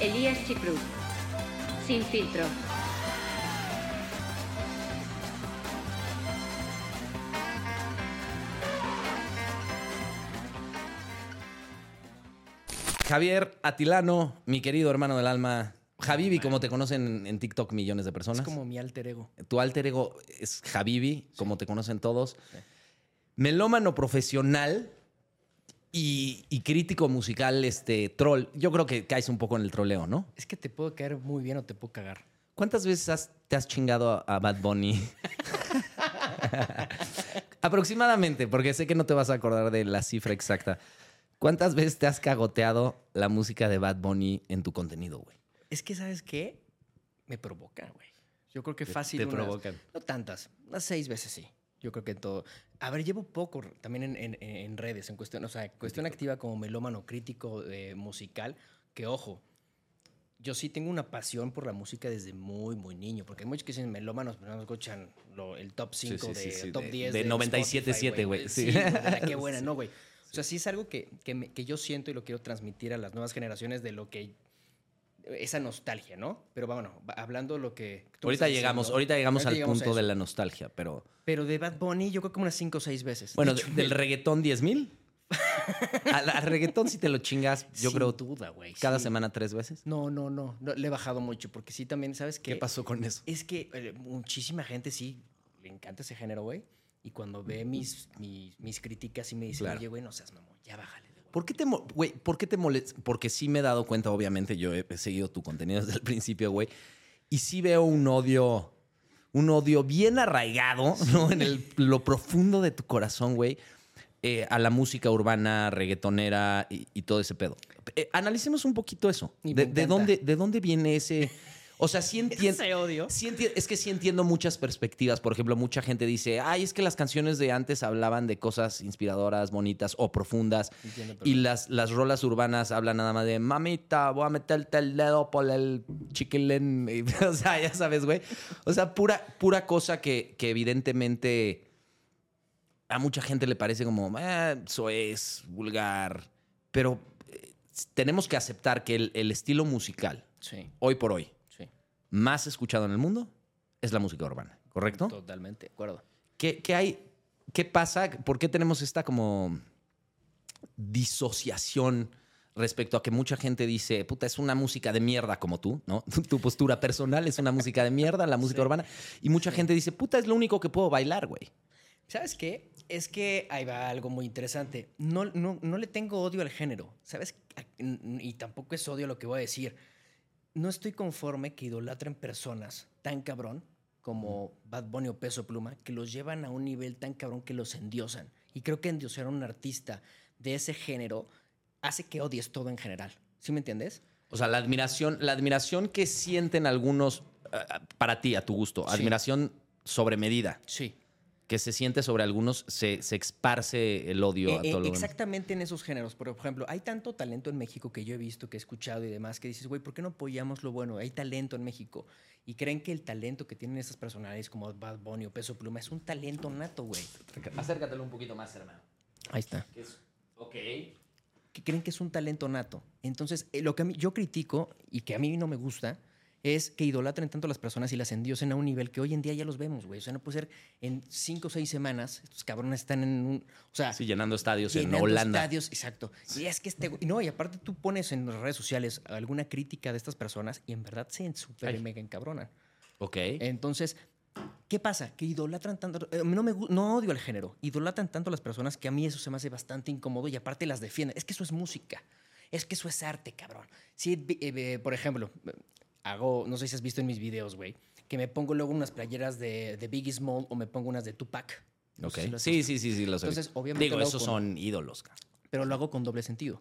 Elías Chicruz. Sin filtro. Javier Atilano, mi querido hermano del alma. Javibi, como te conocen en TikTok millones de personas. Es como mi alter ego. Tu alter ego es Javibi, como te conocen todos. Melómano profesional y, y crítico musical, este troll. Yo creo que caes un poco en el troleo, ¿no? Es que te puedo caer muy bien o te puedo cagar. ¿Cuántas veces has- te has chingado a Bad Bunny? Aproximadamente, porque sé que no te vas a acordar de la cifra exacta. ¿Cuántas veces te has cagoteado la música de Bad Bunny en tu contenido, güey? Es que, ¿sabes qué? Me provoca, güey. Yo creo que fácil. te unas- provocan. No tantas, unas seis veces sí. Yo creo que todo. A ver, llevo poco también en, en- en redes, en cuestión, o sea, cuestión activa como melómano crítico eh, musical, que ojo, yo sí tengo una pasión por la música desde muy, muy niño, porque hay muchos que dicen melómanos, pero no escuchan lo- el top 5 sí, sí, de sí, top de- 10 de de 97.7, güey, sí. Güey, qué buena, no, güey. O sea, sí es algo que, que, me- que yo siento y lo quiero transmitir a las nuevas generaciones de lo que esa nostalgia, ¿no? Pero bueno, hablando de lo que Ahorita llegamos, diciendo, ahorita llegamos ahorita al llegamos punto de la nostalgia, pero... Pero de Bad Bunny yo creo como unas 5 o 6 veces. Bueno, De hecho, del reggaetón 10 mil. al, al reggaetón si te lo chingas, yo sin creo, duda, güey. cada sí. semana tres veces. No, no, no, no, Le he bajado mucho porque sí también, ¿sabes qué? ¿Qué pasó con eso? Es que eh, muchísima gente sí le encanta ese género, güey. Y cuando ve mis, mis, mis críticas y me dice, Claro. oye, güey, no seas mamón, ya bájale. De huevo". ¿Por qué te, güey, ¿por qué te molesta? Porque sí me he dado cuenta, obviamente, yo he, seguido tu contenido desde el principio, güey. Y sí veo un odio, un odio bien arraigado, ¿no? En el- lo profundo de tu corazón, güey, eh, a la música urbana, reggaetonera y, y todo ese pedo. Eh, analicemos un poquito eso. De, dónde, ¿De dónde viene ese...? O sea, sí entiendo... Ese odio. Sí enti- es que sí entiendo muchas perspectivas. Por ejemplo, mucha gente dice, ay, es que las canciones de antes hablaban de cosas inspiradoras, bonitas o profundas. Entiendo, y las, las rolas urbanas hablan nada más de, mamita, voy a meterte el dedo por el chiquilín. Y, o sea, ya sabes, güey. O sea, pura, pura cosa que, que evidentemente a mucha gente le parece como, "Ah, eso es vulgar. Pero eh, tenemos que aceptar que el, el estilo musical, Sí, hoy por hoy. Más escuchado en el mundo es la música urbana, ¿correcto? Totalmente, de acuerdo. ¿Qué, qué hay? ¿Qué pasa? ¿Por qué tenemos esta como disociación respecto a que mucha gente dice, puta, es una música de mierda como tú, ¿no? Tu, tu postura personal es una música de mierda, la música Sí. urbana. Y mucha gente dice, puta, es lo único que puedo bailar, güey. ¿Sabes qué? Es que ahí va algo muy interesante. No, no, no le tengo odio al género, ¿sabes? Y tampoco es odio lo que voy a decir. No estoy conforme que idolatren personas tan cabrón como Bad Bunny o Peso Pluma, que los llevan a un nivel tan cabrón que los endiosan. Y creo que endiosar a un artista de ese género hace que odies todo en general. ¿Sí me entiendes? O sea, la admiración, la admiración que sienten algunos, ah, para ti, a tu gusto, Sí. admiración sobre medida, Sí. Que se siente sobre algunos, se, se esparce el odio a Eh, eh, todo demás. exactamente en esos géneros. Por ejemplo, hay tanto talento en México que yo he visto, que he escuchado y demás, que dices, güey, ¿por qué no apoyamos lo bueno? Hay talento en México. Y creen que el talento que tienen esas personalidades como Bad Bunny o Peso Pluma es un talento nato, güey. Acércatelo un poquito más, hermano. Ahí está. Ok. Que creen que es un talento nato. Entonces, eh, lo que a mí, yo critico y que a mí no me gusta es que idolatren tanto a las personas y las endiosen a un nivel que hoy en día ya los vemos, güey. O sea, no puede ser en cinco o seis semanas, estos cabrones están en un... O sea, Sí, llenando estadios en Holanda. estadios, exacto. Y es que este no, y aparte tú pones en las redes sociales alguna crítica de estas personas y en verdad se súper Ay. mega encabronan. Ok. Entonces, ¿qué pasa? Que idolatran tanto, eh, no me no odio al género, idolatran tanto a las personas que a mí eso se me hace bastante incómodo y aparte las defienden. Es que eso es música. Es que eso es arte, cabrón. Si, eh, eh, por ejemplo, hago, no sé si has visto en mis videos, güey, que me pongo luego unas playeras de, de Biggie Small o me pongo unas de Tupac. No Ok. sé si Sí, sí, sí, sí, los Entonces, obviamente Digo, esos con- son ídolos. pero lo hago con doble sentido.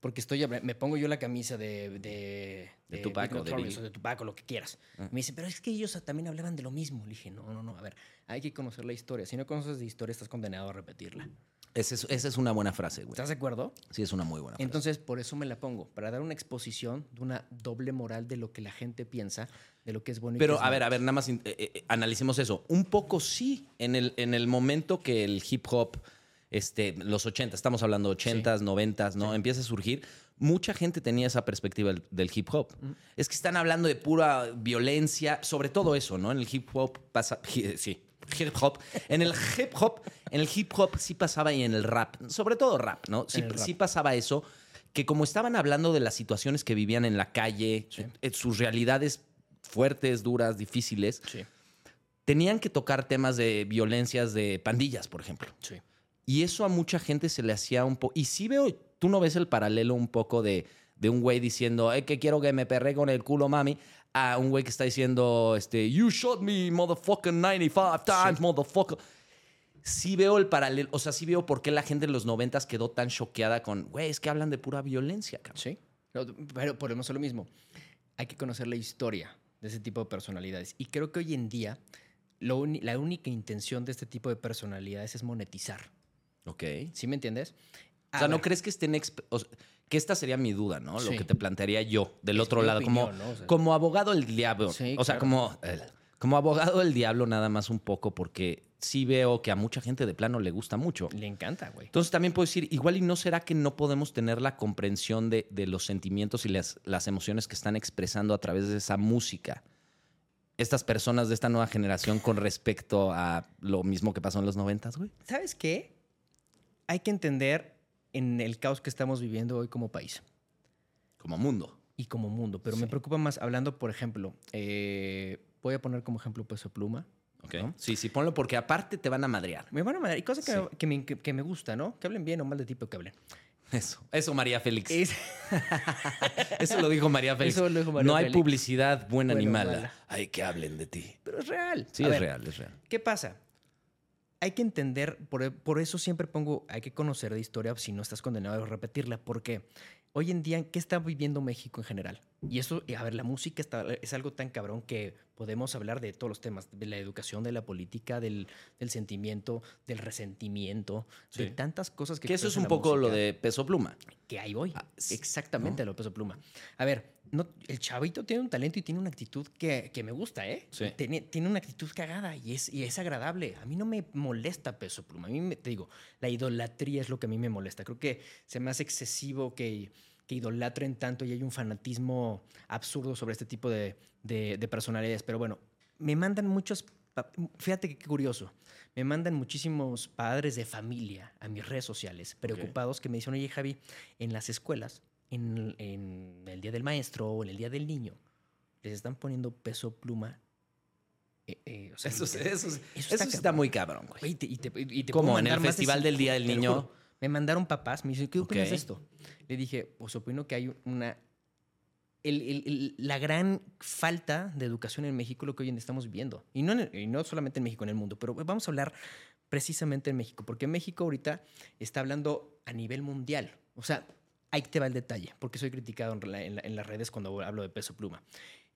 Porque estoy, me pongo yo la camisa de, de, De Tupac o de Biggie. o de Tupac o lo que quieras. Ah. Me dicen, pero es que ellos también hablaban de lo mismo. Le dije, no, no, no. A ver, hay que conocer la historia. Si no conoces de historia, estás condenado a repetirla. Esa es, esa es una buena frase, güey. ¿Estás de acuerdo? Sí, es una muy buena frase. Entonces, por eso me la pongo, para dar una exposición de una doble moral de lo que la gente piensa, de lo que es bonito. Pero, a ver, a ver, nada más in- eh, eh, analicemos eso. Un poco sí, en el, en el momento que el hip hop este, los 80, estamos hablando 80s, 90s, ¿no? Empieza a surgir. Mucha gente tenía esa perspectiva del, del hip hop. Es que están hablando de pura violencia, sobre todo eso, ¿no? En el hip hop pasa, sí, hip hop. En el hip hop, en el hip hop sí pasaba y en el rap, sobre todo rap, ¿no? Sí, rap. pasaba eso, que como estaban hablando de las situaciones que vivían en la calle, Sí. eh, sus realidades fuertes, duras, difíciles, Sí, tenían que tocar temas de violencias de pandillas, por ejemplo. sí. Y eso a mucha gente se le hacía un poco. Y sí veo, tú no ves el paralelo un poco de, de un güey diciendo, es que quiero que me perre con el culo, mami, a un güey que está diciendo, este, you shot me, motherfucking 95 times, motherfucker. Sí veo el paralelo, o sea, sí veo por qué la gente en los noventas quedó tan choqueada con, güey, es que hablan de pura violencia, cabrón. Sí. No, pero volvemos a lo mismo. Hay que conocer la historia de ese tipo de personalidades. Y creo que hoy en día lo la única intención de este tipo de personalidades es monetizar. Ok. ¿Sí me entiendes? O sea, ¿no crees que estén... o sea, que esta sería mi duda, ¿no? Lo Sí. que te plantearía yo del Es otro lado. como, opinión, ¿no? O sea- como abogado del diablo. Sí, o sea, claro. como, eh, como abogado del diablo nada más un poco porque sí veo que a mucha gente de plano le gusta mucho. Le encanta, güey. Entonces también puedo decir, igual y no será que no podemos tener la comprensión de, de los sentimientos y las, las emociones que están expresando a través de esa música. Estas personas de esta nueva generación con respecto a lo mismo que pasó en los noventas, güey. ¿Sabes qué? Hay que entender en el caos que estamos viviendo hoy como país Como mundo. y como mundo. Pero me preocupa más hablando, por ejemplo, eh, voy a poner como ejemplo Peso Pluma. ¿ok? ¿no? Sí, sí, ponlo porque aparte te van a madrear. Me van a mandar. Y cosas que, Sí. que me, que- que me gusta, ¿no? Que hablen bien o mal de tipo que hablen. Eso, eso María Félix. Es- Eso lo dijo María Félix. Eso lo dijo María no hay publicidad buena ni Buena o mala. mala. Hay que hablen de ti. pero es real. Sí, A es ver, real, es real. ¿Qué pasa? Hay que entender, por, por eso siempre pongo, hay que conocer de historia si no estás condenado a repetirla, porque hoy en día, ¿qué está viviendo México en general? Y eso, a ver, la música está, es algo tan cabrón que podemos hablar de todos los temas, de la educación, de la política, del, del sentimiento, del resentimiento, de tantas cosas que... Que eso es un poco lo de peso pluma. Que ahí voy. Ah, Exactamente, lo de peso pluma. A ver, no, el chavito tiene un talento y tiene una actitud que, que me gusta, ¿eh? Sí. Tiene, tiene una actitud cagada y es, y es agradable. A mí no me molesta peso pluma. A mí, me, te digo, la idolatría es lo que a mí me molesta. Creo que se me hace excesivo que, que idolatren tanto y hay un fanatismo absurdo sobre este tipo de, de- de personalidades. Pero bueno, me mandan muchos. Fíjate qué curioso. Me mandan muchísimos padres de familia a mis redes sociales preocupados que me dicen, oye Javi, en las escuelas, en, en el Día del Maestro o en el Día del Niño, les están poniendo peso pluma. Eh, eh, o sea, Eso, eso, es- Eso eso está sí está muy cabrón, güey. Y te- y te- y te ¿En el más de Festival cinco- del Día del Niño? Me mandaron papás, me dicen, ¿qué opinas Ok. de esto? Le dije, pues opino que hay una... el- el- el- la gran falta de educación en México, lo que hoy en día estamos viviendo. Y no, en y no solamente en México, en el mundo, pero vamos a hablar precisamente en México, porque México ahorita está hablando a nivel mundial. O sea, ahí te va el detalle, porque soy criticado en, la- en la- en las redes cuando hablo de peso pluma.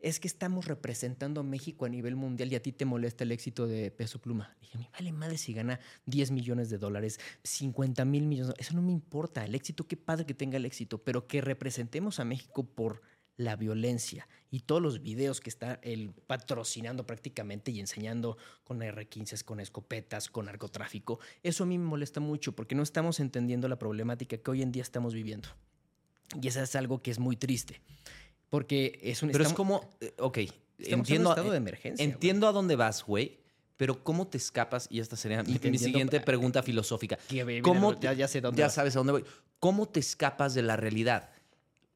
Es que estamos representando a México a nivel mundial y a ti te molesta el éxito de Peso Pluma. Dije, me vale madre si gana 10 millones de dólares, 50 mil millones. Eso no me importa. El éxito, qué padre que tenga el éxito, pero que representemos a México por la violencia y todos los videos que está él patrocinando prácticamente y enseñando con R15, con escopetas, con narcotráfico. Eso a mí me molesta mucho porque no estamos entendiendo la problemática que hoy en día estamos viviendo. Y eso es algo que es muy triste. Porque es un Pero es como, eh, ok, en entiendo, un estado de emergencia. entiendo a dónde vas, güey, pero ¿cómo te escapas? Y esta sería mi, siguiente pregunta filosófica. Que ¿Cómo ya, te- ya sé dónde Ya va. sabes a dónde voy. ¿Cómo te escapas de la realidad?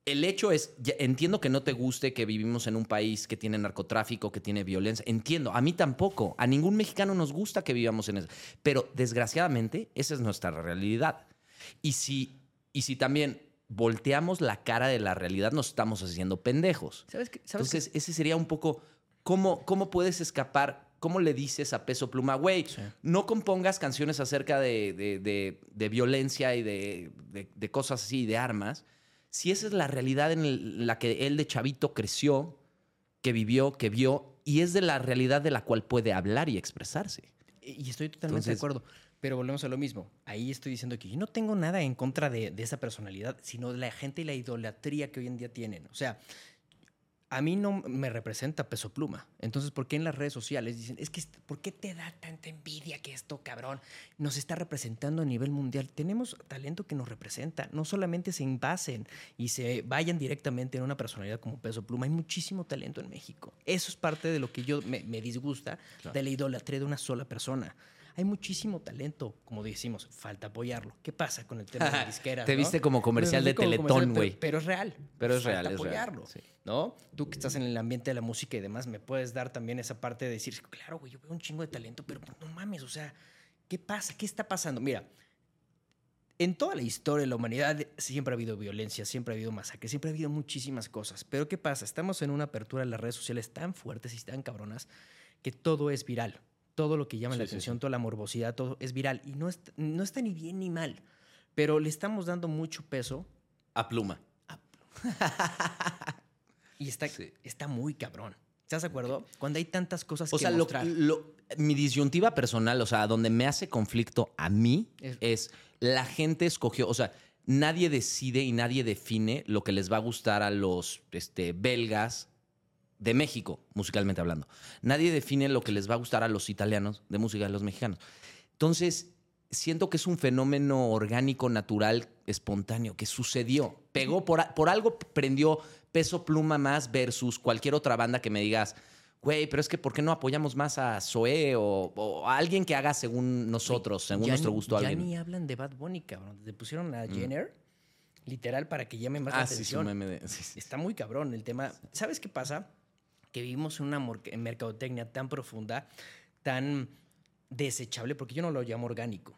El hecho es, ya- entiendo que no te guste que vivimos en un país que tiene narcotráfico, que tiene violencia. Entiendo, a mí tampoco. A ningún mexicano nos gusta que vivamos en eso. Pero desgraciadamente, esa es nuestra realidad. Y si, y si también volteamos la cara de la realidad, nos estamos haciendo pendejos. ¿Sabes qué? ¿Sabes qué? Entonces, ese sería un poco, ¿cómo, cómo puedes escapar? ¿Cómo le dices a Peso Pluma, güey, Sí. no compongas canciones acerca de, de- de- de violencia y de, cosas así, de armas? Si esa es la realidad en el- la que él de chavito creció, que vivió, que vio, y es de la realidad de la cual puede hablar y expresarse. Y estoy totalmente de acuerdo. Pero volvemos a lo mismo. Ahí estoy diciendo que yo no tengo nada en contra de, de esa personalidad, sino de la gente y la idolatría que hoy en día tienen. O sea, a mí no me representa peso pluma. Entonces, ¿por qué en las redes sociales dicen, es que, ¿por qué te da tanta envidia que esto, cabrón, nos está representando a nivel mundial? Tenemos talento que nos representa. No solamente se envasen y se vayan directamente en una personalidad como peso pluma. Hay muchísimo talento en México. Eso es parte de lo que yo me, me disgusta de la idolatría de una sola persona. Hay muchísimo talento, como decimos, falta apoyarlo. ¿Qué pasa con el tema de disqueras? Te no? viste como comercial de como Teletón, güey. Pero, pero es real. Pero es Falta real, es real, apoyarlo, sí. ¿no? Tú que estás en el ambiente de la música y demás, me puedes dar también esa parte de decir, claro, güey, yo veo un chingo de talento, pero no mames, o sea, ¿qué pasa? ¿Qué está pasando? Mira, en toda la historia de la humanidad siempre ha habido violencia, siempre ha habido masacre, siempre ha habido muchísimas cosas. Pero ¿qué pasa? Estamos en una apertura de las redes sociales tan fuertes y tan cabronas que todo es viral. Todo lo que llama la Sí, sí, atención, toda la morbosidad, todo es viral. Y no, est- no está ni bien ni mal. Pero le estamos dando mucho peso A pluma. y está, está muy cabrón. ¿Estás de acuerdo? Cuando hay tantas cosas O que sea, lo, mostrar. lo- mi disyuntiva personal, o sea, donde me hace conflicto a mí Es- es, la gente escogió, o sea, nadie decide y nadie define lo que les va a gustar a los este, belgas de México, musicalmente hablando. Nadie define lo que les va a gustar a los italianos de música de los mexicanos. Entonces, siento que es un fenómeno orgánico, natural, espontáneo, que sucedió. Pegó por, por algo, prendió peso pluma más versus cualquier otra banda que me digas, güey, pero es que ¿por qué no apoyamos más a Zoé o, o a alguien que haga según nosotros, según nuestro gusto? Ya alguien? ni hablan de Bad Bunny, cabrón. Le pusieron a Jenner, literal, para que llame más la Ah, sí, sí, un atención. de- sí. Está muy cabrón el tema. ¿Sabes qué pasa? Que vivimos en una mercadotecnia tan profunda, tan desechable, porque yo no lo llamo orgánico.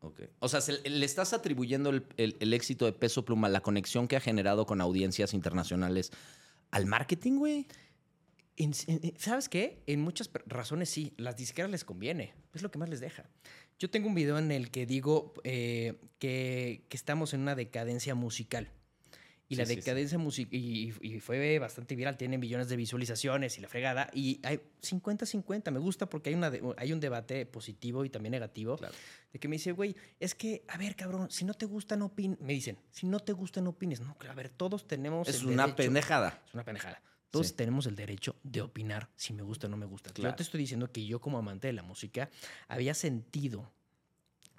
Ok. O sea, se- le estás atribuyendo el, el- el éxito de Peso Pluma, la conexión que ha generado con audiencias internacionales al marketing, güey. ¿Sabes qué? En muchas razones sí, las disqueras les conviene, es lo que más les deja. Yo tengo un video en el que digo eh, que, que estamos en una decadencia musical. Y Sí, la sí, sí. decadencia musical, y, y fue bastante viral, tiene millones de visualizaciones y la fregada. Y hay 50-50, me gusta porque hay, una de- hay un debate positivo y también negativo. Claro. De que me dice, güey, es que, a ver, cabrón, si no te gusta, no opines. Me dicen, si no te gusta, no opines. No, a ver, todos tenemos. Es el una derecho- pendejada. es una pendejada. Todos Sí. tenemos el derecho de opinar si me gusta o no me gusta. Claro. Yo te estoy diciendo que yo como amante de la música había sentido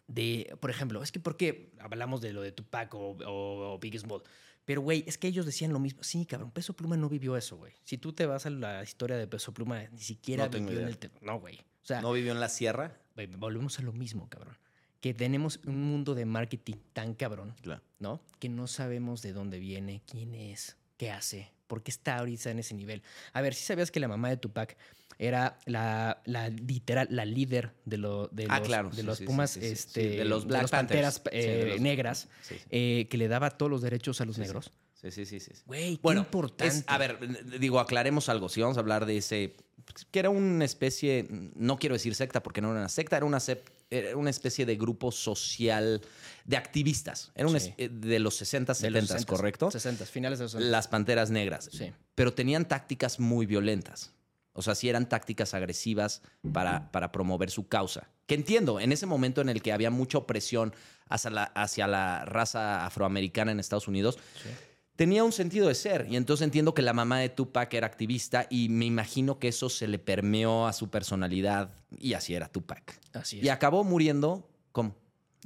de, por ejemplo, es que porque hablamos de lo de Tupac o, o, o Big Small, pero güey, es que ellos decían lo mismo. Sí, cabrón, Peso Pluma no vivió eso, güey. Si tú te vas a la historia de Peso Pluma, ni siquiera No vivió en el... No, güey. O sea, ¿No vivió en la sierra? güey, volvemos a lo mismo, cabrón. Que tenemos un mundo de marketing tan cabrón Claro. ¿no? Que no sabemos de dónde viene, quién es, qué hace, por qué está ahorita en ese nivel. A ver, si sabías que la mamá de Tupac era la, la literal, la líder de, lo, de Ah, los, claro, de sí, los sí, sí, Pumas, sí, este, de los Black Panteras eh, los- negras, eh, que le daba todos los derechos a los negros. Sí, sí, sí, sí. Güey, qué Bueno, importante. es- a ver, digo, aclaremos algo. Si vamos a hablar de ese, que era una especie, no quiero decir secta porque no era una secta, era una, era una especie de grupo social de activistas. Era un Sí. eh, de los 60, De los 70, 60s, ¿correcto? 60, finales de los 60. Las Panteras Negras. Sí. Pero tenían tácticas muy violentas. O sea, sí eran tácticas agresivas para, para promover su causa. Que entiendo, en ese momento en el que había mucha opresión hacia la, hacia la raza afroamericana en Estados Unidos, Sí. tenía un sentido de ser. Y entonces entiendo que la mamá de Tupac era activista y me imagino que eso se le permeó a su personalidad y así era Tupac. Así es. Y acabó muriendo, ¿cómo?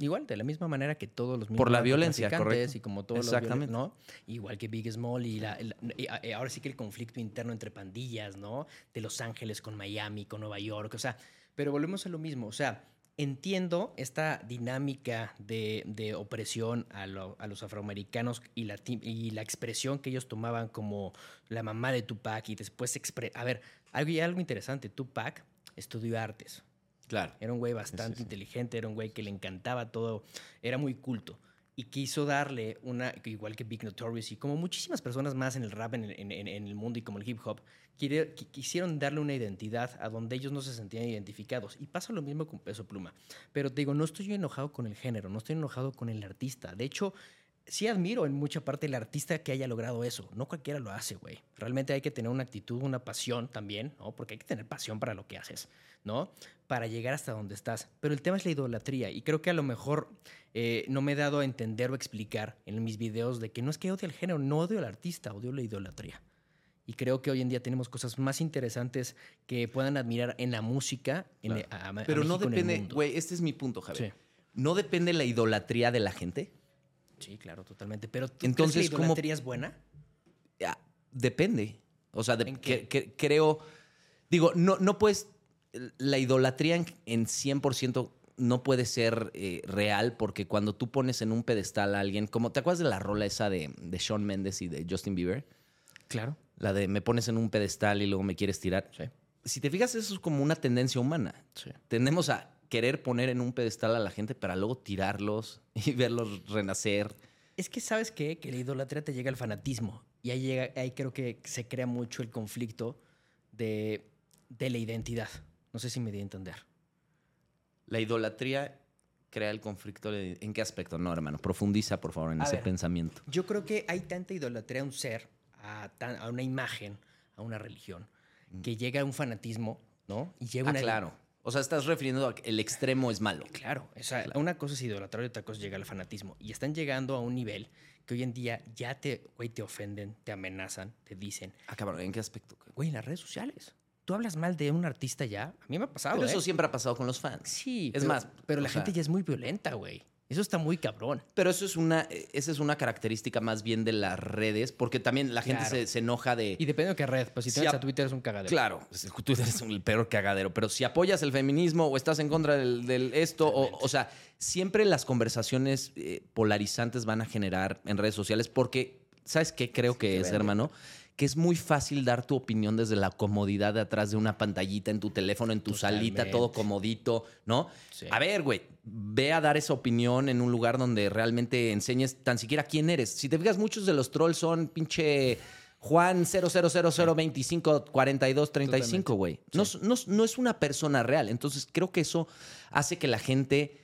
Igual, de la misma manera que todos los Por la mismos violencia, correcto. Y como todos Exactamente. los ¿no? Igual que Big Small y, la, el- y ahora sí que el conflicto interno entre pandillas, ¿no? De Los Ángeles con Miami, con Nueva York, o sea, pero volvemos a lo mismo, o sea, entiendo esta dinámica de, de opresión a, lo- a los afroamericanos y la, y la expresión que ellos tomaban como la mamá de Tupac y después expre a ver, algo, algo interesante, Tupac estudió artes. Claro. Era un güey bastante sí. inteligente, era un güey que le encantaba todo, era muy culto. Y quiso darle una, igual que Big Notorious y como muchísimas personas más en el rap, en, el- en- en- el mundo y como el hip hop, quiere- quisieron darle una identidad a donde ellos no se sentían identificados. Y pasa lo mismo con Peso Pluma. Pero te digo, no estoy enojado con el género, no estoy enojado con el artista. De hecho, sí admiro en mucha parte el artista que haya logrado eso. No cualquiera lo hace, güey. Realmente hay que tener una actitud, una pasión también, ¿no? Porque hay que tener pasión para lo que haces, ¿no? Para llegar hasta donde estás. Pero el tema es la idolatría. Y creo que a lo mejor eh, no me he dado a entender o explicar en mis videos de que no es que odie el género, no odio al artista, odio la idolatría. Y creo que hoy en día tenemos cosas más interesantes que puedan admirar en la música. En Claro. a- a- a Pero no México depende, güey, este es mi punto, Javier. Sí. ¿No depende la idolatría de la gente? Sí, claro, totalmente. Pero ¿tú Entonces, crees que la ¿cómo- idolatría es buena? Ya, depende. O sea, de- ¿En que- qué? que- creo. Digo, no, no puedes. La idolatría en, en 100% no puede ser eh, real porque cuando tú pones en un pedestal a alguien, como te acuerdas de la rola esa de, de Shawn Mendes y de Justin Bieber, Claro. la de me pones en un pedestal y luego me quieres tirar. Sí. Si te fijas, eso es como una tendencia humana. Sí. Tendemos a querer poner en un pedestal a la gente para luego tirarlos y verlos renacer. Es que sabes qué? que la idolatría te llega al fanatismo. Y ahí, llega, ahí creo que se crea mucho el conflicto de, de la identidad. No sé si me di a entender. La idolatría crea el conflicto. de- ¿En qué aspecto? No, hermano. Profundiza, por favor, en A ese ver. pensamiento. Yo creo que hay tanta idolatría a un ser, a, tan- a una imagen, a una religión, que llega a un fanatismo, ¿no? Y llega Ah, una claro. O sea, estás refiriendo a que el extremo es malo. Claro, o sea, una cosa es idolatrar y otra cosa es llegar al fanatismo. Y están llegando a un nivel que hoy en día ya te, güey, te ofenden, te amenazan, te dicen, Ah, cabrón, ¿en qué aspecto? güey, en las redes sociales. Tú hablas mal de un artista ya. A mí me ha pasado. Pero ¿eh? eso siempre ha pasado con los fans. Sí, Es pero- más, Pero la gente ya es muy violenta, güey. Eso está muy cabrón. Pero eso es una, eh, esa es una característica más bien de las redes, porque también la gente Claro. se, se enoja de... Y depende de qué red. Pues si te Si metes a- Twitter es un cagadero. Claro, tú eres el peor cagadero, pero si apoyas el feminismo o estás en contra del, del esto, o, o sea, siempre las conversaciones eh, polarizantes van a generar en redes sociales porque, ¿sabes qué creo que es, vende. hermano? Que es muy fácil dar tu opinión desde la comodidad de atrás de una pantallita en tu teléfono, en tu salita, todo comodito, ¿no? Sí. A ver, güey, ve a dar esa opinión en un lugar donde realmente enseñes tan siquiera quién eres. Si te fijas, muchos de los trolls son pinche Juan 000254235, güey. No, es- no no es una persona real. Entonces, creo que eso hace que la gente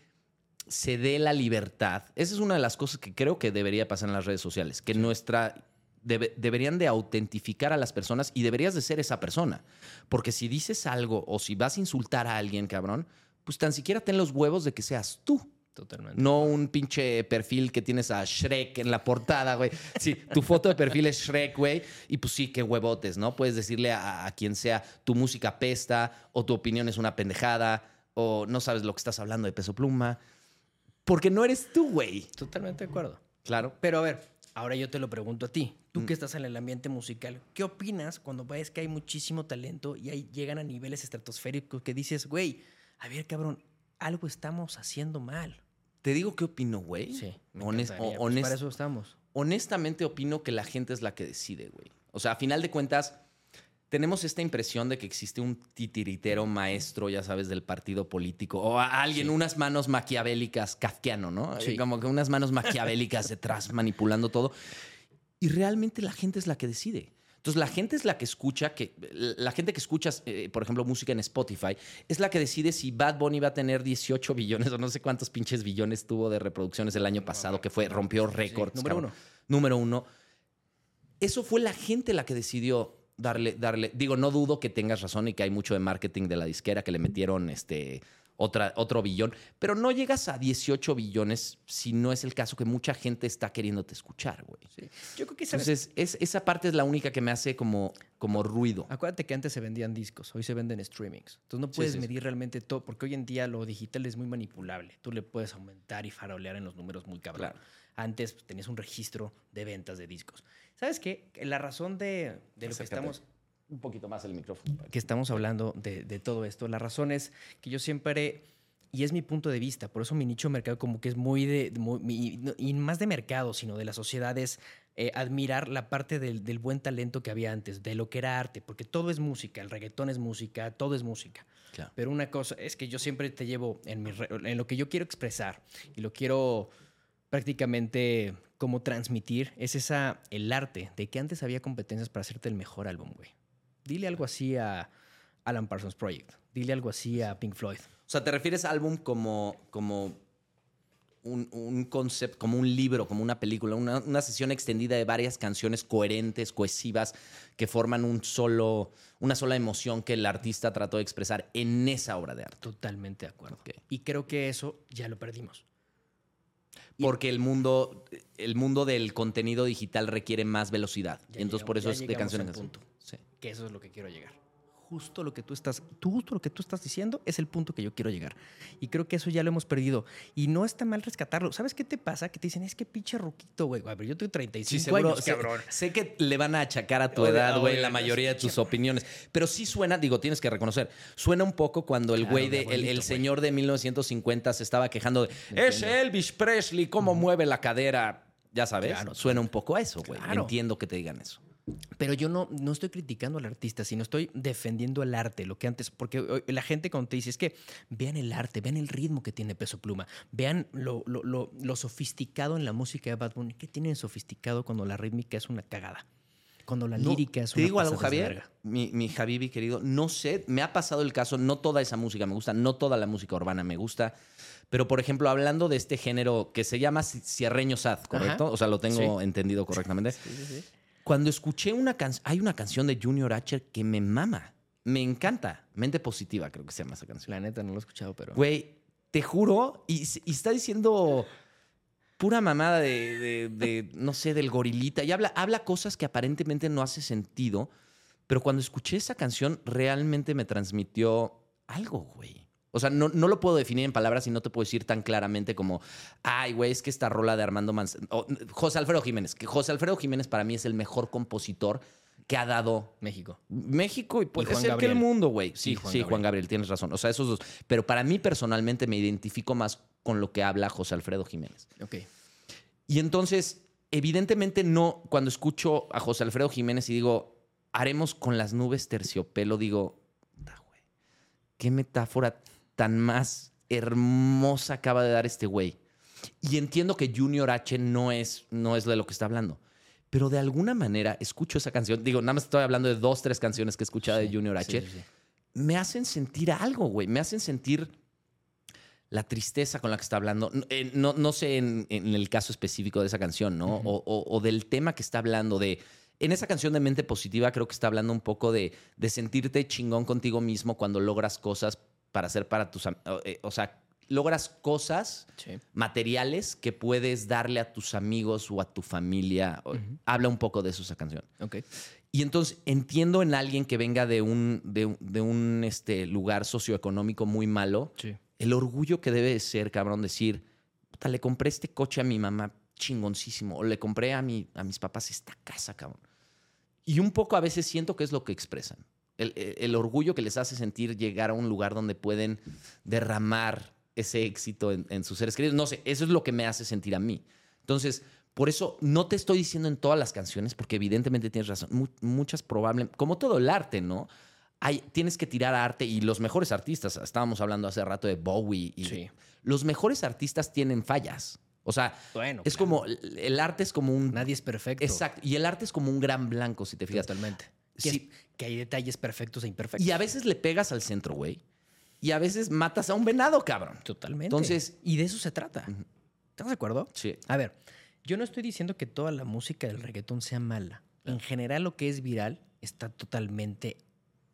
se dé la libertad. Esa es una de las cosas que creo que debería pasar en las redes sociales, que nuestra debe- deberían de autentificar a las personas y deberías de ser esa persona. Porque si dices algo o si vas a insultar a alguien, cabrón, pues tan siquiera ten los huevos de que seas tú. Totalmente. No un pinche perfil que tienes a Shrek en la portada, güey. Sí, tu foto de perfil es Shrek, güey. Y pues sí, qué huevotes, ¿no? Puedes decirle a, a quien sea, tu música pesta, o tu opinión es una pendejada, o no sabes lo que estás hablando de peso pluma. Porque no eres tú, güey. Totalmente de acuerdo. Claro. Pero a ver, ahora yo te lo pregunto a ti. Tú Mm. que estás en el ambiente musical, ¿qué opinas cuando ves que hay muchísimo talento y ahí llegan a niveles estratosféricos que dices, güey, a ver, cabrón, algo estamos haciendo mal? Te digo qué opino, güey. me Honest- encantaría, o- pues, para eso estamos. honestamente opino que la gente es la que decide, güey. O sea, a final de cuentas, tenemos esta impresión de que existe un titiritero maestro, ya sabes, del partido político, o a alguien, Sí. unas manos maquiavélicas, kafkiano, ¿no? Sí. Como que unas manos maquiavélicas detrás manipulando todo. Y realmente la gente es la que decide. Entonces, la gente es la que escucha, que, la gente que escucha, eh, por ejemplo, música en Spotify, es la que decide si Bad Bunny va a tener 18 billones o no sé cuántos pinches billones tuvo de reproducciones el año pasado, que fue, rompió récords. número cabrón. uno. Número uno. Eso fue la gente la que decidió darle, darle. Digo, no dudo que tengas razón y que hay mucho de marketing de la disquera que le metieron este. Otra, otro billón, pero no llegas a 18 billones si no es el caso que mucha gente está queriéndote escuchar, güey. Yo creo que ¿sabes? Entonces, es, esa parte es la única que me hace como, como ruido. Acuérdate que antes se vendían discos, hoy se venden streamings. Entonces no puedes sí, sí. medir realmente todo, porque hoy en día lo digital es muy manipulable. Tú le puedes aumentar y farolear en los números muy cabrón. Claro. Antes tenías un registro de ventas de discos. ¿Sabes qué? La razón de, de lo que estamos, Un poquito más el micrófono. que estamos hablando de, de todo esto, la razón es que yo siempre, y es mi punto de vista, por eso mi nicho de mercado como que es muy de, muy- y más de mercado, sino de la sociedad, es eh, admirar la parte del, del buen talento que había antes, de lo que era arte, porque todo es música, el reggaetón es música, todo es música. Claro. Pero una cosa es que yo siempre te llevo en, mi en lo que yo quiero expresar y lo quiero prácticamente como transmitir, es esa, el arte de que antes había competencias para hacerte el mejor álbum, güey. Dile algo así a Alan Parsons Project. Dile algo así a Pink Floyd. O sea, ¿te refieres a álbum como, como un, un concepto, como un libro, como una película, una, una sesión extendida de varias canciones coherentes, cohesivas, que forman un solo, una sola emoción que el artista trató de expresar en esa obra de arte? Totalmente de acuerdo. Y creo que eso ya lo perdimos. porque el mundo, el mundo del contenido digital requiere más velocidad. Y entonces llegamos- por eso es de llegamos canción en al canción. punto. Sí. Que eso es lo que quiero llegar. Justo lo que tú estás, tú, justo lo que tú estás diciendo es el punto que yo quiero llegar. Y creo que eso ya lo hemos perdido. Y no está mal rescatarlo. ¿Sabes qué te pasa? Que te dicen, es que pinche ruquito, güey. Pero yo tengo 35 años, sé, cabrón. sé que le van a achacar a tu edad, güey, la mayoría de tus opiniones. Pero sí suena, digo, tienes que reconocer, suena un poco cuando el Claro, güey de el, señor de 1950 se estaba quejando de, ese Elvis Presley, cómo mueve la cadera. Ya sabes, Claro. suena un poco a eso, güey. Claro. Entiendo que te digan eso. Pero yo no, no estoy criticando al artista, sino estoy defendiendo el arte, lo que antes, porque la gente cuando te dice es que vean el arte, vean el ritmo que tiene Peso Pluma, vean lo, lo- lo- lo sofisticado en la música de Bad Bunny. ¿Qué tiene de sofisticado cuando la rítmica es una cagada? Cuando la No, lírica es Te una digo algo, Javier, mi, mi Javibi querido, no sé, me ha pasado el caso, no toda esa música me gusta, no toda la música urbana me gusta, pero por ejemplo, hablando de este género que se llama ci- cierreño sad, ¿correcto? Ajá. O sea, lo tengo Sí. entendido correctamente. Cuando escuché una canción, hay una canción de Junior H que me mama, me encanta, Mente Positiva creo que se llama esa canción. La neta no lo he escuchado, pero... Güey, te juro, y, y está diciendo pura mamada de, de- de, no sé, del gorilita. Y habla, habla cosas que aparentemente no hace sentido. Pero cuando escuché esa canción, realmente me transmitió algo, güey. O sea, no, no lo puedo definir en palabras y no te puedo decir tan claramente como, ay, güey, es que esta rola de Armando Manzanero. José Alfredo Jiménez, que José Alfredo Jiménez para mí es el mejor compositor que ha dado México. México y puede Juan ser que el mundo, güey. Sí, Y Juan sí, Gabriel. Juan Gabriel, tienes razón. O sea, esos dos. Pero para mí personalmente me identifico más con lo que habla José Alfredo Jiménez. Ok. Y entonces, evidentemente no, cuando escucho a José Alfredo Jiménez y digo, haremos con las nubes terciopelo, digo, "Puta, güey, qué metáfora tan más hermosa acaba de dar este güey. Y entiendo que Junior H no es, no es de lo que está hablando. Pero de alguna manera escucho esa canción. Digo, nada más estoy hablando de dos, tres canciones que he escuchado de Junior H sí, sí. me hacen sentir algo, güey. Me hacen sentir la tristeza con la que está hablando. No, eh, no, no sé en, en el caso específico de esa canción, ¿no? O- o del tema que está hablando de... En esa canción de Mente Positiva creo que está hablando un poco de, de sentirte chingón contigo mismo cuando logras cosas para hacer para tus... o, eh, o sea, logras cosas Sí. materiales que puedes darle a tus amigos o a tu familia. Habla un poco de eso esa canción. Ok. Y entonces entiendo en alguien que venga de un, de, un- de un, este, lugar socioeconómico muy malo, Sí. el orgullo que debe de ser, cabrón, decir, puta, le compré este coche a mi mamá chingoncísimo, o le compré a, mi, a mis papás esta casa, cabrón. Y un poco a veces siento que es lo que expresan. El, el- orgullo que les hace sentir llegar a un lugar donde pueden derramar ese éxito en, en sus seres queridos. No sé, eso es lo que me hace sentir a mí. Entonces, por eso no te estoy diciendo en todas las canciones, porque evidentemente tienes razón. Mu- muchas probablemente, como todo el arte, ¿no? Hay, tienes que tirar a arte y los mejores artistas, estábamos hablando hace rato de Bowie, y Sí. los mejores artistas tienen fallas. O sea, Bueno. es claro. como, el arte es como un... Nadie es perfecto. Exacto. Y el arte es como un gran blanco, si te fijas. Totalmente. Que, Sí. es- que hay detalles perfectos e imperfectos. Y a veces le pegas al centro, güey. Y a veces matas a un venado, cabrón. Totalmente. Entonces- y de eso se trata. ¿Estás de acuerdo? Sí. A ver, yo no estoy diciendo que toda la música del reggaetón sea mala. En general, lo que es viral está totalmente.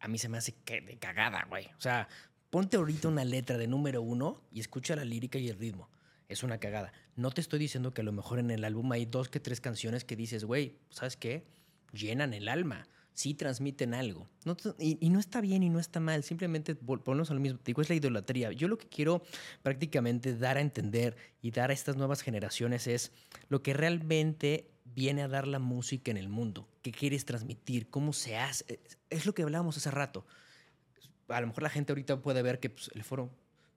A mí se me hace que de cagada, güey. O sea, ponte ahorita una letra de número uno y escucha la lírica y el ritmo. Es una cagada. No te estoy diciendo que a lo mejor en el álbum hay dos que tres canciones que dices, güey, ¿sabes qué? Llenan el alma. Sí transmiten algo. No y, y no está bien y no está mal. Simplemente ponemos a lo mismo. Te digo, es la idolatría. Yo lo que quiero prácticamente dar a entender y dar a estas nuevas generaciones es lo que realmente viene a dar la música en el mundo. ¿Qué quieres transmitir? ¿Cómo se hace? Es- Es lo que hablábamos hace rato. A lo mejor la gente ahorita puede ver que pues, el foro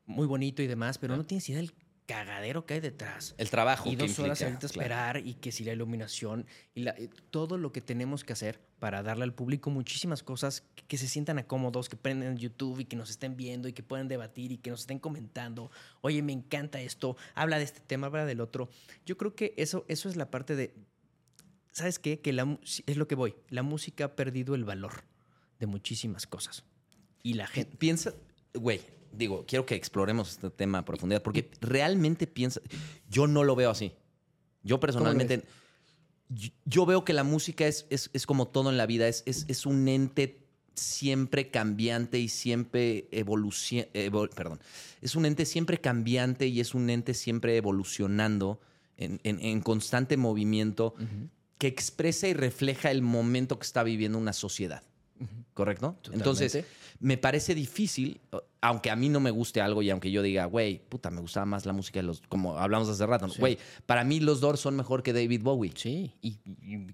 muy bonito y demás, pero no tienes idea del cagadero que hay detrás. El trabajo. Y que dos horas implica, ahorita claro. esperar y que si la iluminación y la- y todo lo que tenemos que hacer para darle al público muchísimas cosas que, que se sientan acómodos, que prenden YouTube y que nos estén viendo y que puedan debatir y que nos estén comentando. Oye, me encanta esto, habla de este tema, habla del otro. Yo creo que eso, eso es la parte de, ¿sabes qué? Que la, es lo que voy. La música ha perdido el valor de muchísimas cosas. Y la gente... Piensa, güey, digo, quiero que exploremos este tema a profundidad, porque realmente piensa, yo no lo veo así. Yo personalmente, yo, yo veo que la música es, es, es como todo en la vida, es, es, es un ente siempre cambiante y siempre evoluciona, perdón, es un ente siempre cambiante y es un ente siempre evolucionando en, en- en constante movimiento, que expresa y refleja el momento que está viviendo una sociedad. ¿Correcto? Entonces, me parece difícil, aunque a mí no me guste algo y aunque yo diga, güey, puta, me gustaba más la música de los, como hablamos hace rato. Sí. güey, para mí los Doors son mejor que David Bowie. Sí, y, y-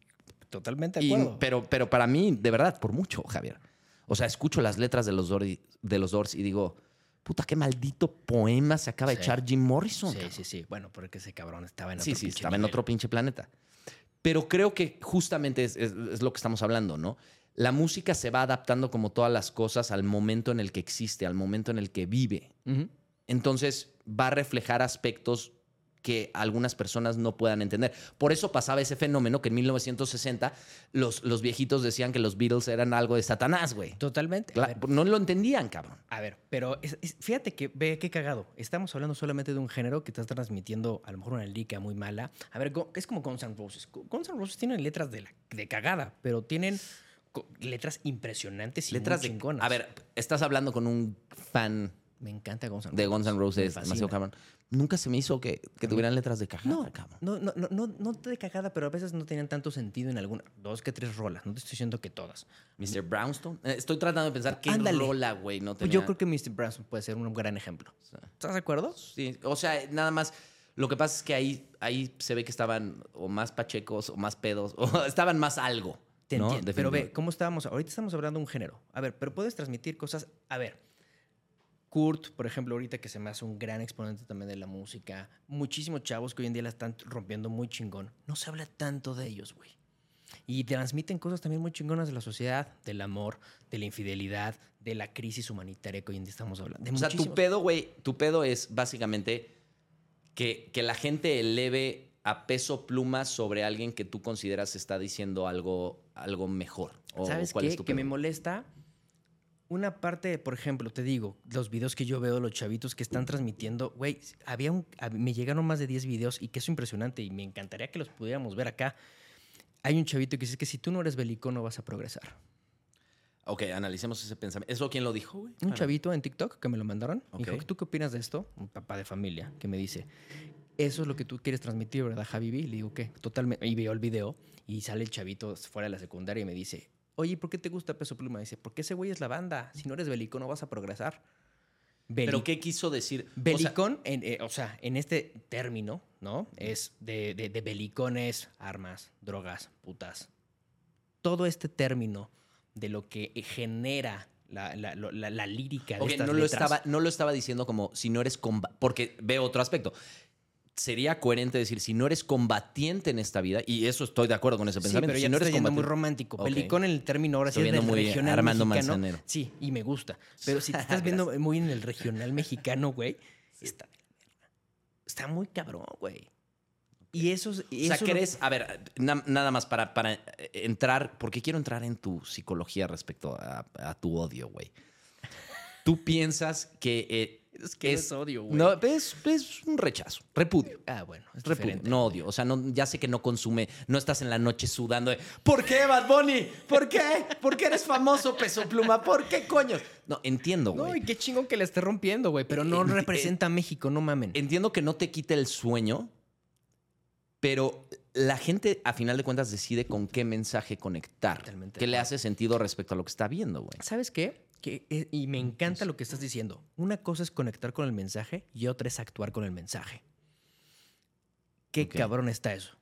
totalmente de Y- pero, pero para mí, de verdad, por mucho, Javier. O sea, escucho las letras de los, Doors, de los Doors y digo, puta, qué maldito poema se acaba de Sí. echar Jim Morrison. sí, cabrón". sí, sí. Bueno, porque ese cabrón estaba en Sí, otro sí, pinche estaba en otro pinche planeta. Pero creo que justamente es, es- es lo que estamos hablando, ¿no? La música se va adaptando como todas las cosas al momento en el que existe, al momento en el que vive. Entonces va a reflejar aspectos que algunas personas no puedan entender. Por eso pasaba ese fenómeno que en 1960 los, los viejitos decían que los Beatles eran algo de Satanás, güey. Totalmente. No lo entendían, cabrón. A ver, pero es- es- fíjate que, ve qué cagado. Estamos hablando solamente de un género que está transmitiendo a lo mejor una lírica muy mala. A ver, es como Guns N' Roses. Gu- Guns N' Roses tienen letras de, la- de cagada, pero tienen letras impresionantes y Letras muy de... chingonas. A ver, estás hablando con un fan me encanta Guns N' Roses. de Guns N' Roses, demasiado cabrón. Nunca se me hizo que, que tuvieran letras de cajada, No, cabrón. no, no, no, no, no de cagada, pero a veces no tenían tanto sentido en alguna. Dos que tres rolas. No te estoy diciendo que todas. Mr. Brownstone. Eh, Estoy tratando de pensar qué Ándale. rola, güey, no Pues tenía... yo creo que Mr. Branson puede ser un gran ejemplo. ¿Estás de acuerdo? Sí, o sea, nada más. Lo que pasa es que ahí, ahí se ve que estaban o más pachecos o más pedos o estaban más algo. Te ¿no? entiendo. Pero ve. ¿cómo estábamos? Ahorita estamos hablando de un género. A ver, pero puedes transmitir cosas. A ver, Kurt, por ejemplo, ahorita que se me hace un gran exponente también de la música. Muchísimos chavos que hoy en día la están rompiendo muy chingón. No se habla tanto de ellos, güey. Y transmiten cosas también muy chingonas de la sociedad, del amor, de la infidelidad, de la crisis humanitaria que hoy en día estamos hablando. De O sea, tu pedo, güey, tu pedo es básicamente que, que la gente eleve a peso pluma sobre alguien que tú consideras está diciendo algo, algo mejor. ¿O ¿Sabes cuál qué? es tu Que me molesta una parte, por ejemplo, te digo, los videos que yo veo de los chavitos que están transmitiendo, güey, había un, me llegaron más de 10 videos y que es impresionante y me encantaría que los pudiéramos ver acá. Hay un chavito que dice que si tú no eres bélico no vas a progresar. Ok, analicemos ese pensamiento. ¿Eso quién lo dijo, güey? Un Para- chavito en TikTok que me lo mandaron. Ok. Dijo, ¿tú qué opinas de esto? Un papá de familia que me dice, eso es lo que tú quieres transmitir, ¿verdad, Javi? Le digo, ¿qué? Totalmente. Y veo el video y sale el chavito fuera de la secundaria y me dice, oye, ¿por qué te gusta Peso Pluma? Dice, porque ese güey es la banda. Si no eres bélico no vas a progresar. ¿Pero qué quiso decir? O sea, Belicón, en, eh, o sea, en este término, ¿no? Es de, de, de belicones, armas, drogas, putas. Todo este término de lo que genera la, la- la- la lírica de Ok, estas no lo, estaba, no lo estaba diciendo como si no eres porque veo otro aspecto. Sería coherente decir, si no eres combatiente en esta vida, y eso estoy de acuerdo con ese Sí, pensamiento. pero ya si no eres yendo muy romántico. Ok. Belicón en el término ahora sí es del viendo muy regional Armando mexicano. Manzanero. Sí, y me gusta. Pero si te estás viendo muy en el regional mexicano, güey, está. Está muy cabrón, güey. Y eso es... O sea, ¿crees? A ver, na- nada más para, para eh, entrar, porque quiero entrar en tu psicología respecto a, a tu odio, güey. ¿Tú piensas que eh, Es que es odio, güey. No, es, es un rechazo, repudio. Ah, bueno, es Repudio, diferente. no odio. O sea, no, ya sé que no consume, no estás en la noche sudando de ¿Por qué, Bad Bunny? ¿Por qué? ¿Por qué eres famoso, peso pluma? ¿Por qué coño? No, entiendo, No, güey. y qué chingón que la esté rompiendo, güey. Pero no En- representa a México, no mamen. Entiendo que no te quite el sueño, pero la gente, a final de cuentas, decide con qué mensaje conectar. Totalmente ¿Qué le hace sentido respecto a lo que está viendo, güey? ¿Sabes qué? Que, eh, y me encanta lo que estás diciendo. Una cosa es conectar con el mensaje y otra es actuar con el mensaje. Qué cabrón está eso.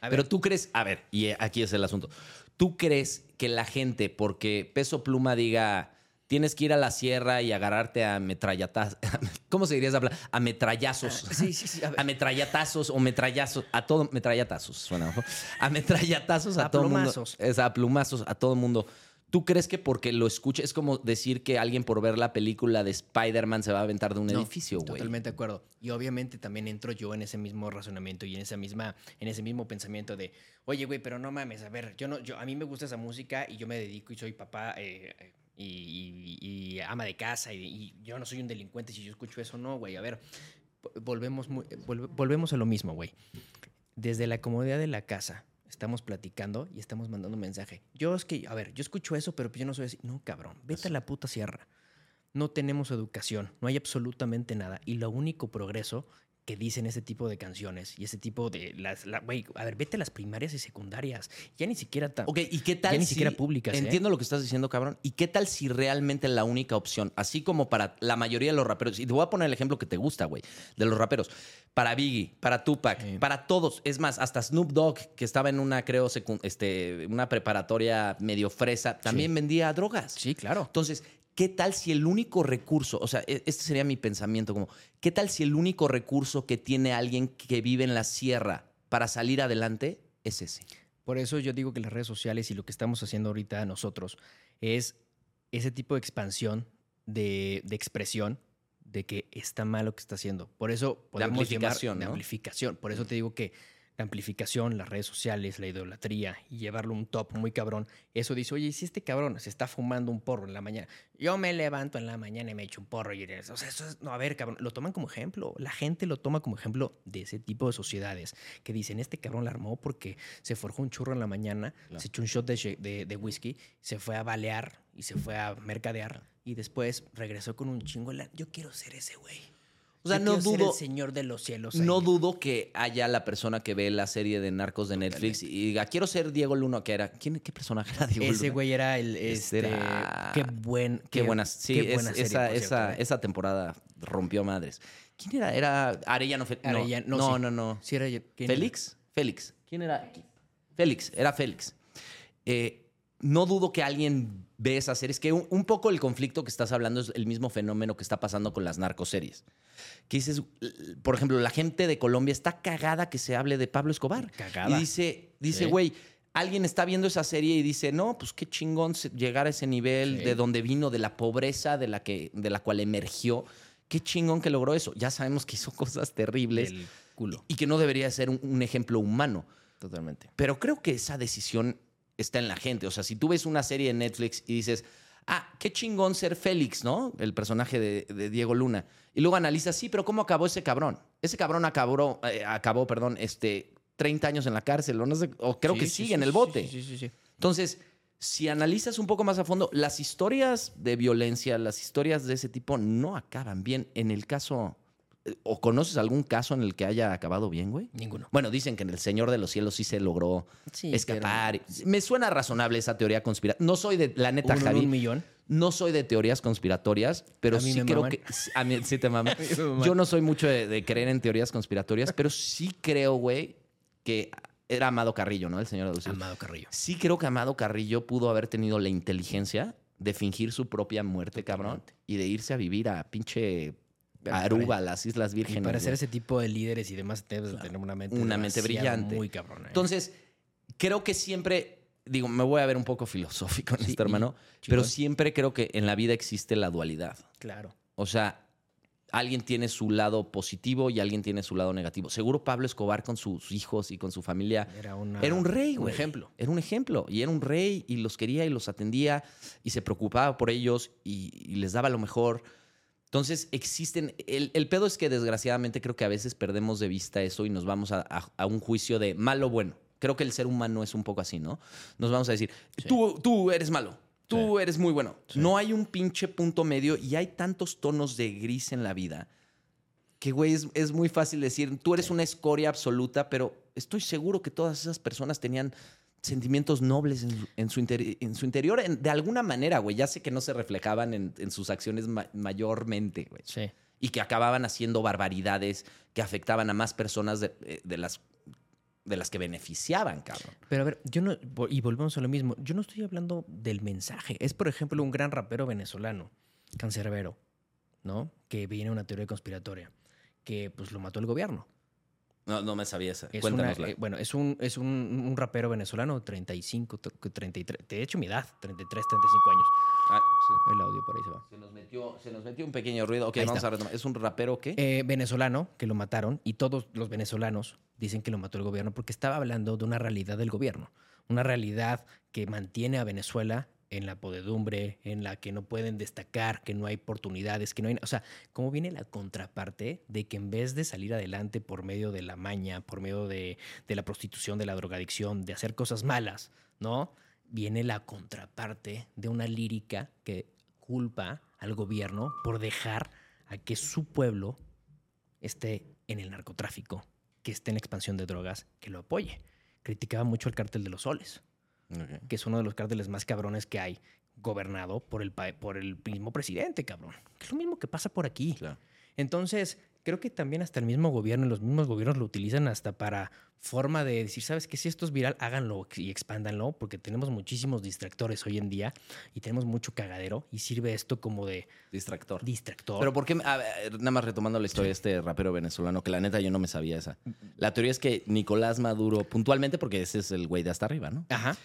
A Pero ver, tú crees, a ver, y aquí es el asunto. ¿Tú crees que la gente, porque Peso Pluma diga, tienes que ir a la sierra y agarrarte a metrallatazos, ¿cómo se diría esa palabra? A metrallazos. Ah, sí, sí, sí, a. A metrallatazos o metrallazos, a todo, metrallatazos, suena. A metrallatazos a, A todo mundo. plumazos. Es a plumazos a todo mundo. ¿Tú crees que porque lo escucha es como decir que alguien por ver la película de Spider-Man se va a aventar de un No, edificio, güey? Totalmente de acuerdo. Y obviamente también entro yo en ese mismo razonamiento y en esa misma, en ese mismo pensamiento de, oye, güey, pero no mames, a ver, yo no, yo, a mí me gusta esa música y yo me dedico y soy papá eh, eh, y, y- y ama de casa y, y yo no soy un delincuente si yo escucho eso, no, güey. A ver, vo- volvemos, muy- volve- volvemos a lo mismo, güey. Desde la comodidad de la casa estamos platicando y estamos mandando un mensaje. Yo es que, a ver, yo escucho eso, pero yo no soy así. No, cabrón, vete a la puta sierra no tenemos educación, no hay absolutamente nada. Y lo único progreso que dicen ese tipo de canciones y ese tipo de las la- güey, a ver, vete a las primarias y secundarias, ya ni siquiera tan Ok, ¿y qué tal Ya ni si- siquiera públicas, ¿eh? Entiendo lo que estás diciendo, cabrón. ¿Y qué tal si realmente la única opción, así como para la mayoría de los raperos, y te voy a poner el ejemplo que te gusta, güey, de los raperos, para Biggie, para Tupac, Sí. para todos, es más, hasta Snoop Dogg, que estaba en una, creo, este, una preparatoria medio fresa, también vendía drogas. Sí, claro. Entonces, ¿qué tal si el único recurso, o sea, e- este sería mi pensamiento, como, ¿qué tal si el único recurso que tiene alguien que vive en la sierra para salir adelante es ese? Por eso yo digo que las redes sociales y lo que estamos haciendo ahorita nosotros es ese tipo de expansión de, de expresión de que está mal lo que está haciendo. Por eso podemos amplificación, llamar- de ¿no? amplificación. Por eso te digo que la amplificación, las redes sociales, la idolatría y llevarlo a un top muy cabrón, eso dice, oye, ¿y si este cabrón se está fumando un porro en la mañana, yo me levanto en la mañana y me echo un porro y eso, o sea, eso es, no, a ver, cabrón, lo toman como ejemplo, la gente lo toma como ejemplo de ese tipo de sociedades que dicen, este cabrón la armó porque se forjó un churro en la mañana, Claro. se echó un shot de, de, de whisky, se fue a balear y se fue a mercadear y después regresó con un chingo Yo quiero ser ese güey. O sea, no dudo- el señor de los cielos. No dudo que haya la persona que ve la serie de Narcos de Netflix y diga, quiero ser Diego Luna, que era. ¿Quién, ¿Qué personaje era Diego Ese Luna? güey era el. Este era- Qué buen. Qué, buenas. Sí, qué es- buena serie, esa, esa, esa temporada rompió madres. ¿Quién era? Era Arellano no, no, no, no, sí. no. Sí, era- ¿quién era? ¿Félix? Félix. ¿Quién era? Félix, era Félix. Eh, no dudo que alguien ve esa serie. Es que un, un poco el conflicto que estás hablando es el mismo fenómeno que está pasando con las narcoseries. Que dices, por ejemplo, la gente de Colombia está cagada que se hable de Pablo Escobar. Cagada. Y dice, dice, Sí. güey, alguien está viendo esa serie y dice, no, pues qué chingón llegar a ese nivel Sí. de donde vino, de la pobreza de la, que, de la cual emergió. Qué chingón que logró eso. Ya sabemos que hizo cosas terribles Del culo. y que no debería ser un, un ejemplo humano. Totalmente. Pero creo que esa decisión está en la gente. O sea, si tú ves una serie en Netflix y dices, ah, qué chingón ser Félix, ¿no? El personaje de, de Diego Luna. Y luego analizas, sí, pero ¿cómo acabó ese cabrón? Ese cabrón acabó, eh, acabó perdón, este, 30 años en la cárcel, o no sé, o creo Sí, que sí, sigue sí, en el bote. Sí, sí, sí. Entonces, si analizas un poco más a fondo, las historias de violencia, las historias de ese tipo no acaban bien. En el caso, ¿o conoces algún caso en el que haya acabado bien, güey? Ninguno. Bueno, dicen que en El Señor de los Cielos sí se logró Sí, escapar. Me suena razonable esa teoría conspirativa. No soy de, la neta, Uno Javi, un millón. no soy de teorías conspiratorias, pero sí creo maman. que... A mí sí te maman. Yo no soy mucho de, de creer en teorías conspiratorias, pero sí creo, güey, que era Amado Carrillo, ¿no? El Señor de los Cielos. Amado Carrillo. Sí creo que Amado Carrillo pudo haber tenido la inteligencia de fingir su propia muerte, cabrón, y de irse a vivir a pinche Aruba, las Islas Y Vírgenes. para ser ese tipo de líderes y demás, debes de tener una mente. Una mente brillante. Muy cabrona. ¿eh? Entonces, creo que siempre, digo, me voy a ver un poco filosófico en Sí, esto, hermano, y- pero siempre creo que en la vida existe la dualidad. Claro. O sea, alguien tiene su lado positivo y alguien tiene su lado negativo. Seguro Pablo Escobar con sus hijos y con su familia Era, una, era un rey, un güey. ejemplo. Era un ejemplo. Y era un rey y los quería y los atendía y se preocupaba por ellos y, y les daba lo mejor. Entonces existen. El, el pedo es que desgraciadamente creo que a veces perdemos de vista eso y nos vamos a, a- a un juicio de malo o bueno. Creo que el ser humano es un poco así, ¿no? Nos vamos a decir, Sí. tú, tú eres malo, tú Sí. eres muy bueno. Sí. No hay un pinche punto medio y hay tantos tonos de gris en la vida que, güey, es, es muy fácil decir, tú eres una escoria absoluta, pero estoy seguro que todas esas personas tenían sentimientos nobles en, su- en su, interi- en su interior, en- de alguna manera, güey. Ya sé que no se reflejaban en, sus acciones ma- mayormente, güey. Sí. Y que acababan haciendo barbaridades que afectaban a más personas de, eh, de las, de las que beneficiaban, cabrón. Pero a ver, yo no. Y volvemos a lo mismo. Yo no estoy hablando del mensaje. Es, por ejemplo, un gran rapero venezolano, Cancerbero, ¿no? Que viene una teoría conspiratoria. Que pues lo mató el gobierno. No, no me sabía esa. Es Cuéntanosla. una- eh, bueno, es un, es un, un rapero venezolano, 35, to- 33. De hecho, mi edad, 33, 35 años. Ah, sí. El audio por ahí se va. Se nos, metió, se nos metió un pequeño ruido. Ok, Ahí vamos está. a retomar. ¿Es un rapero qué? Eh, venezolano que lo mataron y todos los venezolanos dicen que lo mató el gobierno porque estaba hablando de una realidad del gobierno, una realidad que mantiene a Venezuela en la podedumbre, en la que no pueden destacar, que no hay oportunidades, que no hay... O sea, ¿cómo viene la contraparte de que en vez de salir adelante por medio de la maña, por medio de, la prostitución, de la drogadicción, de hacer cosas malas, ¿no? Viene la contraparte de una lírica que culpa al gobierno por dejar a que su pueblo esté en el narcotráfico, que esté en la expansión de drogas, que lo apoye. Criticaba mucho el cártel de los soles, Que es uno de los cárteles más cabrones que hay, gobernado por el, por el mismo presidente, cabrón. Que es lo mismo que pasa por aquí. Claro. Entonces, creo que también hasta el mismo gobierno, y los mismos gobiernos lo utilizan hasta para forma de decir, ¿sabes qué? Si esto es viral, háganlo y expándanlo, porque tenemos muchísimos distractores hoy en día y tenemos mucho cagadero y sirve esto como de Distractor. distractor. Pero ¿por qué? A ver, nada más retomando la historia de este rapero venezolano, que la neta yo no me sabía esa. La teoría es que Nicolás Maduro, puntualmente, porque ese es el güey de hasta arriba, ¿no? Ajá.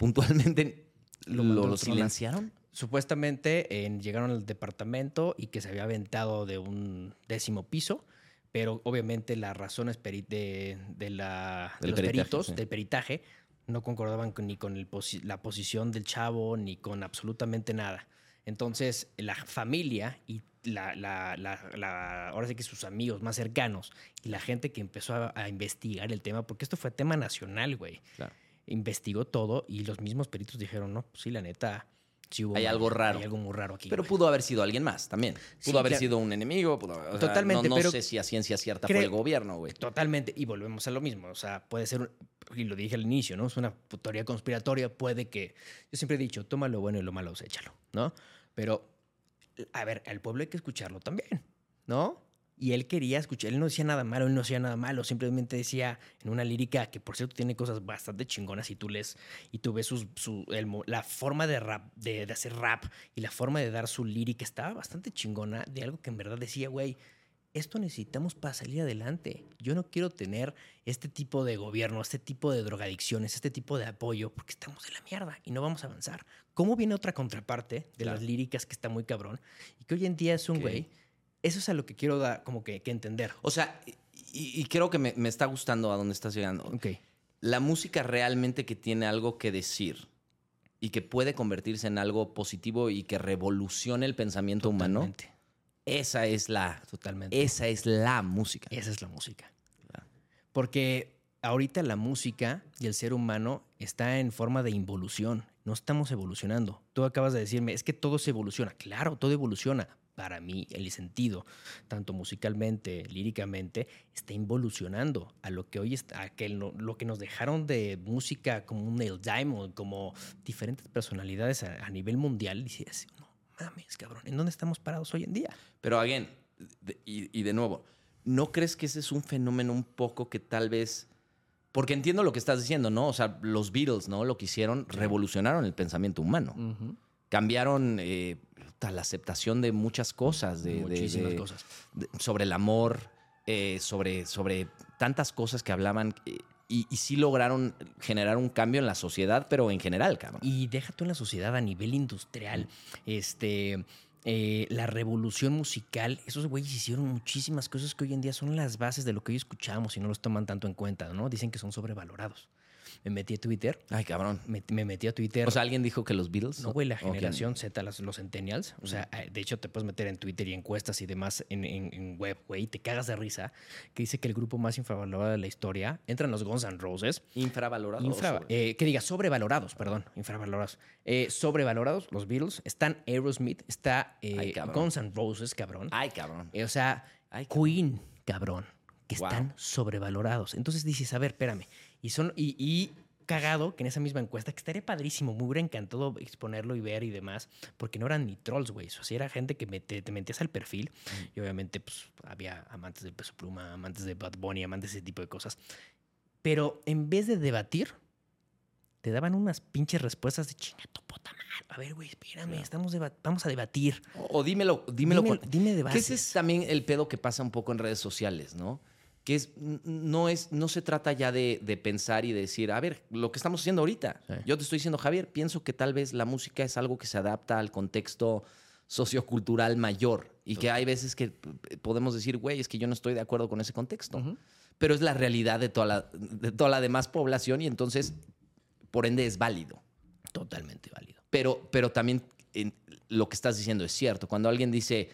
Puntualmente Lo silenciaron. Supuestamente en- llegaron al departamento y que se había aventado de un décimo piso, pero obviamente las razones peri- de, de la, de los peritaje, peritos, sí. del peritaje, no concordaban con- ni con el posi- la posición del chavo ni con absolutamente nada. Entonces, la familia y la, la- la- la- ahora sí que sus amigos más cercanos y la gente que empezó a, a investigar el tema, porque esto fue tema nacional, güey Claro. Investigó todo y los mismos peritos dijeron, no, pues sí, la neta, sí hubo Hay algo raro. Hay algo muy raro aquí. Pero güey". pudo haber sido alguien más también. Pudo Sí, haber claro. sido un enemigo. pudo- o sea, Totalmente, No, no pero sé si a ciencia cierta fue el gobierno, güey. Totalmente. Y volvemos a lo mismo. O sea, puede ser, y lo dije al inicio, ¿no? Es una teoría conspiratoria. Puede que. Yo siempre he dicho, toma lo bueno y lo malo, échalo, ¿no? Pero, a ver, al pueblo hay que escucharlo también, ¿no? Y él quería escuchar, él no decía nada malo, él no decía nada malo, simplemente decía en una lírica que por cierto tiene cosas bastante chingonas y tú lees y tú ves sus- su, el la forma de rap, de, de hacer rap y la forma de dar su lírica estaba bastante chingona de algo que en verdad decía, güey, esto necesitamos para salir adelante. Yo no quiero tener este tipo de gobierno, este tipo de drogadicciones, este tipo de apoyo, porque estamos en la mierda y no vamos a avanzar. ¿Cómo viene otra contraparte de Claro. las líricas que está muy cabrón y que hoy en día es un güey? Eso es a lo que quiero dar, como que, que entender. O sea, y, y creo que me, me está gustando a dónde estás llegando. Ok. La música realmente que tiene algo que decir y que puede convertirse en algo positivo y que revolucione el pensamiento humano, Totalmente. esa es la, Totalmente. esa es la música. Esa es la música. Claro. Porque ahorita la música y el ser humano está en forma de involución. No estamos evolucionando. Tú acabas de decirme, es que todo se evoluciona. Claro, todo evoluciona. Para mí, el sentido, tanto musicalmente, líricamente, está involucionando a lo que hoy está, a que lo, que nos dejaron de música como un Neil Diamond, como diferentes personalidades a, a nivel mundial. Dices, no mames, cabrón, ¿en dónde estamos parados hoy en día? Pero, again, de- y, y de nuevo, ¿no crees que ese es un fenómeno un poco que tal vez... Porque entiendo lo que estás diciendo, ¿no? O sea, los Beatles, ¿no? Lo que hicieron, revolucionaron el pensamiento humano. Cambiaron eh, la aceptación de muchas cosas. De, Muchísimas de- cosas. de- sobre el amor, eh, sobre, sobre tantas cosas que hablaban. eh, y, y sí lograron generar un cambio en la sociedad, pero en general, cabrón. Y deja tú en la sociedad a nivel industrial, este, eh, la revolución musical, esos güeyes hicieron muchísimas cosas que hoy en día son las bases de lo que hoy escuchamos y no los toman tanto en cuenta, ¿no? Dicen que son sobrevalorados. Me metí a Twitter, Ay, cabrón. me, me metí a Twitter. O sea, alguien dijo que los Beatles. no, güey, la generación Z, los centennials. O sea, de hecho, te puedes meter en Twitter y encuestas y demás en, en- en web, güey, te cagas de risa, que dice que el grupo más infravalorado de la historia entran los Guns N' Roses, Infravalorado. Infra- eh, que diga sobrevalorados, perdón, infravalorados. Eh, sobrevalorados, los Beatles. Están Aerosmith, está eh, Ay. Guns N' Roses, cabrón. Ay, cabrón. O sea, Ay, cabrón. Queen, cabrón. Que Wow. están sobrevalorados. Entonces dices, a ver, espérame. Y son, y, y cagado que en esa misma encuesta, que estaría padrísimo, me hubiera encantado exponerlo y ver y demás, porque no eran ni trolls, güey. O sea, era gente que mete- te metías al perfil y obviamente pues había amantes del peso pluma, amantes de Bad Bunny, amantes de ese tipo de cosas. Pero en vez de debatir, te daban unas pinches respuestas de chinga tu puta madre. A ver, güey, espérame, Claro. estamos vamos a debatir. O, o dímelo, dímelo dime, con- dime de Que ese es también el pedo que pasa un poco en redes sociales, ¿no? Que es, no, es, no se trata ya de, de pensar y decir, a ver, lo que estamos haciendo ahorita. Sí. Yo te estoy diciendo, Javier, pienso que tal vez la música es algo que se adapta al contexto sociocultural mayor y que hay veces que podemos decir, güey, es que yo no estoy de acuerdo con ese contexto. Pero es la realidad de toda la, de toda la demás población y entonces, por ende, es válido. Totalmente válido. Pero, pero también en- lo que estás diciendo es cierto. Cuando alguien dice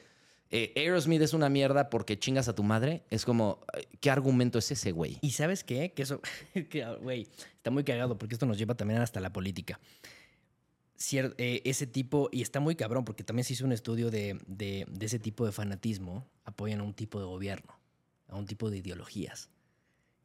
eh, Aerosmith es una mierda porque chingas a tu madre, es como, ay, ¿qué argumento es ese, güey? Y sabes qué? Que eso, güey, está muy cagado porque esto nos lleva también hasta la política. Eh, ese tipo, y está muy cabrón porque también se hizo un estudio de, de- de ese tipo de fanatismo, apoyan a un tipo de gobierno. a un tipo de ideologías.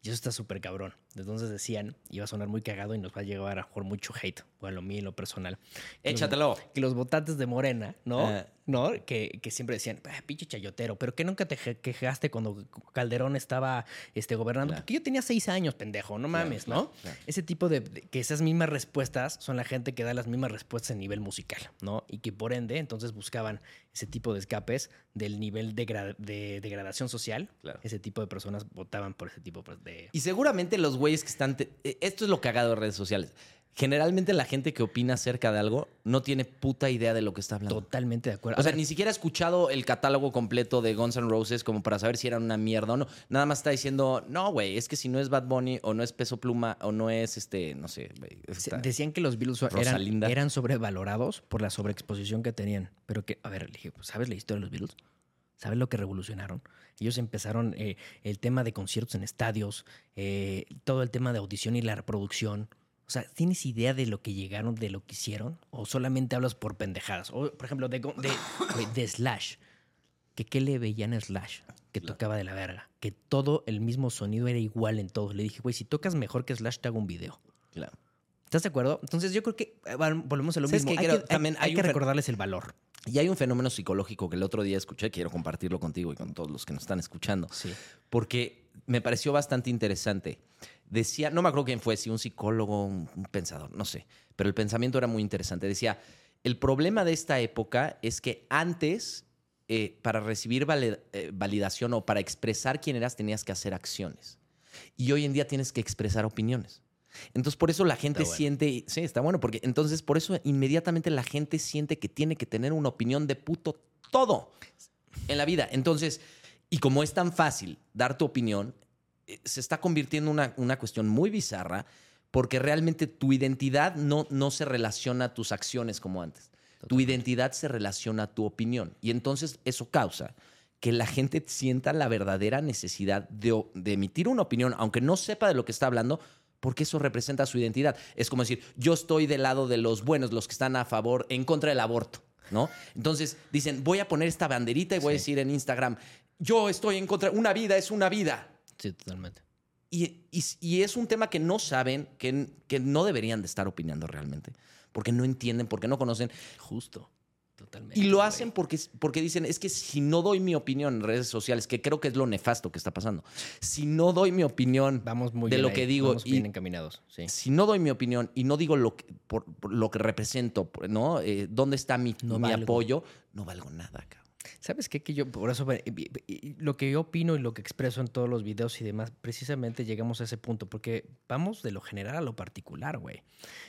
Y eso está súper cabrón. Entonces decían, iba a sonar muy cagado y nos va a llevar a jugar mucho hate, bueno, lo mío y lo personal. Que los- Échatelo. Que los votantes de Morena, ¿no? Ah. ¿No? Que, que siempre decían, "Ah, pinche chayotero, pero que nunca te quejaste cuando Calderón estaba este, gobernando. Claro. Porque yo tenía seis años, pendejo, no mames, claro, ¿no? claro. Ese tipo de, de- que esas mismas respuestas son la gente que da las mismas respuestas en nivel musical, ¿no? Y que por ende, entonces buscaban ese tipo de escapes del nivel de, de degradación social. Claro. Ese tipo de personas votaban por ese tipo pues, de... Y seguramente los güeyes que están... te- eh, Esto es lo cagado de redes sociales. Generalmente la gente que opina acerca de algo no tiene puta idea de lo que está hablando. Totalmente de acuerdo. O sea, ni siquiera ha escuchado el catálogo completo de Guns N' Roses como para saber si eran una mierda o no. Nada más está diciendo, no, güey, es que si no es Bad Bunny o no es Peso Pluma o no es este, no sé, está- decían que los Beatles eran, eran sobrevalorados por la sobreexposición que tenían. Pero que, a ver, le dije, pues, ¿sabes la historia de los Beatles? ¿Sabes lo que revolucionaron? Ellos empezaron eh, el tema de conciertos en estadios, eh, todo el tema de audición y la reproducción. O sea, ¿tienes idea de lo que llegaron, de lo que hicieron? ¿O solamente hablas por pendejadas? O, por ejemplo, de, de, de Slash. Que qué le veían a Slash, que tocaba de la verga. Que todo el mismo sonido era igual en todo. Le dije, güey, si tocas mejor que Slash, te hago un video. Claro. ¿Estás de acuerdo? Entonces yo creo que eh, van- volvemos a lo ¿Sabes mismo. qué? Hay, Creo que, también hay hay que recordarles el valor. Y hay un fenómeno psicológico que el otro día escuché, quiero compartirlo contigo y con todos los que nos están escuchando. Sí. porque me pareció bastante interesante. Decía, no me acuerdo quién fue, si un psicólogo, un, un pensador, no sé, pero el pensamiento era muy interesante. Decía, el problema de esta época es que antes, eh, para recibir eh, validación o para expresar quién eras, tenías que hacer acciones. Y hoy en día tienes que expresar opiniones. Entonces, por eso la gente bueno. siente, sí, está bueno, porque entonces por eso inmediatamente la gente siente que tiene que tener una opinión de puto todo en la vida. Entonces, y como es tan fácil dar tu opinión, eh, se está convirtiendo en una, una cuestión muy bizarra porque realmente tu identidad no, no se relaciona a tus acciones como antes. Tu identidad se relaciona a tu opinión. Y entonces eso causa que la gente sienta la verdadera necesidad de emitir una opinión, aunque no sepa de lo que está hablando, porque eso representa su identidad. Es como decir, yo estoy del lado de los buenos, los que están a favor, en contra del aborto, ¿no? Entonces dicen, voy a poner esta banderita y voy a decir en Instagram, yo estoy en contra, una vida es una vida. Sí, totalmente. Y, y- y es un tema que no saben, que, que no deberían de estar opinando realmente, porque no entienden, porque no conocen. Justo. Totalmente. Y lo güey. hacen porque, porque dicen, es que si no doy mi opinión en redes sociales, que creo que es lo nefasto que está pasando, si no doy mi opinión Vamos muy de bien lo ahí, que digo vamos y- bien encaminados. Sí. si no doy mi opinión y no digo lo que, por, por lo que represento, ¿no? Eh, ¿Dónde está mi, No mi valgo. apoyo? No valgo nada, cabrón. ¿Sabes qué? Que yo, por eso, lo que yo opino y lo que expreso en todos los videos y demás, precisamente llegamos a ese punto, porque vamos de lo general a lo particular, güey.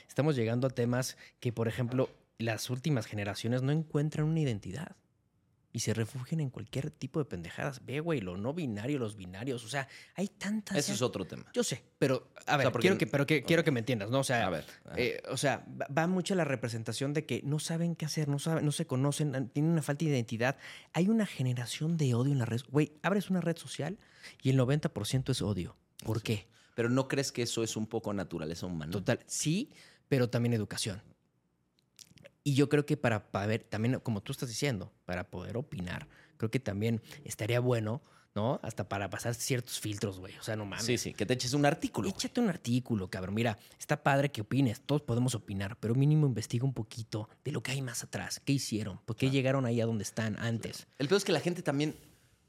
Estamos llegando a temas que, por ejemplo, las últimas generaciones no encuentran una identidad y se refugian en cualquier tipo de pendejadas. Ve, güey, lo no binario, los binarios, o sea, hay tantas... Eso es otro tema. Yo sé, pero a ver, sea, porque- quiero que, pero que, quiero que me entiendas, ¿no? O sea, A ver, ajá. eh, o sea, va, mucho la representación de que no saben qué hacer, no saben, no se conocen, tienen una falta de identidad. Hay una generación de odio en la red. Güey, abres una red social y el 90% es odio. ¿Por qué? Pero ¿no crees que eso es un poco naturaleza humana? Total, sí, pero también educación. Y yo creo que para, para ver, también como tú estás diciendo, para poder opinar, creo que también estaría bueno, ¿no? Hasta para pasar ciertos filtros, güey. O sea, no mames. Sí, sí, que te eches un artículo. güey. Échate un artículo, cabrón. Mira, está padre que opines. Todos podemos opinar, pero mínimo investiga un poquito de lo que hay más atrás. ¿Qué hicieron? ¿Por qué llegaron ahí a donde están antes? El peor es que la gente también,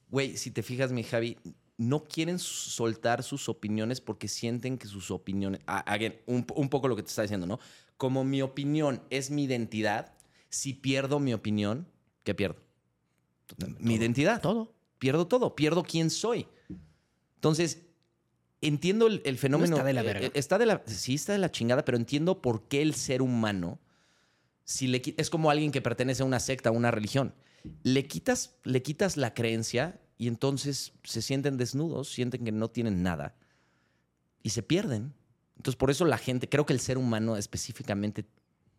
güey, si te fijas, mi Javi, no quieren soltar sus opiniones porque sienten que sus opiniones. Again, un, un poco lo que te está diciendo, ¿no? Como mi opinión es mi identidad, si pierdo mi opinión, ¿qué pierdo? Mi identidad. Todo. Pierdo todo, pierdo quién soy. Entonces, entiendo el, el fenómeno. está de la eh, verga. eh, está de la, sí, está de la chingada, pero entiendo por qué el ser humano, si le, es como alguien que pertenece a una secta, a una religión. Le quitas, le quitas la creencia y entonces se sienten desnudos, sienten que no tienen nada y se pierden. Entonces, por eso la gente, creo que el ser humano específicamente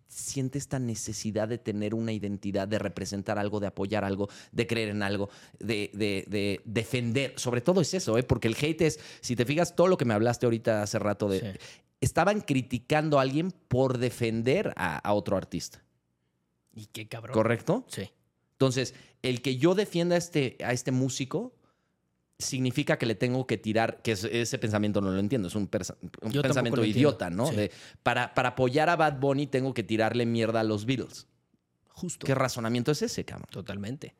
siente esta necesidad de tener una identidad, de representar algo, de apoyar algo, de creer en algo, de, de- de defender. Sobre todo es eso, ¿eh? porque el hate es, si te fijas, todo lo que me hablaste ahorita hace rato de... Sí. Estaban criticando a alguien por defender a, a otro artista, ¿Y qué cabrón? ¿correcto? Sí. Entonces, el que yo defienda a este, a este músico significa que le tengo que tirar, que es- ese pensamiento no lo entiendo, es un, pensamiento idiota, ¿no? sí. De, para, para apoyar a Bad Bunny tengo que tirarle mierda a los Beatles. Justo. ¿Qué razonamiento es ese, cabrón? Totalmente.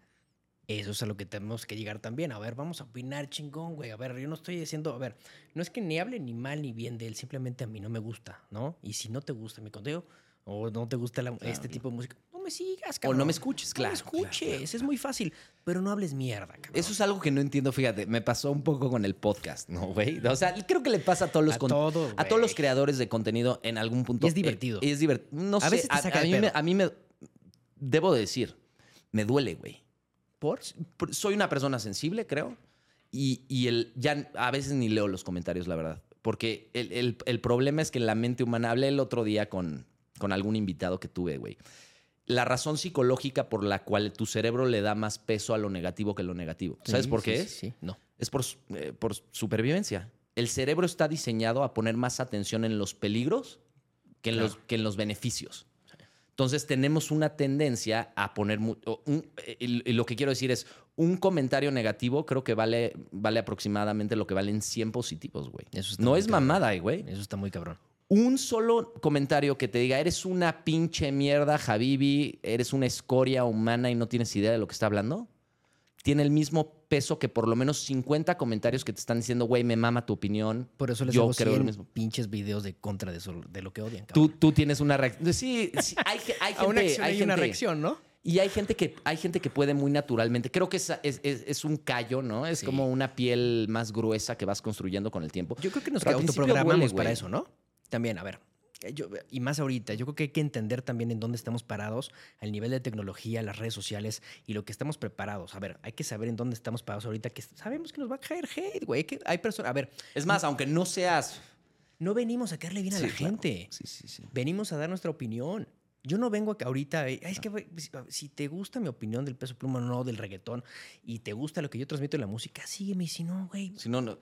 Eso es a lo que tenemos que llegar también. A ver, vamos a opinar chingón, güey. A ver, yo no estoy diciendo, a ver, no es que ni hable ni mal ni bien de él, simplemente a mí no me gusta, ¿no? Y si no te gusta mi contenido o no te gusta la- este tipo de música, me sigas, O no me escuches, No claro. me escuches, claro, es muy fácil, pero no hables mierda, cabrón. Eso es algo que no entiendo, fíjate, me pasó un poco con el podcast, ¿no, güey? O sea, creo que le pasa a todos los A con- todo, a todos los creadores de contenido en algún punto. Y es divertido. Eh, es divertido. No A sé, veces te a, saca a de mí me, a mí me debo decir, me duele, güey. ¿Por? Por- Soy una persona sensible, creo. Y, y el, ya a veces ni leo los comentarios, la verdad. Porque el, el- el problema es que en la mente humana, hablé el otro día con, con algún invitado que tuve, güey. La razón psicológica por la cual tu cerebro le da más peso a lo negativo que lo negativo. ¿Sabes por qué sí, es? Sí, no. Es por, eh, por supervivencia. El cerebro está diseñado a poner más atención en los peligros que en, Claro. los, que en los beneficios. Entonces tenemos una tendencia a poner... un- eh, y- lo que quiero decir es, un comentario negativo creo que vale, vale aproximadamente lo que valen 100 positivos, güey. No es cabrón. mamada, eh, güey. Eso está muy cabrón. Un solo comentario que te diga, eres una pinche mierda, Habibi, eres una escoria humana y no tienes idea de lo que está hablando, tiene el mismo peso que por lo menos 50 comentarios que te están diciendo, güey, me mama tu opinión. Por eso les Yo hago creo lo 100 mismo. pinches videos de contra de, eso- de lo que odian, Tú, cabrón. tú tienes una reacción. Sí, sí, hay, hay A gente. una acción hay hay una gente- reacción, ¿no? Y hay gente que, hay gente que puede muy naturalmente. Creo que es, es, es- es un callo, ¿no? Es Sí. como una piel más gruesa que vas construyendo con el tiempo. Yo creo que nos autoprogramamos para eso, ¿no? También, a ver. eh, yo- y más ahorita, yo creo que hay que entender también en dónde estamos parados, al nivel de tecnología, las redes sociales y lo que estamos preparados. A ver, hay que saber en dónde estamos parados ahorita, que sabemos que nos va a caer hate, güey. que hay personas, a ver, Es más, aunque no seas. no venimos a caerle bien a Sí, la claro. gente. Sí, sí, sí. Venimos a dar nuestra opinión. Yo no vengo acá ahorita, eh, "Ay, es que güey, si- te gusta mi opinión del peso pluma o no, del reggaetón, y te gusta lo que yo transmito en la música, sígueme, si no, güey, Si no, no.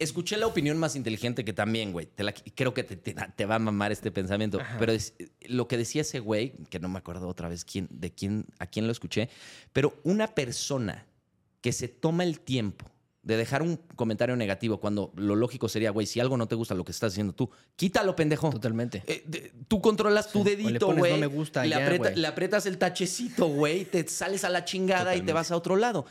Escuché la opinión más inteligente que también, güey. Te la- creo que te, te- te va a mamar este pensamiento. Ajá. Pero es- lo que decía ese güey, que no me acuerdo otra vez quién, de quién, a quién lo escuché, pero una persona que se toma el tiempo de dejar un comentario negativo cuando lo lógico sería, güey, si algo no te gusta lo que estás haciendo tú, quítalo, pendejo. totalmente. Eh, de- tú controlas tu Sí. Dedito, güey. no me gusta le, ya, aprieta- güey. le aprietas el tachecito, güey. Te sales a la chingada y te vas a otro lado.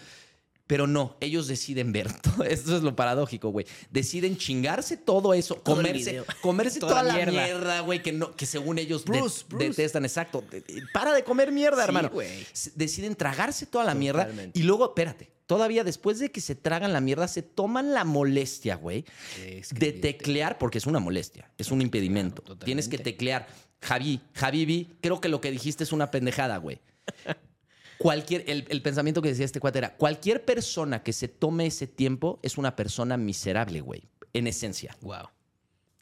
Pero no, ellos deciden ver todo. Esto es lo paradójico, güey. Deciden chingarse todo eso, Todo comerse, comerse Toda toda, la mierda. güey, que, no, que según ellos de- Bruce, detestan. Exacto. Para de comer mierda, Sí, hermano. Deciden tragarse toda la mierda. Y luego, espérate, todavía después de que se tragan la mierda, se toman la molestia, güey, de teclear, porque es una molestia, es un impedimento. Claro, Tienes que teclear. Javi, Javibi, creo que lo que dijiste es una pendejada, güey. Cualquier, el, el pensamiento que decía este cuate era, cualquier persona que se tome ese tiempo es una persona miserable, güey, en esencia. Wow.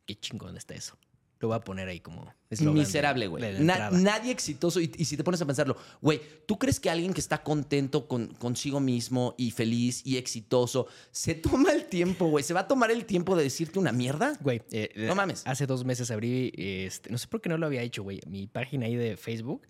Qué chingón está eso. Lo voy a poner ahí como Miserable, güey. Na- nadie exitoso. Y, y si te pones a pensarlo, güey, ¿tú crees que alguien que está contento con, consigo mismo y feliz y exitoso se toma el tiempo, güey? ¿Se va a tomar el tiempo de decirte una mierda? Güey, eh, No mames. Hace dos meses abrí, este, no sé por qué no lo había hecho, güey, mi página ahí de Facebook,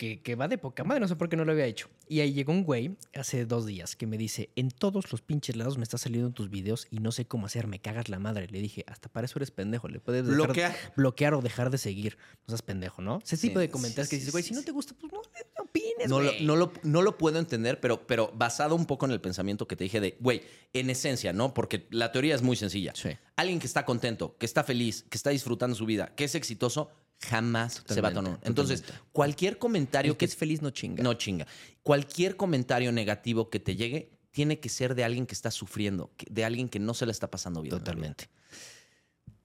que, que va de poca madre, no sé por qué no lo había hecho. Y ahí llegó un güey hace dos días que me dice, en todos los pinches lados me está saliendo en tus videos y no sé cómo hacer, me cagas la madre. Le dije, hasta para eso eres pendejo, le puedes dejar- Bloquear. bloquear o dejar de seguir. No seas pendejo, ¿no? Ese Sí, tipo de sí, comentarios que dices, güey, si no te gusta, pues no, no opines, No lo, no, lo, no lo puedo entender, pero, pero basado un poco en el pensamiento que te dije de, güey, en esencia, ¿no? Porque la teoría es muy sencilla. Sí. Alguien que está contento, que está feliz, que está disfrutando su vida, que es exitoso, jamás se va a tomar. Entonces, totalmente. cualquier comentario El que que es feliz no chinga. No chinga. Cualquier comentario negativo que te llegue tiene que ser de alguien que está sufriendo, de alguien que no se la está pasando bien. Totalmente.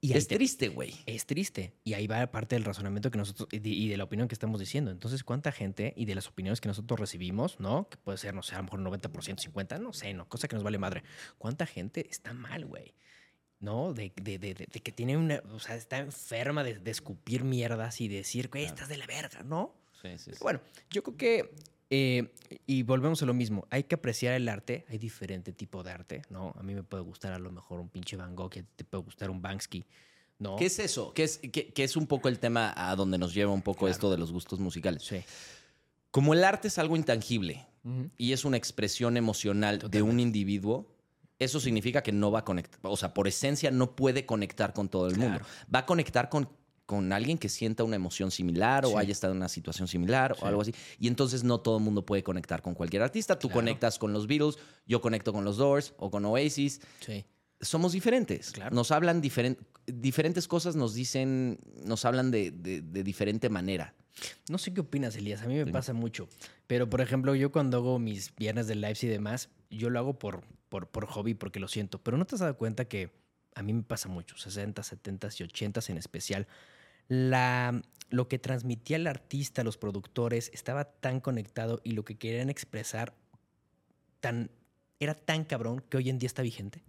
Y Es te- triste, güey. es triste. Y ahí va parte del razonamiento que nosotros y de, y de la opinión que estamos diciendo. Entonces, ¿cuánta gente y de las opiniones que nosotros recibimos, ¿no? Que puede ser, no sé, a lo mejor 90%, 50%, no sé, no, cosa que nos vale madre. ¿Cuánta gente está mal, güey? ¿No? De, de- de- de- de que tiene una, o sea, está enferma de, de escupir mierdas y decir, güey, estás de la verga, ¿no? Sí, sí, Pero Bueno, yo creo que, eh, y volvemos a lo mismo, hay que apreciar el arte, hay diferente tipo de arte, ¿no? A mí me puede gustar a lo mejor un pinche Van Gogh, ti te puede gustar un Banksy, ¿no? ¿Qué es eso? ¿Qué es, qué- qué es un poco el tema a donde nos lleva un poco Claro. esto de los gustos musicales? Sí. Como el arte es algo intangible y es una expresión emocional de un individuo, eso significa que no va a conectar, o sea, por esencia no puede conectar con todo el mundo. Va a conectar con, con alguien que sienta una emoción similar o haya estado en una situación similar o algo así. Y entonces no todo el mundo puede conectar con cualquier artista. Tú conectas con los Beatles, yo conecto con los Doors o con Oasis. Sí. Somos diferentes. Nos hablan diferen- diferentes cosas, nos dicen, nos hablan de, de- de diferente manera. No sé qué opinas, Elías. A mí me pasa mucho. Pero, por ejemplo, yo cuando hago mis viernes de lives y demás, yo lo hago por, por, por hobby, porque lo siento. Pero no te has dado cuenta que a mí me pasa mucho, 60, 70 y 80 en especial. La, lo que transmitía el artista, los productores, estaba tan conectado y lo que querían expresar tan, era tan cabrón que hoy en día está vigente.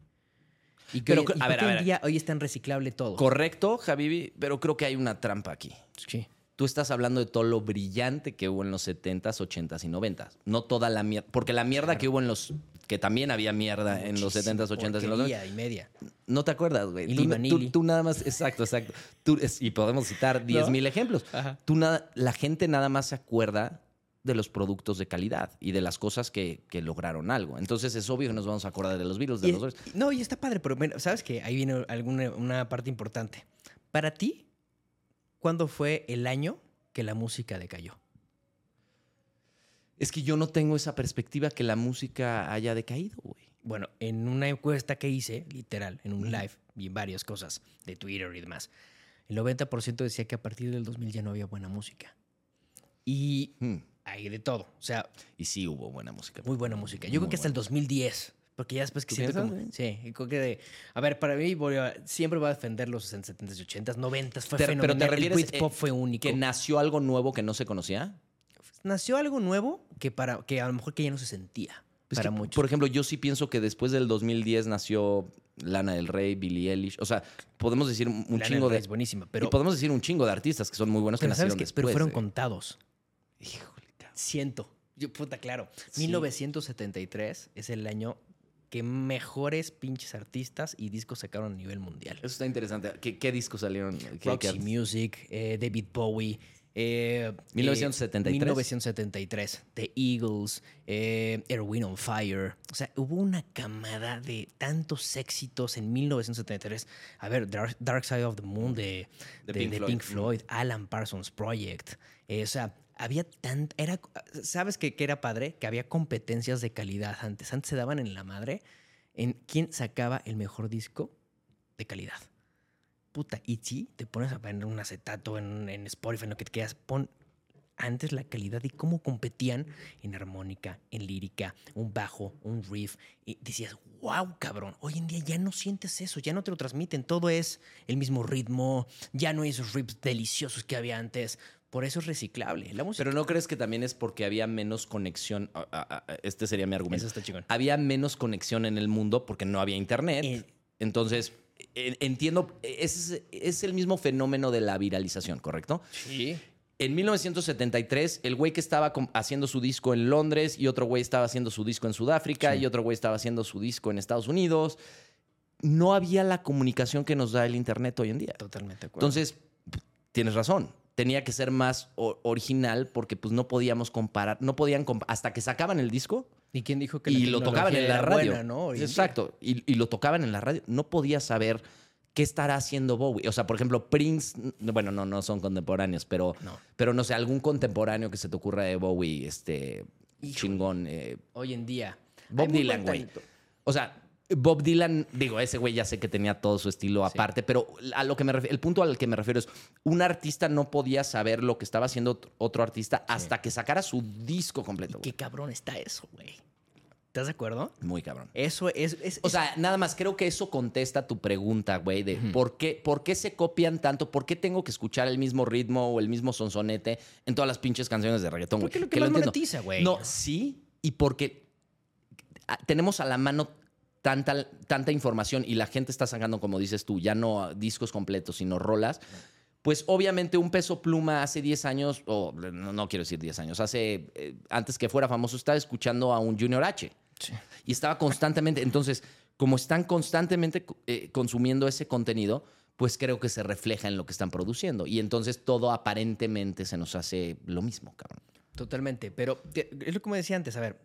Y que Pero, hoy, y a ver, que a hoy en ver. día hoy es tan reciclable todo. Correcto, Javibi, pero creo que hay una trampa aquí. Sí. Tú estás hablando de todo lo brillante que hubo en los 70s, 80s y 90s. No toda la mierda. Porque la mierda que hubo en los. Que también había mierda en los 70s, 80s y los 90s. Porquería y media. No te acuerdas, güey. Tú, tú- nada más. Exacto, exacto. Tú- es- y podemos citar 10.000 ejemplos. Ajá. Tú nada, la gente nada más se acuerda de los productos de calidad y de las cosas que, que lograron algo. Entonces es obvio que nos vamos a acordar de los virus, de Y- los no, y está padre, pero bueno, ¿sabes qué? Ahí viene alguna, una parte importante. Para ti, ¿cuándo fue el año que la música decayó? Es que yo no tengo esa perspectiva que la música haya decaído, güey. Bueno, en una encuesta que hice, literal, en un live, vi varias cosas de Twitter y demás. El 90% decía que a partir del 2000 ya no había buena música. Y Hmm. hay de todo. O sea, Y sí hubo buena música. muy buena música. Yo creo que hasta el buena. 2010. Porque ya después que ¿Tú siento como... Sí, y creo que de... A ver, para mí a- siempre voy a defender los 70s y 80s, 90s. Fue Te- pero te fenomenal. refieres, El eh, fue único. ¿Que nació algo nuevo que no se conocía? Nació algo nuevo que para que a lo mejor que ya no se sentía Es para que, muchos. Por ejemplo, yo sí pienso que después del 2010 nació Lana del Rey, Billie Eilish. O sea, podemos decir un Lana chingo del Rey de... es buenísima, y pero, podemos decir un chingo de artistas que son muy buenos que pero ¿sabes nacieron qué? después. Pero fueron de- contados. Híjole, cabrón. Siento. Yo, puta, claro. Sí. 1973 es el año que mejores pinches artistas y discos sacaron a nivel mundial. Eso está interesante. ¿Qué, qué discos salieron? ¿Qué- Roxy qué- Music, eh, David Bowie. Eh, 1973. eh, 1973. The Eagles, eh, Erwin on Fire. O sea, hubo una camada de tantos éxitos en 1973. A ver, Dark, Dark Side of the Moon de, De de- Pink de Floyd. Pink Floyd, Alan Parsons Project. Eh, o sea, había tan. Era, ¿Sabes qué, qué era padre? Que había competencias de calidad antes. Antes se daban en la madre en quién sacaba el mejor disco de calidad. Puta, y si te pones a poner un acetato en, en Spotify, en lo que te quieras, pon antes la calidad y cómo competían en armónica, en lírica, un bajo, un riff. Y decías, wow, cabrón, hoy en día ya no sientes eso, ya no te lo transmiten, todo es el mismo ritmo, ya no hay esos riffs deliciosos que había antes. Por eso es reciclable. La música. Pero ¿no crees que también es porque había menos conexión? Este sería mi argumento. Eso está chingón. Había menos conexión en el mundo porque no había internet. Eh. Entonces, en- entiendo, es, es el mismo fenómeno de la viralización, ¿correcto? Sí. En 1973, el güey que estaba haciendo su disco en Londres y otro güey estaba haciendo su disco en Sudáfrica Sí. y otro güey estaba haciendo su disco en Estados Unidos. No había la comunicación que nos da el Internet hoy en día. Totalmente de acuerdo. Entonces, tienes razón. Tenía que ser más original porque pues no podíamos comparar, no podían comp- hasta que sacaban el disco ¿Y quién dijo que la y lo tocaban en la radio. Exacto. Y, y lo tocaban en la radio. No podía saber qué estará haciendo Bowie. O sea, por ejemplo, Prince, bueno, no, no son contemporáneos, pero No. pero no sé, algún contemporáneo que se te ocurra de Bowie, este chingón. eh, Hoy en día. Bob Dylan, güey. O sea, Bob Dylan, digo, ese güey ya sé que tenía todo su estilo Sí. aparte, pero a lo que me refiero, el punto al que me refiero es, un artista no podía saber lo que estaba haciendo ot- otro artista hasta que sacara su disco completo. Qué cabrón está eso, güey. ¿Estás de acuerdo? Muy cabrón. Eso es. es- O es- sea, nada más creo que eso contesta tu pregunta, güey, de por, qué, por qué se copian tanto, por qué tengo que escuchar el mismo ritmo o el mismo sonsonete en todas las pinches canciones de reggaetón, güey. Porque lo que Que más entiendo. monetiza, güey. No, sí, y porque ah, tenemos a la mano tanta, tanta información y la gente está sacando, como dices tú, ya no discos completos, sino rolas. Pues obviamente un peso pluma hace 10 años, o no, no quiero decir 10 años, hace, eh, antes que fuera famoso, estaba escuchando a un Junior H. Y estaba constantemente, entonces, como están constantemente eh, consumiendo ese contenido, pues creo que se refleja en lo que están produciendo. Y entonces todo aparentemente se nos hace lo mismo, cabrón. Totalmente. Pero es lo que me decía antes, a ver,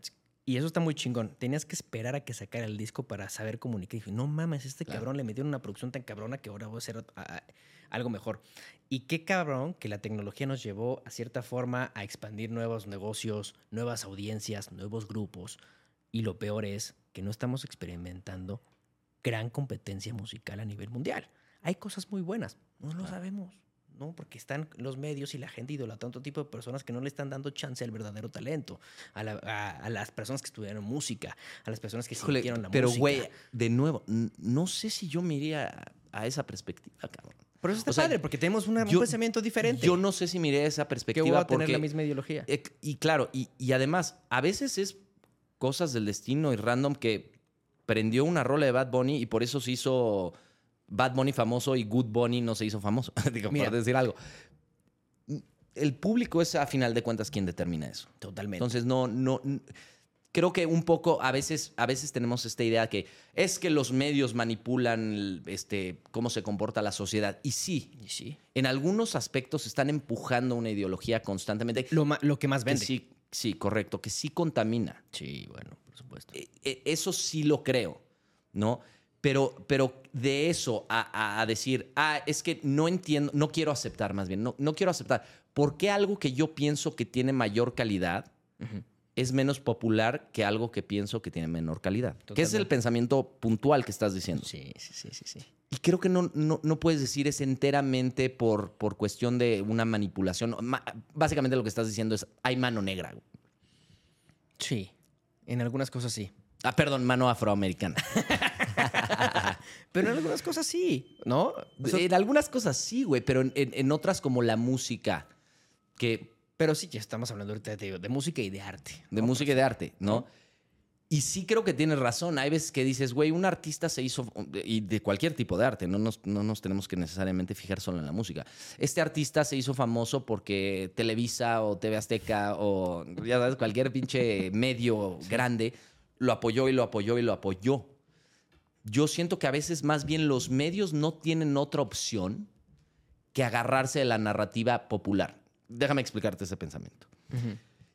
y eso está muy chingón. Tenías que esperar a que sacara el disco para saber comunicar. Y dije, no mames, este Claro. cabrón le metieron una producción tan cabrona que ahora voy a hacer a- a- algo mejor. Y qué cabrón que la tecnología nos llevó a cierta forma a expandir nuevos negocios, nuevas audiencias, nuevos grupos. Y lo peor es que no estamos experimentando gran competencia musical a nivel mundial. Hay cosas muy buenas, no lo sabemos, ¿no? Porque están los medios y la gente idolatrando otro tipo de personas que no le están dando chance al verdadero talento, a, la- a- a las personas que estudiaron música, a las personas que Híjole, sintieron la pero música. güey, de nuevo, no sé si yo me iría a, esa perspectiva, cabrón. Pero eso está o sea, padre, porque tenemos una- yo- un pensamiento diferente. Yo no sé si me iría a esa que perspectiva voy a tener porque la misma ideología. Eh, y claro, y, y además, a veces es cosas del destino y random que prendió una rola de Bad Bunny y por eso se hizo Bad Bunny famoso y Good Bunny no se hizo famoso. Digo, Mira. por decir algo. El público es a final de cuentas quien determina eso. Totalmente. Entonces, no, no. Creo que un poco, a veces, a veces tenemos esta idea que es que los medios manipulan este, cómo se comporta la sociedad. Y sí, Y sí. en algunos aspectos están empujando una ideología constantemente. Lo, lo que más Que vende. sí, sí, correcto, que sí contamina. Sí, bueno, por supuesto. E- e- Eso sí lo creo, ¿no? Pero, pero de eso a, a- a decir, ah, es que no entiendo, no quiero aceptar más bien, no, no quiero aceptar. ¿Por qué algo que yo pienso que tiene mayor calidad es menos popular que algo que pienso que tiene menor calidad? Que es el Totalmente. pensamiento puntual que estás diciendo. Sí, sí, sí, sí, sí. Y creo que no, no, no puedes decir es enteramente por, por cuestión de una manipulación. Ma- Básicamente lo que estás diciendo es, hay mano negra. Sí. En algunas cosas sí. Ah, perdón, mano afroamericana. Pero en algunas cosas sí, ¿no? O sea, en algunas cosas sí, güey, pero en, en- en otras como la música, que pero sí, ya estamos hablando ahorita de música y de arte. de música y de arte, ¿no? Y sí creo que tienes razón. Hay veces que dices, güey, un artista se hizo, y de cualquier tipo de arte, no nos, no nos tenemos que necesariamente fijar solo en la música. Este artista se hizo famoso porque Televisa o TV Azteca o, ya sabes, cualquier pinche medio grande lo apoyó y lo apoyó y lo apoyó. Yo siento que a veces más bien los medios no tienen otra opción que agarrarse de la narrativa popular. Déjame explicarte ese pensamiento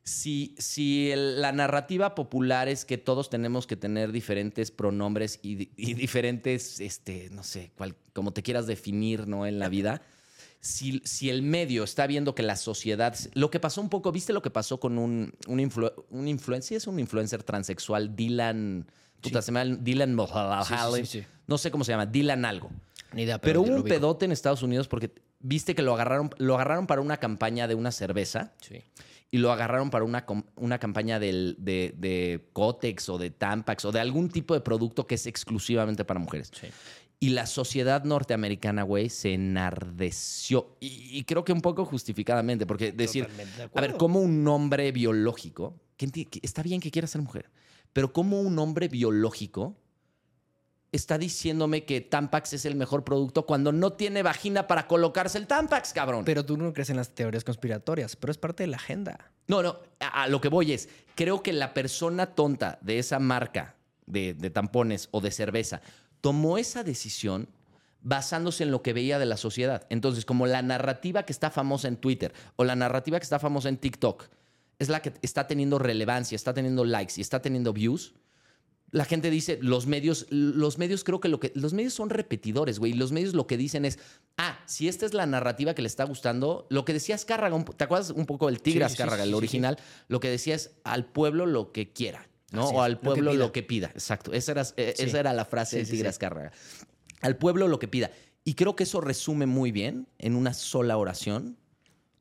si, si el- la narrativa popular es que todos tenemos que tener diferentes pronombres y diferentes, este, no sé, cual- como te quieras definir, ¿no? En la vida. Si, si el medio está viendo que la sociedad. Lo que pasó un poco, ¿viste lo que pasó con un, un, influ- un influencer? sí es un influencer transexual, Dylan. Puta, se llama Dylan. No sé cómo se llama, Dylan algo. Ni idea, Pero hubo un pedote en Estados Unidos porque viste que lo agarraron, lo agarraron para una campaña de una cerveza Sí. y lo agarraron para una, una campaña del- de, de Cotex o de Tampax o de algún tipo de producto que es exclusivamente para mujeres. Sí. Y la sociedad norteamericana, güey, se enardeció. Y, y creo que un poco justificadamente, porque decir, de a ver, como un hombre biológico, que está bien que quiera ser mujer, pero como un hombre biológico está diciéndome que Tampax es el mejor producto cuando no tiene vagina para colocarse el Tampax, cabrón? Pero tú no crees en las teorías conspiratorias, pero es parte de la agenda. No, no, a, a lo que voy es, creo que la persona tonta de esa marca de, de tampones o de cerveza tomó esa decisión basándose en lo que veía de la sociedad. Entonces, como la narrativa que está famosa en Twitter o la narrativa que está famosa en TikTok es la que está teniendo relevancia, está teniendo likes y está teniendo views, la gente dice, los medios, los medios creo que lo que, los medios son repetidores, güey. Los medios lo que dicen es, ah, si esta es la narrativa que le está gustando, lo que decía Azcárraga, ¿te acuerdas un poco del Tigre Sí, Azcárraga, sí, el original? Lo que decía es, al pueblo lo que quiera, ¿no? Así o al lo que pueblo pida. lo que pida. Exacto, esa era, Sí. esa era la frase del Tigre. Azcárraga. Al pueblo lo que pida. Y creo que eso resume muy bien en una sola oración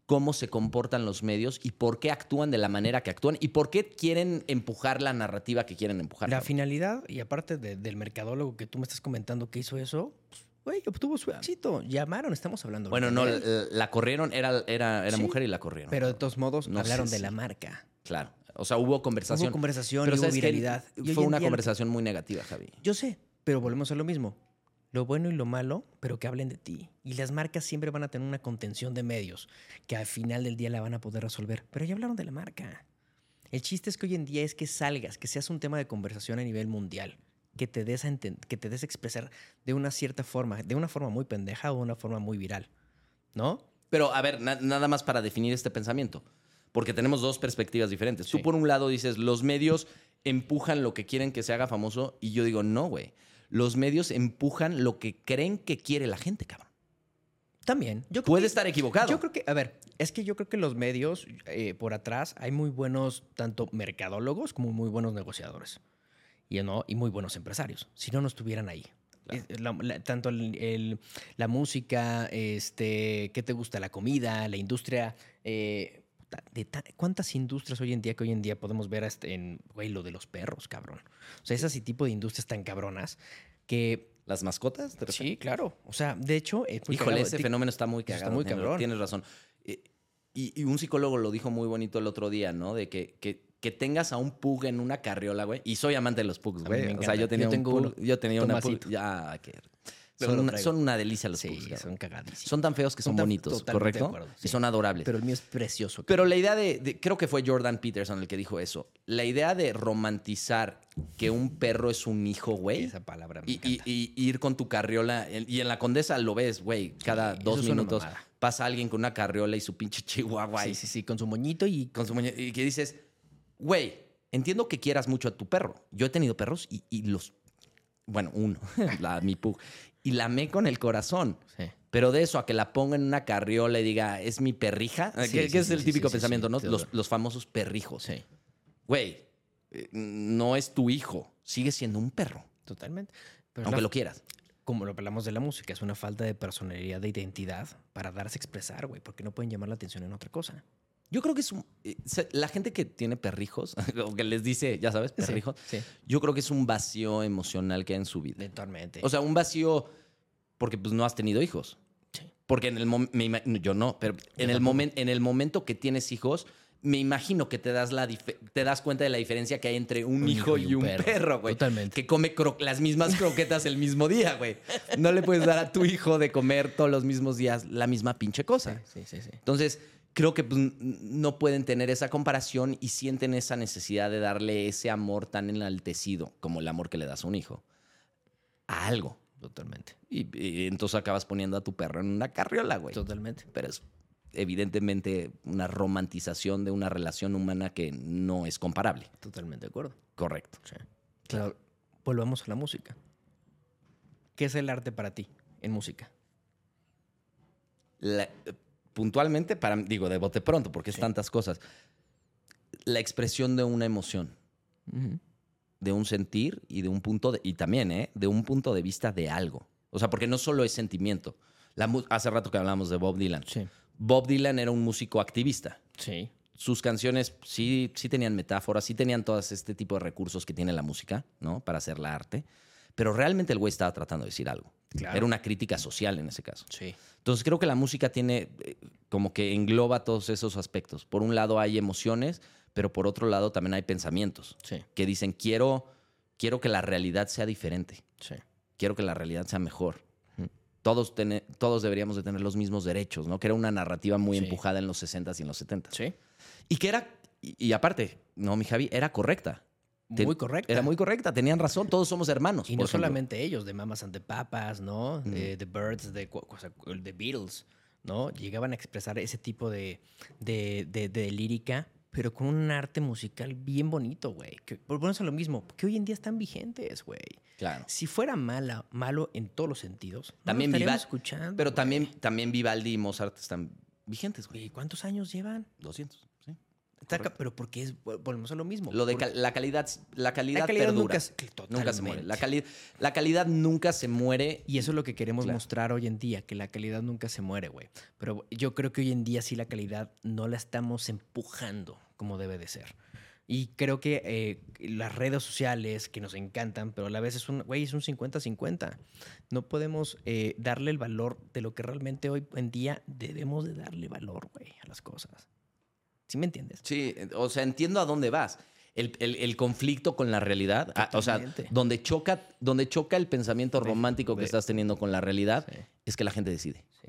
cómo se comportan los medios y por qué actúan de la manera que actúan y por qué quieren empujar la narrativa que quieren empujar. La finalidad, y aparte de- del mercadólogo que tú me estás comentando que hizo eso, pues, güey, obtuvo su éxito. Llamaron, estamos hablando. Bueno, no, él. la, la corrieron, era, era, era Sí, mujer y la corrieron. Pero de todos modos, No hablaron de si- la marca. Claro. O sea, hubo conversación. Hubo conversación Pero y hubo viralidad. Fue una conversación muy negativa, Javi. Yo sé, pero volvemos a lo mismo. Lo bueno y lo malo, pero que hablen de ti. Y las marcas siempre van a tener una contención de medios que al final del día la van a poder resolver. Pero ya hablaron de la marca. El chiste es que hoy en día es que salgas, que seas un tema de conversación a nivel mundial, que te des a, que te des a expresar de una cierta forma, de una forma muy pendeja o de una forma muy viral. ¿No? Pero, a ver, na- nada más para definir este pensamiento. porque tenemos dos perspectivas diferentes. Tú por un lado dices, los medios empujan lo que quieren que se haga famoso y yo digo, no, güey. Los medios empujan lo que creen que quiere la gente, cabrón. También. Yo Puede que- estar equivocado. Yo creo que, a ver, es que yo creo que los medios eh, por atrás hay muy buenos tanto mercadólogos como muy buenos negociadores y, ¿no? y muy buenos empresarios. Si no, no estuvieran ahí. La- la- tanto el- el- la música, este, ¿qué te gusta? La comida, la industria. eh, de ta- ¿Cuántas industrias hoy en día que hoy en día podemos ver hasta en, güey, lo de los perros, cabrón? O sea, esas tipo de industrias tan cabronas que... ¿Las mascotas? ¿Te? Sí, claro. O sea, de hecho... es muy Híjole, cagado. ese fenómeno está muy Eso está cagado. muy cabrón. Tienes razón. Eh, Y, y un psicólogo lo dijo muy bonito el otro día, ¿no? De que, que, que tengas a un pug en una carriola, güey. Y soy amante de los pugs, güey. O sea, yo tenía Yo un pug. Yo tenía una pug. Ya, qué... Son una, traigo. son una delicia los Sí, pugs. cabrón. son cagadísimos. Son tan feos que son, Son tan- bonitos, ¿correcto? Y son adorables. Pero el mío es precioso. Pero la idea de, de- creo que fue Jordan Peterson el que dijo eso. La idea de romantizar que un perro es un hijo, güey. esa palabra me Y, y- encanta. y ir con tu carriola. Y en la condesa lo ves, güey. Cada Sí, dos minutos pasa alguien con una carriola y su pinche chihuahua. sí, sí, sí, con su moñito y con su muñe- Y que dices, güey, entiendo que quieras mucho a tu perro. Yo he tenido perros y, y los. Bueno, uno, la, mi pug. Y la amé con el corazón. Sí. Pero de eso a que la ponga en una carriola y diga, es mi perrija, Sí, que, sí, que es el típico pensamiento, ¿no? Los, los famosos perrijos. Güey, eh, no es tu hijo, sigue siendo un perro, totalmente. Pero aunque la- lo quieras. como lo hablamos de la música, es una falta de personalidad, de identidad para darse a expresar, güey, porque no pueden llamar la atención en otra cosa. Yo creo que es un, eh, la gente que tiene perrijos, o que les dice, ya sabes, perrijos, Sí, yo creo que es un vacío emocional que hay en su vida. eventualmente. O sea, un vacío porque pues no has tenido hijos. Sí. Porque en el momento, yo no, pero en el, momen- en el momento que tienes hijos, me imagino que te das, la te das cuenta de la diferencia que hay entre un, hijo y un perro, güey. Totalmente. Que come las mismas croquetas el mismo día, güey. No le puedes dar a tu hijo de comer todos los mismos días la misma pinche cosa. Sí, sí, sí. Entonces, creo que pues, no pueden tener esa comparación y sienten esa necesidad de darle ese amor tan enaltecido como el amor que le das a un hijo a algo. Totalmente. Y, y entonces acabas poniendo a tu perro en una carriola, güey. Totalmente. Pero es evidentemente una romantización de una relación humana que no es comparable. Totalmente de acuerdo. Correcto. Sí. Claro. Volvamos a la música. ¿Qué es el arte para ti en música? La- puntualmente, para, digo, de bote pronto, porque es Sí. tantas cosas. La expresión de una emoción. de un sentir y de un punto de, y también, ¿eh? De un punto de vista de algo. O sea, porque no solo es sentimiento. La hace rato que hablamos de Bob Dylan. Sí. Bob Dylan era un músico activista. Sí. Sus canciones sí, sí tenían metáforas, sí tenían todos este tipo de recursos que tiene la música, ¿no? Para hacer la arte. Pero realmente el güey estaba tratando de decir algo. Claro. Era una crítica social en ese caso. Sí. Entonces creo que la música tiene eh, como que engloba todos esos aspectos. Por un lado hay emociones, pero por otro lado también hay pensamientos Sí. que dicen quiero, quiero que la realidad sea diferente, Sí. quiero que la realidad sea mejor. Todos, tene- todos deberíamos de tener los mismos derechos, ¿no? Que era una narrativa muy empujada en los 60s y en los 70s. Sí. Y que era, y, y aparte, no, mi Javi, era correcta. Te- Muy correcta. Era muy correcta, tenían razón, todos somos hermanos. Y no ejemplo. solamente ellos, de Mamas and the Papas, ¿no? De The Birds, de The Beatles, ¿no? Llegaban a expresar ese tipo de, de, de- de lírica, pero con un arte musical bien bonito, güey. Volvemos a lo mismo, que hoy en día están vigentes, güey. Claro. Si fuera mala, malo en todos los sentidos, no lo También Viva- escuchando. Pero güey. también, también Vivaldi y Mozart están vigentes, güey. ¿Y cuántos años llevan? 200, sí. Está pero porque es, volvemos a lo mismo. Lo de cal- la calidad, la calidad, la calidad perdura. nunca, se- Nunca se muere. La, cali- la calidad nunca se muere. Y eso es lo que queremos Claro. mostrar hoy en día, que la calidad nunca se muere, güey. Pero yo creo que hoy en día sí la calidad no la estamos empujando como debe de ser. Y creo que eh, las redes sociales, que nos encantan, pero a la vez es un, güey, es un 50-50. No podemos eh, darle el valor de lo que realmente hoy en día debemos de darle valor, güey, a las cosas. ¿Sí me entiendes? Sí, o sea, entiendo a dónde vas. El, el- el conflicto con la realidad, ah, o sea, donde choca, donde choca el pensamiento romántico que estás teniendo con la realidad, Sí, es que la gente decide. sí.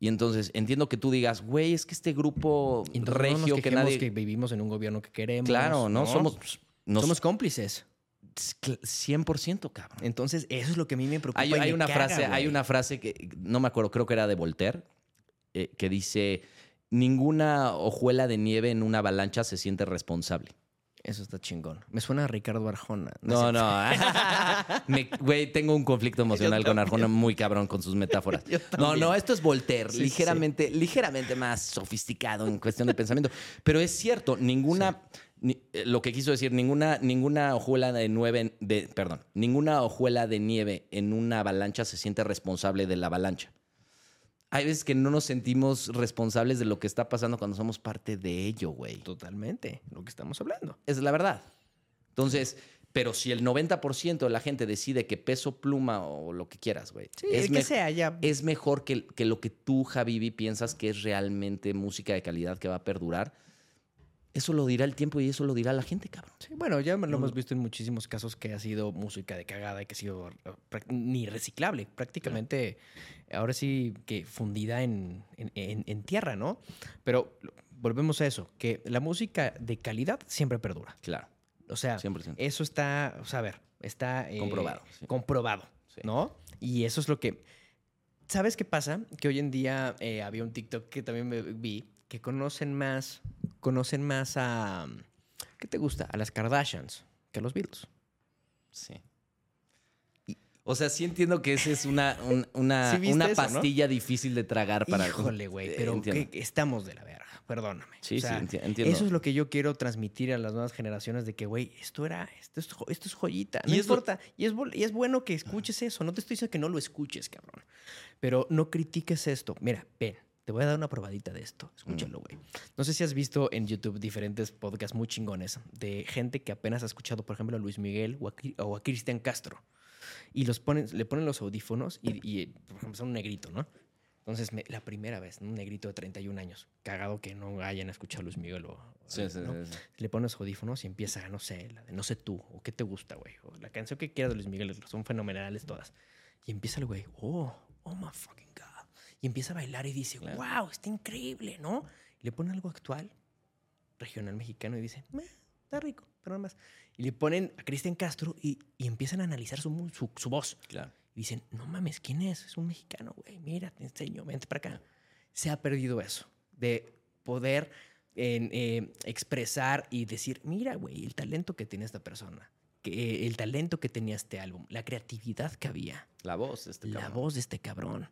Y entonces entiendo que tú digas, güey, es que este grupo no regio nos que nadie. que vivimos en un gobierno que queremos. claro, ¿no? Somos. nos- Somos cómplices. 100%, cabrón. Entonces, eso es lo que a mí me preocupa. Hay, y hay me una caga, frase, hay una frase que no me acuerdo, creo que era de Voltaire, eh, que dice: ninguna hojuela de nieve en una avalancha se siente responsable. Eso está chingón. Me suena a Ricardo Arjona. No, no. Güey, tengo un conflicto emocional con Arjona muy cabrón con sus metáforas. No, no, esto es Voltaire, Sí, ligeramente, ligeramente más sofisticado en cuestión de pensamiento. Pero es cierto, ninguna, ni- eh, lo que quiso decir, ninguna, ninguna hojuela de nieve, de, perdón, ninguna hojuela de nieve en una avalancha se siente responsable de la avalancha. Hay veces que no nos sentimos responsables de lo que está pasando cuando somos parte de ello, güey. Totalmente, lo que estamos hablando. Es la verdad. Entonces, pero si el 90% de la gente decide que peso pluma o lo que quieras, güey, Sí, es, el que sea ya. es mejor que, que lo que tú, Javivi, piensas que es realmente música de calidad que va a perdurar. Eso lo dirá el tiempo y eso lo dirá la gente, cabrón. Sí, bueno, ya lo hemos visto en muchísimos casos que ha sido música de cagada y que ha sido eh, ni reciclable. Prácticamente, ahora sí que fundida en, en- en- en tierra, ¿no? Pero volvemos a eso, que la música de calidad siempre perdura. Claro, O sea, 100%. eso está, o sea, a ver, está eh, Comprobado, sí. comprobado, Sí. ¿no? Y eso es lo que... ¿Sabes qué pasa? Que hoy en día eh, había un TikTok que también me vi, que conocen más, conocen más a... ¿Qué te gusta? A las Kardashians que a los Beatles. Sí. O sea, sí entiendo que esa es una, un- una, Sí una eso, ¿no? pastilla difícil de tragar para... Híjole, güey, Eh, pero que estamos de la verga, perdóname. Sí, O sea, sí, enti- entiendo. Eso es lo que yo quiero transmitir a las nuevas generaciones de que, güey, esto era, esto es, esto es joyita, no Y es lo- importa. Y, es, y es bueno que escuches eso, no te estoy diciendo que no lo escuches, cabrón. Pero no critiques esto. Mira, ven, te voy a dar una probadita de esto. Escúchalo, güey. No sé si has visto en YouTube diferentes podcasts muy chingones de gente que apenas ha escuchado, por ejemplo, a Luis Miguel o a, o a Cristian Castro. Y los ponen, le ponen los audífonos y, y, por ejemplo, son un negrito, ¿no? Entonces, me- la primera vez, un negrito de 31 años, cagado que no hayan escuchado a Luis Miguel o... Sí, ¿no? sí, sí. Le pones los audífonos y empieza, no sé, la de No sé tú, o qué te gusta, güey. O la canción que quieras de Luis Miguel, son fenomenales todas. Y empieza el güey, oh, oh my fucking God. Y empieza a bailar y dice, Claro. wow, está increíble, ¿no? Y le pone algo actual, regional mexicano, y dice, "Meh, está rico, pero nada más. Y le ponen a Cristian Castro y, y empiezan a analizar su, su, su voz. Claro. Y dicen, no mames, ¿quién es? Es un mexicano, güey. Mira, te enseño, vente para acá. Se ha perdido eso, de poder en, eh, expresar y decir, mira, güey, el talento que tiene esta persona, que, eh, el talento que tenía este álbum, la creatividad que había, La voz, este la cabrón. voz de este cabrón.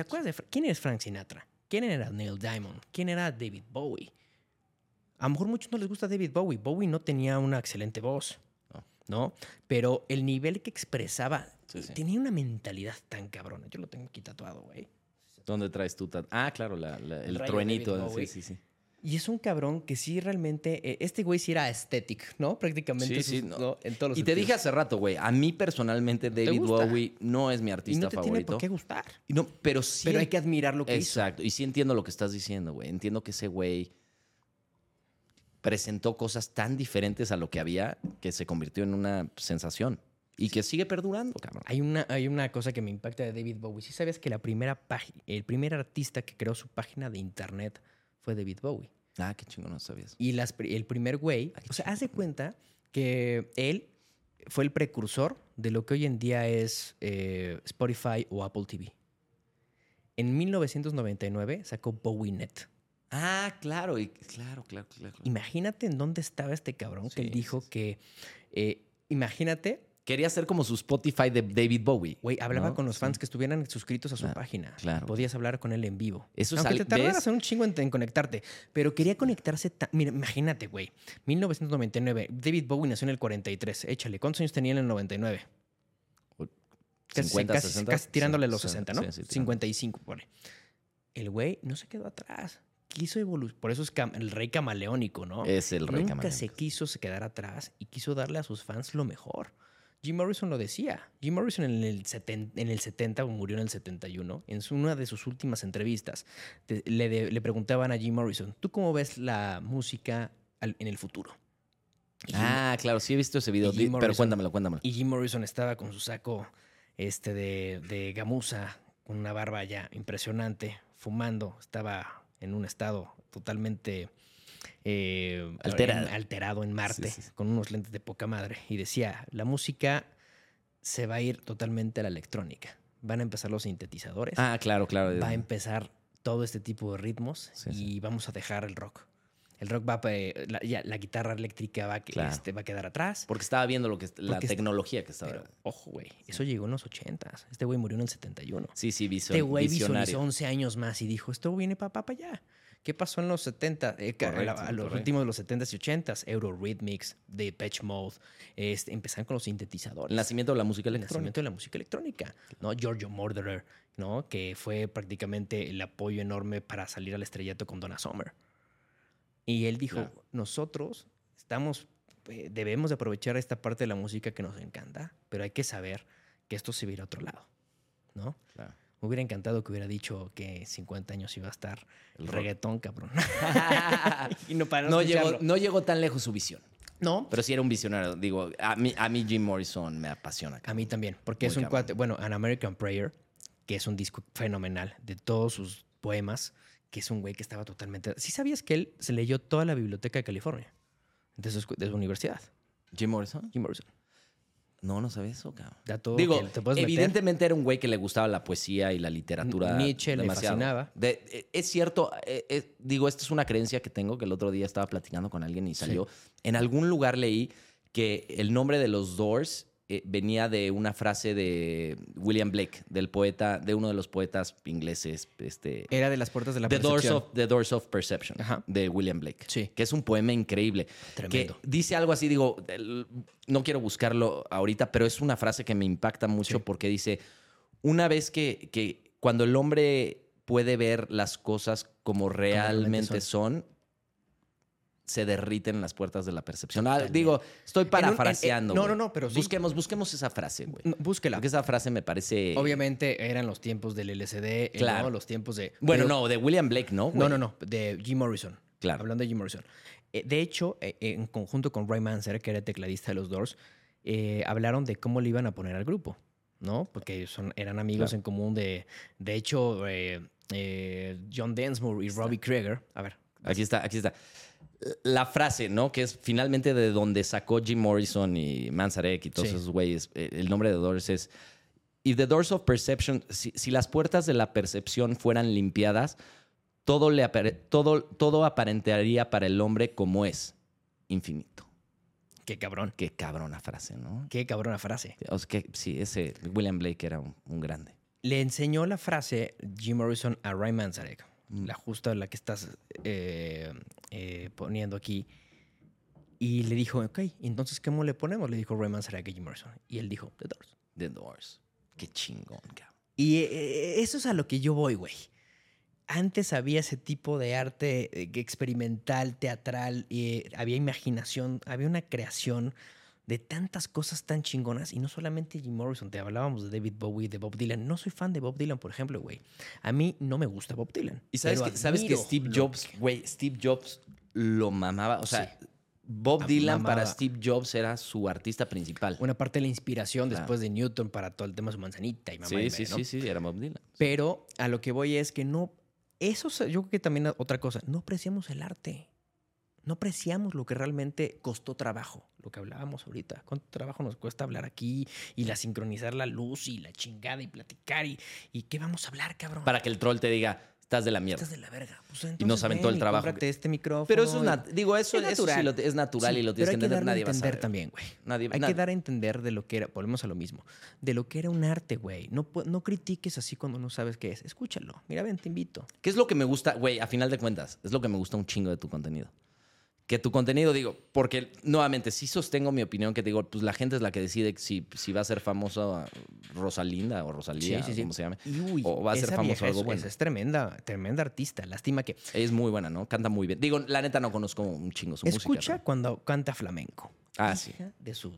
¿Te acuerdas de quién es Frank Sinatra? ¿Quién era Neil Diamond? ¿Quién era David Bowie? A lo mejor a muchos no les gusta David Bowie. Bowie no tenía una excelente voz, No. ¿no? Pero el nivel que expresaba Sí, sí. tenía una mentalidad tan cabrona. Yo lo tengo aquí tatuado, güey. ¿Dónde traes tú? Ah, claro, la- la- El truenito. Sí, sí, sí. Y es un cabrón que sí realmente. eh, este güey sí era aesthetic, ¿no? Prácticamente. Sí, sí, sus- no. ¿no? En todos los Y te dije hace rato, güey, a mí personalmente David. Bowie no es mi Y artista no te tiene favorito. por qué gustar. Y no, pero sí. Pero hay que admirar lo que hizo. Exacto. Y sí entiendo lo que estás diciendo, güey. Entiendo que ese güey presentó cosas tan diferentes a lo que había que se convirtió en una sensación. Y que sigue perdurando, cabrón. Hay una, hay una cosa que me impacta de David Bowie. ¿Sí sabes que la primera página, el primer artista que creó su página de internet fue David Bowie? Ah, qué chingón, no sabías. Y las, el primer güey, Ah, o sea, haz de cuenta que él fue el precursor de lo que hoy en día es eh, Spotify o Apple TV. En 1999 sacó BowieNet. Ah, claro, y, claro, claro, claro. Imagínate en dónde estaba este cabrón que dijo sí, sí. que, eh, imagínate, Quería ser como su Spotify de David Bowie. güey, hablaba ¿no? con los Sí. fans que estuvieran suscritos a su Claro, página. claro. Podías hablar con él en vivo. Eso es Aunque te tardaras un chingo en, en conectarte. Pero quería conectarse. ta- Mira, imagínate, güey. 1999. David Bowie nació en el 43. Échale. ¿Cuántos años tenía en el 99? Casi, 50, casi- 60. casi tirándole Sí, los sí, 60, ¿no? sí, sí, tirando. 55, pone. El güey no se quedó atrás. Quiso evolucionar. Por eso es el rey camaleónico, ¿no? Es el rey Nunca camaleón. se quiso quedar atrás y quiso darle a sus fans lo mejor. Jim Morrison lo decía. Jim Morrison en el, seten- en el 70, o murió en el 71, en una de sus últimas entrevistas, te- le, de- le preguntaban a Jim Morrison, ¿tú cómo ves la música al- en el futuro? Y Jim- Ah, claro, sí he visto ese video. Di- Pero Morrison. cuéntamelo, cuéntamelo. y Jim Morrison estaba con su saco este de, de gamuza, con una barba ya impresionante, fumando. Estaba en un estado totalmente eh, Alterado. en- alterado en Marte, Sí, sí, con unos lentes de poca madre. Y decía, la música se va a ir totalmente a la electrónica. Van a empezar los sintetizadores. Ah, claro, claro. va a empezar todo este tipo de ritmos Sí, y vamos a dejar el rock. El rock va, a- eh, la, ya, la guitarra eléctrica va, Claro. este, va a quedar atrás. Porque estaba viendo lo que la Porque tecnología que estaba. Pero, ojo, güey, eso llegó en los 80s. Este güey murió en el 71. sí, sí, vision- Este güey visionario. visualizó 11 años más y dijo, esto viene para pa, pa allá. ¿Qué pasó en los 70? Eh, que a Correcto, a los correcto. últimos de los 70s y 80s, Eurythmics, Depeche Mode, este, empezaron con los sintetizadores. El nacimiento de la música el electrónica. nacimiento de la música electrónica, ¿no? Giorgio Moroder, ¿no? Que fue prácticamente el apoyo enorme para salir al estrellato con Donna Summer. Y él dijo, Claro. nosotros estamos, eh, debemos de aprovechar esta parte de la música que nos encanta, pero hay que saber que esto se va a ir a otro lado, ¿no? Claro. Me hubiera encantado que hubiera dicho que 50 años iba a estar El reggaetón, cabrón. y no para no, llegó, no llegó tan lejos su visión. No, Pero sí era un visionario. Digo, a mí, a mí Jim Morrison me apasiona. A mí también, porque Muy es un cabrón. cuate, bueno, An American Prayer, que es un disco fenomenal de todos sus poemas, que es un güey que estaba totalmente... ¿Sí sabías que él se leyó toda la biblioteca de California? De su, de su universidad, ¿Jim Morrison? Jim Morrison. No, no sabía eso, cabrón. Digo, te puedes meter. evidentemente era un güey que le gustaba la poesía y la literatura. Nietzsche le fascinaba. De- eh, es cierto, eh, eh, digo, esta es una creencia que tengo que el otro día estaba platicando con alguien y salió. En algún lugar leí que el nombre de los Doors eh, venía de una frase de William Blake, del poeta, de uno de los poetas ingleses, este, Era de las puertas de la The Doors, percepción. of, The Doors of Perception, Ajá. de William Blake. Sí. Que es un poema increíble. Tremendo. Que dice algo así, digo, no quiero buscarlo ahorita, pero es una frase que me impacta mucho Sí. porque dice, una vez que, que cuando el hombre puede ver las cosas como realmente realmente son, se derriten las puertas de la percepción. Ah, digo, estoy En un- en- parafraseando. en- no, güey. no, no, pero sí. Busquemos, busquemos esa frase, güey. No, Búsquela. Porque esa frase me parece... Obviamente eran los tiempos del LSD, eh, Claro. ¿no? los tiempos de... Bueno, pero- no, de William Blake, ¿no? No, güey? no, no, de Jim Morrison. Claro. Hablando de Jim Morrison. Eh, de hecho, eh, en conjunto con Ray Manzer, que era tecladista de los Doors, eh, hablaron de cómo le iban a poner al grupo, ¿no? Porque son, eran amigos Claro. en común de... De hecho, eh, eh, John Densmore y Robbie Krieger... A ver. Aquí está, aquí está. La frase, ¿no? Que es finalmente de donde sacó Jim Morrison y Manzarek y todos Sí. esos güeyes. eh, El nombre de Doors es. If the doors of perception, si, si las puertas de la percepción fueran limpiadas, todo, le apare- todo, todo aparentaría para el hombre como es, infinito. Qué cabrón. Qué cabrona frase, ¿no? Qué cabrona frase. O sea, que, sí, ese William Blake era un, un grande. Le enseñó la frase Jim Morrison a Ray Manzarek. La justa la que estás eh, eh, poniendo aquí. Y le dijo, ok, entonces ¿cómo le ponemos? Le dijo Ray Manzarek a Jim Morrison. Y él dijo, The Doors. The Doors. Qué chingón, cabrón. Y eh, eso es a lo que yo voy, güey. Antes había ese tipo de arte experimental, teatral, y había imaginación, había una creación de tantas cosas tan chingonas. Y no solamente Jim Morrison, te hablábamos de David Bowie, de Bob Dylan. No soy fan de Bob Dylan, por ejemplo, güey. A mí no me gusta Bob Dylan. Y sabes que, sabes que Steve Jobs, güey, Steve Jobs lo mamaba. O sea, Sí. Bob Dylan para. Steve Jobs era su artista principal. Una parte de la inspiración Claro. después de Newton para todo el tema de su manzanita y mamá y sí, media, sí, ¿no? sí, sí, era Bob Dylan. Pero a lo que voy es que no. Eso es- yo creo que también otra cosa. No apreciamos el arte. No apreciamos lo que realmente costó trabajo. Lo que hablábamos ahorita. ¿Cuánto trabajo nos cuesta hablar aquí y la sincronizar la luz y la chingada y platicar? ¿Y, y qué vamos a hablar, cabrón? Para que el troll te diga, estás de la mierda. Estás de la verga. Pues Y entonces aventó ven el trabajo. este micrófono. Pero eso es, digo, eso, Es eso sí natural. lo- es natural Sí, y lo pero tienes hay que que entender. darle a Nadie va a entender también, güey. Nadie, Hay que dar a entender de lo que era, volvemos a lo mismo, de lo que era un arte, güey. No, no critiques así cuando no sabes qué es. Escúchalo. Mira, ven, te invito. ¿Qué es lo que me gusta, güey? A final de cuentas, es lo que me gusta un chingo de tu contenido. Que tu contenido, digo, porque nuevamente sí sostengo mi opinión que digo, pues la gente es la que decide si, si va a ser famosa Rosalinda o Rosalía, o como se llame. Uy, O va a ser famoso algo es, bueno. esa es tremenda, tremenda artista. Lástima que Es muy buena, ¿no? Canta muy bien. Digo, la neta no conozco un chingo su escucha música. cuando canta flamenco. Ah, sí. De su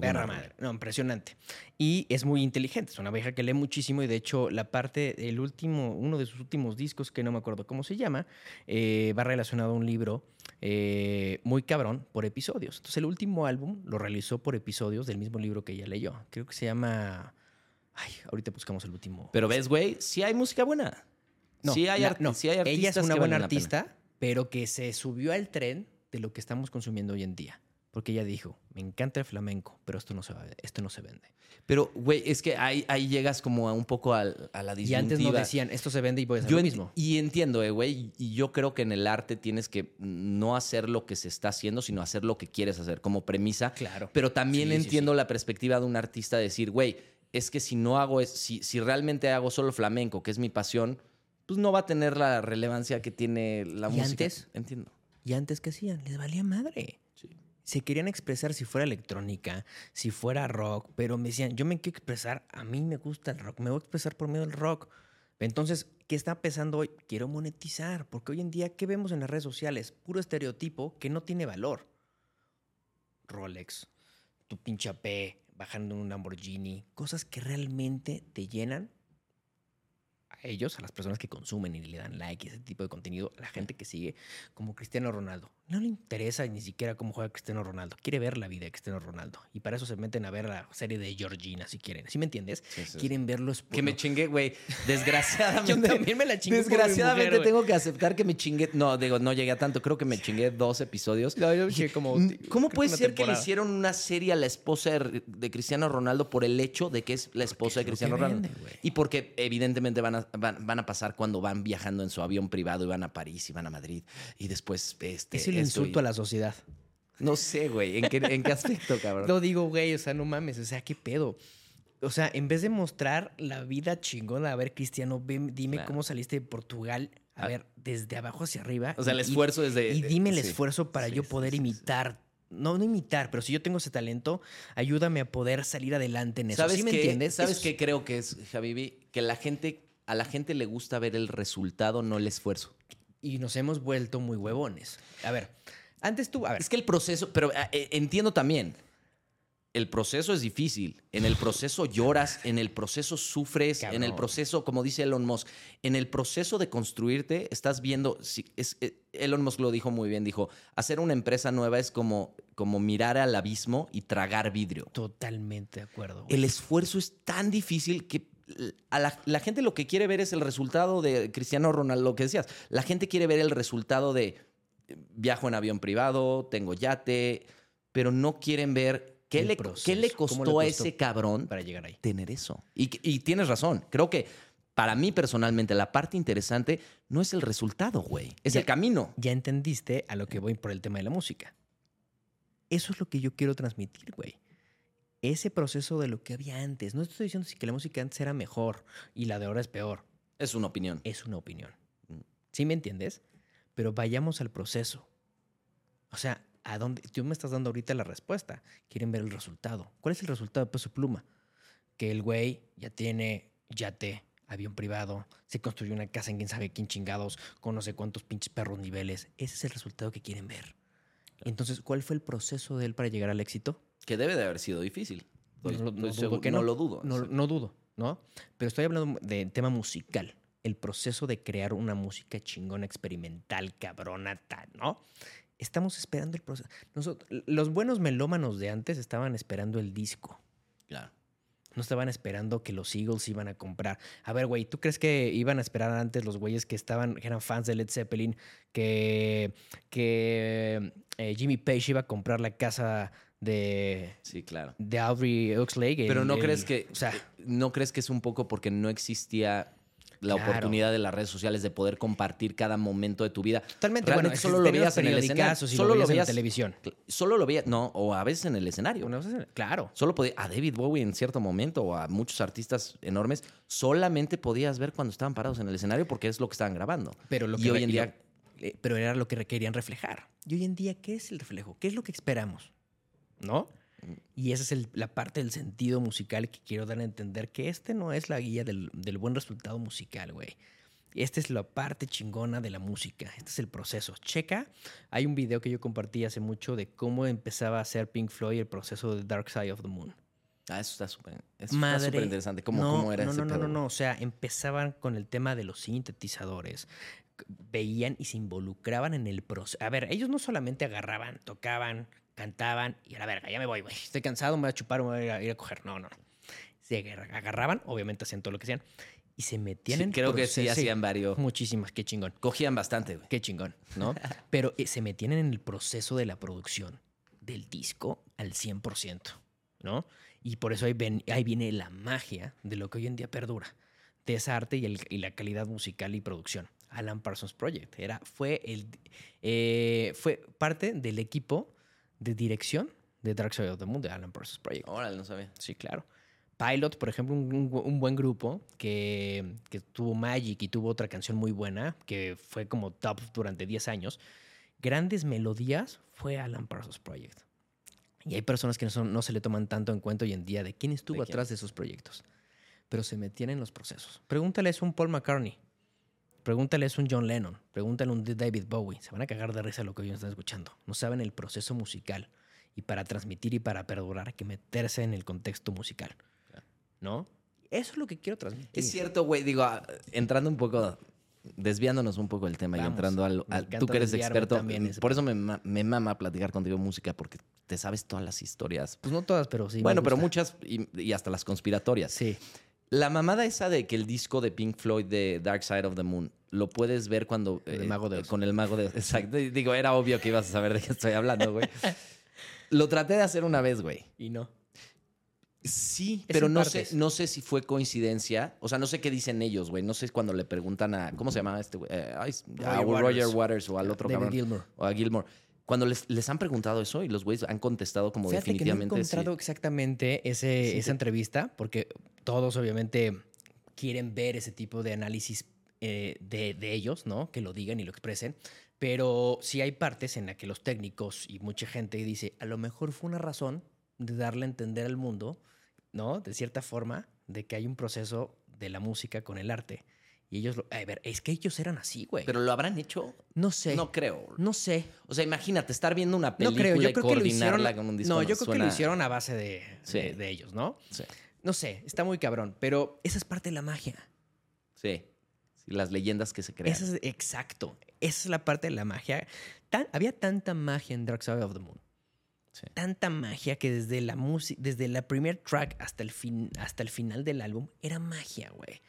perra madre. No, impresionante. Y es muy inteligente. Es una vieja que lee muchísimo y de hecho la parte, el último, uno de sus últimos discos, que no me acuerdo cómo se llama, eh, va relacionado a un libro eh, muy cabrón por episodios. Entonces el último álbum lo realizó por episodios del mismo libro que ella leyó. Creo que se llama... Ay, ahorita buscamos el último. Pero ves, güey, sí hay música buena. No, sí hay, art- no. sí hay artistas Ella es una buena artista, pero que se subió al tren de lo que estamos consumiendo hoy en día. Porque ella dijo, me encanta el flamenco, pero esto no se, va, esto no se vende. Pero, güey, es que ahí, ahí llegas como a un poco al- a, la Y disyuntiva. antes no decían, esto se vende y voy a hacer Yo lo mismo. Y entiendo, eh, güey. Y yo creo que en el arte tienes que no hacer lo que se está haciendo, sino hacer lo que quieres hacer como premisa. Claro. Pero también Sí, sí, entiendo la perspectiva de un artista de decir, güey, es que si no hago, es, si, si realmente hago solo flamenco, que es mi pasión, pues no va a tener la relevancia que tiene la ¿Y música. antes? Entiendo. Y antes, ¿qué hacían? Les valía madre. Se querían expresar si fuera electrónica, si fuera rock, pero me decían, yo me quiero expresar, a mí me gusta el rock, me voy a expresar por medio del rock. Entonces, ¿qué está pensando hoy? Quiero monetizar, porque hoy en día, ¿qué vemos en las redes sociales? Puro estereotipo que no tiene valor. Rolex, tu pinche AP, bajando en un Lamborghini, cosas que realmente te llenan ellos, a las personas que consumen y le dan like y ese tipo de contenido, a la gente que sigue, como Cristiano Ronaldo. No le interesa ni siquiera cómo juega Cristiano Ronaldo. Quiere ver la vida de Cristiano Ronaldo. Y para eso se meten a ver la serie de Georgina, si quieren. ¿Sí me entiendes? Sí, sí. Quieren verlos. Que me chingué, güey. Desgraciadamente. Yo también me la chingué Desgraciadamente mujer, tengo que aceptar que me chingué. No, digo, no llegué a tanto. Creo que me chingué dos episodios. No, yo dije como- ¿Cómo puede ser que le hicieron una serie a la esposa de, Cristiano Ronaldo por el hecho de que es la esposa de Cristiano Ronaldo? vende, y porque evidentemente van a, van, van a pasar cuando van viajando en su avión privado y van a París y van a Madrid. Y después este. Es el insulto y- a la sociedad. No sé, güey. ¿En qué, ¿En qué aspecto, cabrón? No digo, güey, o sea, no mames, o sea, qué pedo. O sea, en vez de mostrar la vida chingona, a ver, Cristiano, ven, dime Claro. cómo saliste de Portugal, a Ah. ver, desde abajo hacia arriba. O sea, el y- esfuerzo es de. Y dime el sí. esfuerzo para Sí, yo poder sí, imitar. No, no imitar, pero si yo tengo ese talento, ayúdame a poder salir adelante en eso. ¿Sabes ¿Sí me qué? entiendes? ¿Sabes qué creo que es, Javibi? Que la gente, a la gente le gusta ver el resultado, no el esfuerzo. Y nos hemos vuelto muy huevones. A ver, antes tú, a ver, Es que el proceso, pero eh, entiendo también, el proceso es difícil. En el proceso lloras, en el proceso sufres, en el proceso, como dice Elon Musk, en el proceso de construirte estás viendo, si- es, eh, Elon Musk lo dijo muy bien, dijo, hacer una empresa nueva es como, como mirar al abismo y tragar vidrio. totalmente de acuerdo. güey. El esfuerzo es tan difícil que a la, la gente lo que quiere ver es el resultado de Cristiano Ronaldo, lo que decías. La gente quiere ver el resultado de eh, viajo en avión privado, tengo yate, pero no quieren ver qué, le, proceso, qué le costó le a ese cabrón para llegar ahí. tener eso. Y, y tienes razón. Creo que para mí personalmente la parte interesante no es el resultado, güey. Es Ya- el camino. Ya entendiste a lo que voy por el tema de la música. Eso es lo que yo quiero transmitir, güey. Ese proceso de lo que había antes. No estoy diciendo si que la música antes era mejor y la de ahora es peor. Es una opinión. Es una opinión. ¿Sí me entiendes? Pero vayamos al proceso. O sea, ¿a dónde? Tú me estás dando ahorita la respuesta. Quieren ver el resultado. ¿Cuál es el resultado de Peso Pluma? Que el güey ya tiene yate, avión privado, se construyó una casa en quién sabe quién chingados, con no sé cuántos pinches perros niveles. Ese es el resultado que quieren ver. Entonces, ¿cuál fue el proceso de él para llegar al éxito? Que debe de haber sido difícil. Estoy- No, no estoy dudo no no. lo dudo. No, no dudo, ¿no? Pero estoy hablando de tema musical. El proceso de crear una música chingona, experimental, cabrona, tal, ¿no? Estamos esperando el proceso. Nosotros, los buenos melómanos de antes estaban esperando el disco. Claro. No estaban esperando que los Eagles iban a comprar. A ver, güey, ¿tú crees que iban a esperar antes los güeyes que estaban, que eran fans de Led Zeppelin, que, que eh, Jimmy Page iba a comprar la casa de, Sí, claro. de Aubrey Oxley? Pero el- no el- crees que, O sea, no crees que es un poco porque no existía la Claro. oportunidad de las redes sociales de poder compartir cada momento de tu vida. Totalmente. Realmente bueno, solo lo veías en el escenario. y Solo lo veías en la televisión. Solo lo veías, no, o a veces en el escenario. Claro. Solo podía, a David Bowie en cierto momento o a muchos artistas enormes, solamente podías ver cuando estaban parados en el escenario porque es lo que estaban grabando. Pero, lo y que hoy re- en y día, lo- eh, pero era lo que querían reflejar. Y hoy en día, ¿qué es el reflejo? ¿Qué es lo que esperamos? ¿No? Y esa es el- la parte del sentido musical que quiero dar a entender que este no es la guía del, del buen resultado musical, güey. Esta es la parte chingona de la música. Este es el proceso. Checa. Hay un video que yo compartí hace mucho de cómo empezaba a hacer Pink Floyd el proceso de Dark Side of the Moon. ah, eso está súper interesante. ¿Cómo, no, cómo era no, ese no, no, no, no. O sea, empezaban con el tema de los sintetizadores. Veían y se involucraban en el proceso. A ver, ellos no solamente agarraban, tocaban, cantaban y a la verga, ya me voy, güey. Estoy cansado, me voy a chupar, me voy a ir a, ir a coger. No, no, no. Se agarra- agarraban, obviamente hacían todo lo que hacían, y se metían Sí, en creo que sí proceso- hacían varios. Muchísimas, qué chingón. Cogían bastante, güey. Qué chingón, ¿no? Pero eh, se metían en el proceso de la producción. del disco al 100%, ¿no? Y por eso ahí, ven- ahí viene la magia de lo que hoy en día perdura, de esa arte y, el- y la calidad musical y producción. Alan Parsons Project era, fue, el, eh, fue parte del equipo de dirección de Dark Side of the Moon de Alan Parsons Project. Órale, no sabía. Sí, claro. Pilot, por ejemplo, un, un bu- un buen grupo que, que tuvo Magic y tuvo otra canción muy buena, que fue como top durante 10 años. Grandes melodías fue Alan Parsons Project. Y hay personas que no, son- no se le toman tanto en cuenta hoy en día de quién estuvo ¿De quién? atrás de esos proyectos. Pero se metían en los procesos. Pregúntales a un Paul McCartney. Pregúntales a un John Lennon. Pregúntale a un David Bowie. Se van a cagar de risa lo que hoy están escuchando. No saben el proceso musical. Y para transmitir y para perdurar hay que meterse en el contexto musical. ¿No? Eso es lo que quiero transmitir. Es cierto, güey. Digo, ah, entrando un poco, desviándonos un poco del tema y Vamos, entrando al, al- tú que eres experto. también, por eso me, me mama platicar contigo música, porque te sabes todas las historias. Pues no todas, pero sí. bueno, pero muchas y, y hasta las conspiratorias. Sí. La mamada esa de que el disco de Pink Floyd de Dark Side of the Moon lo puedes ver cuando... El eh, Mago de Oz. Con el mago de Oz. Exacto. Digo, era obvio que ibas a saber de qué estoy hablando, güey. Lo traté de hacer una vez, güey. Y no. Sí, Es pero no partes. sé, no sé si fue coincidencia. O sea, no sé qué dicen ellos, güey. No sé cuando le preguntan a. ¿Cómo se llama este güey? Eh, a Roger Waters. Waters o al otro David cabrón. Gilmour. O a Gilmore. Cuando les, les han preguntado eso y los güeyes han contestado como Fíjate que no he definitivamente. sí. encontrado exactamente ese, Sí, esa entrevista, porque todos obviamente quieren ver ese tipo de análisis eh, de, de ellos, ¿no? Que lo digan y lo expresen. Pero sí hay partes en las que los técnicos y mucha gente dice, a lo mejor fue una razón de darle a entender al mundo, ¿no? De cierta forma, de que hay un proceso de la música con el arte. Y ellos, lo, a ver, es que ellos eran así, güey. Pero lo habrán hecho. no sé. No creo. No sé. O sea, imagínate estar viendo una No película creo, yo y creo que lo coordinarla hicieron. con un disco. no, yo creo que lo hicieron a base de, Sí. de, de ellos, ¿no? Sí. No sé, está muy cabrón, pero esa es parte de la magia. Sí. Sí, Las leyendas que se crean. Esa es, exacto, esa es la parte de la magia. Tan- había tanta magia en Dark Side of the Moon. Sí. Tanta magia que desde la música, desde la primer track hasta el, fin, hasta el final del álbum era magia, güey.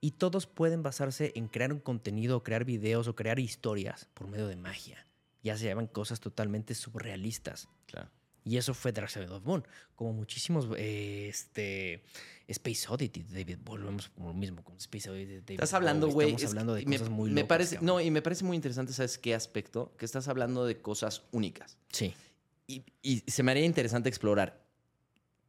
Y todos pueden basarse en crear un contenido, o crear videos o crear historias por medio de magia. Ya se llaman cosas totalmente surrealistas. Claro. Y eso fue Dark Side of Moon. Como muchísimos, eh, este, Space Oddity de David, volvemos por lo mismo con Space Oddity de David Estás hablando, güey. Estamos es hablando de me, cosas muy me locas, parece. No, y me parece muy interesante, ¿sabes qué aspecto? Que estás hablando de cosas únicas. Sí. Y, y se me haría interesante explorar.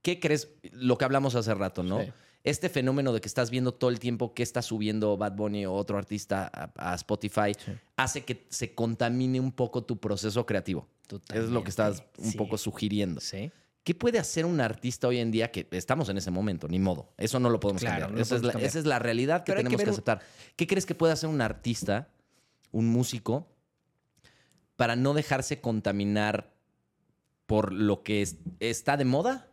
¿Qué crees? Lo que hablamos hace rato, ¿no? Sí. Este fenómeno de que estás viendo todo el tiempo que está subiendo Bad Bunny o otro artista a, a Spotify Sí. hace que se contamine un poco tu proceso creativo. Es lo que estás un poco sugiriendo. Sí. ¿Qué puede hacer un artista hoy en día que estamos en ese momento? Ni modo. Eso no lo podemos Claro, cambiar. no lo esa, es la, cambiar. esa es la realidad que Pero hay que tenemos que, aceptar. ¿Qué crees que puede hacer un artista, un músico, para no dejarse contaminar por lo que es- está de moda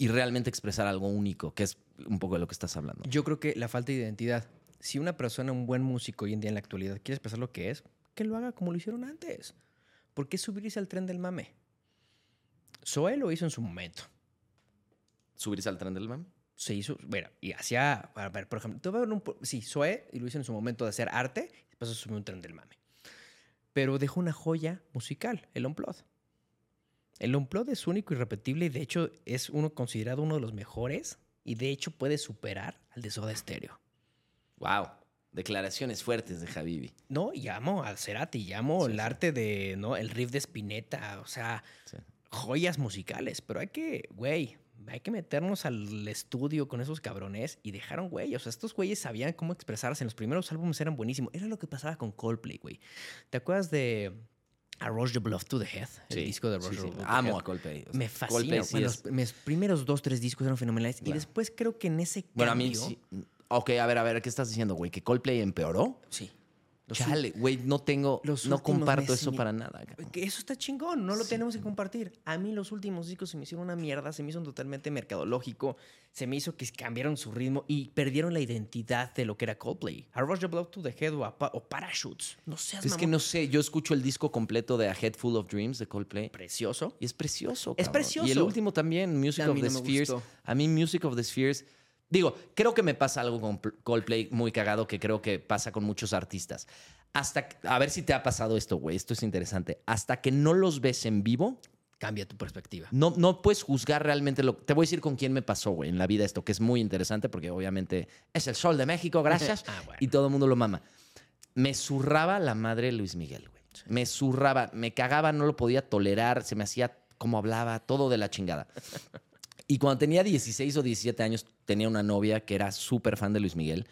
y realmente expresar algo único, que es un poco de lo que estás hablando? Yo creo que la falta de identidad. Si una persona, un buen músico hoy en día en la actualidad, quiere expresar lo que es, que lo haga como lo hicieron antes. ¿Por qué subirse al tren del mame? Zoe lo hizo en su momento. ¿Subirse al tren del mame? se hizo, bueno, y hacía, a ver, por ejemplo, a ver un, sí, Zoe, y lo hizo en su momento de hacer arte, y después se subió un tren del mame. Pero dejó una joya musical, el Unplod. El Unplod es único y repetible, y de hecho es uno considerado uno de los mejores, y de hecho puede superar al de Soda Stereo. Wow. Declaraciones fuertes de Habibi. No, y amo a Cerati, y amo Sí, el sí. arte de, ¿no? El riff de Spinetta, o sea, Sí. joyas musicales, pero hay que, güey, hay que meternos al estudio con esos cabrones y dejaron, güey, o sea, estos güeyes sabían cómo expresarse, en los primeros álbumes eran buenísimos, era lo que pasaba con Coldplay, güey. ¿Te acuerdas de A Rush the Bluff to the Head? El Sí, disco de sí, Rush sí. to the Amo Head? a Coldplay. O sea, Me fascina. Coldplay sí Bueno, los, mis primeros dos, tres discos eran fenomenales. Y después creo que en ese cambio... Bueno, a mí sí. Ok, a ver, a ver, ¿qué estás diciendo, güey? ¿Que Coldplay empeoró? Sí. Chale, güey, no tengo, los no comparto eso para nada. cabrón. Eso está chingón, no lo tenemos que compartir. A mí los últimos discos se me hicieron una mierda, se me hizo totalmente mercadológico, se me hizo que cambiaron su ritmo y perdieron la identidad de lo que era Coldplay. A the Block to the Head o, a Pa- o Parachutes. No seas Es que no sé, yo escucho el disco completo de A Head Full of Dreams de Coldplay Precioso. y es precioso. Es precioso. Y el último también, Music A of the no Spheres. A mí Music of the Spheres, digo, creo que me pasa algo con Pl- Coldplay muy cagado que creo que pasa con muchos artistas. hasta, a ver si te ha pasado esto, güey, esto es interesante. Hasta que no los ves en vivo, Cambia tu perspectiva. no, no puedes juzgar realmente lo Te voy a decir con quién me pasó, güey, en la vida esto, que es muy interesante porque obviamente es el sol de México, gracias. Ah, bueno. Y todo el mundo lo mama. Me zurraba la madre Luis Miguel, güey. Me zurraba, me cagaba, no lo podía tolerar, se me hacía como hablaba, todo de la chingada. Y cuando tenía 16 o 17 años, tenía una novia que era súper fan de Luis Miguel.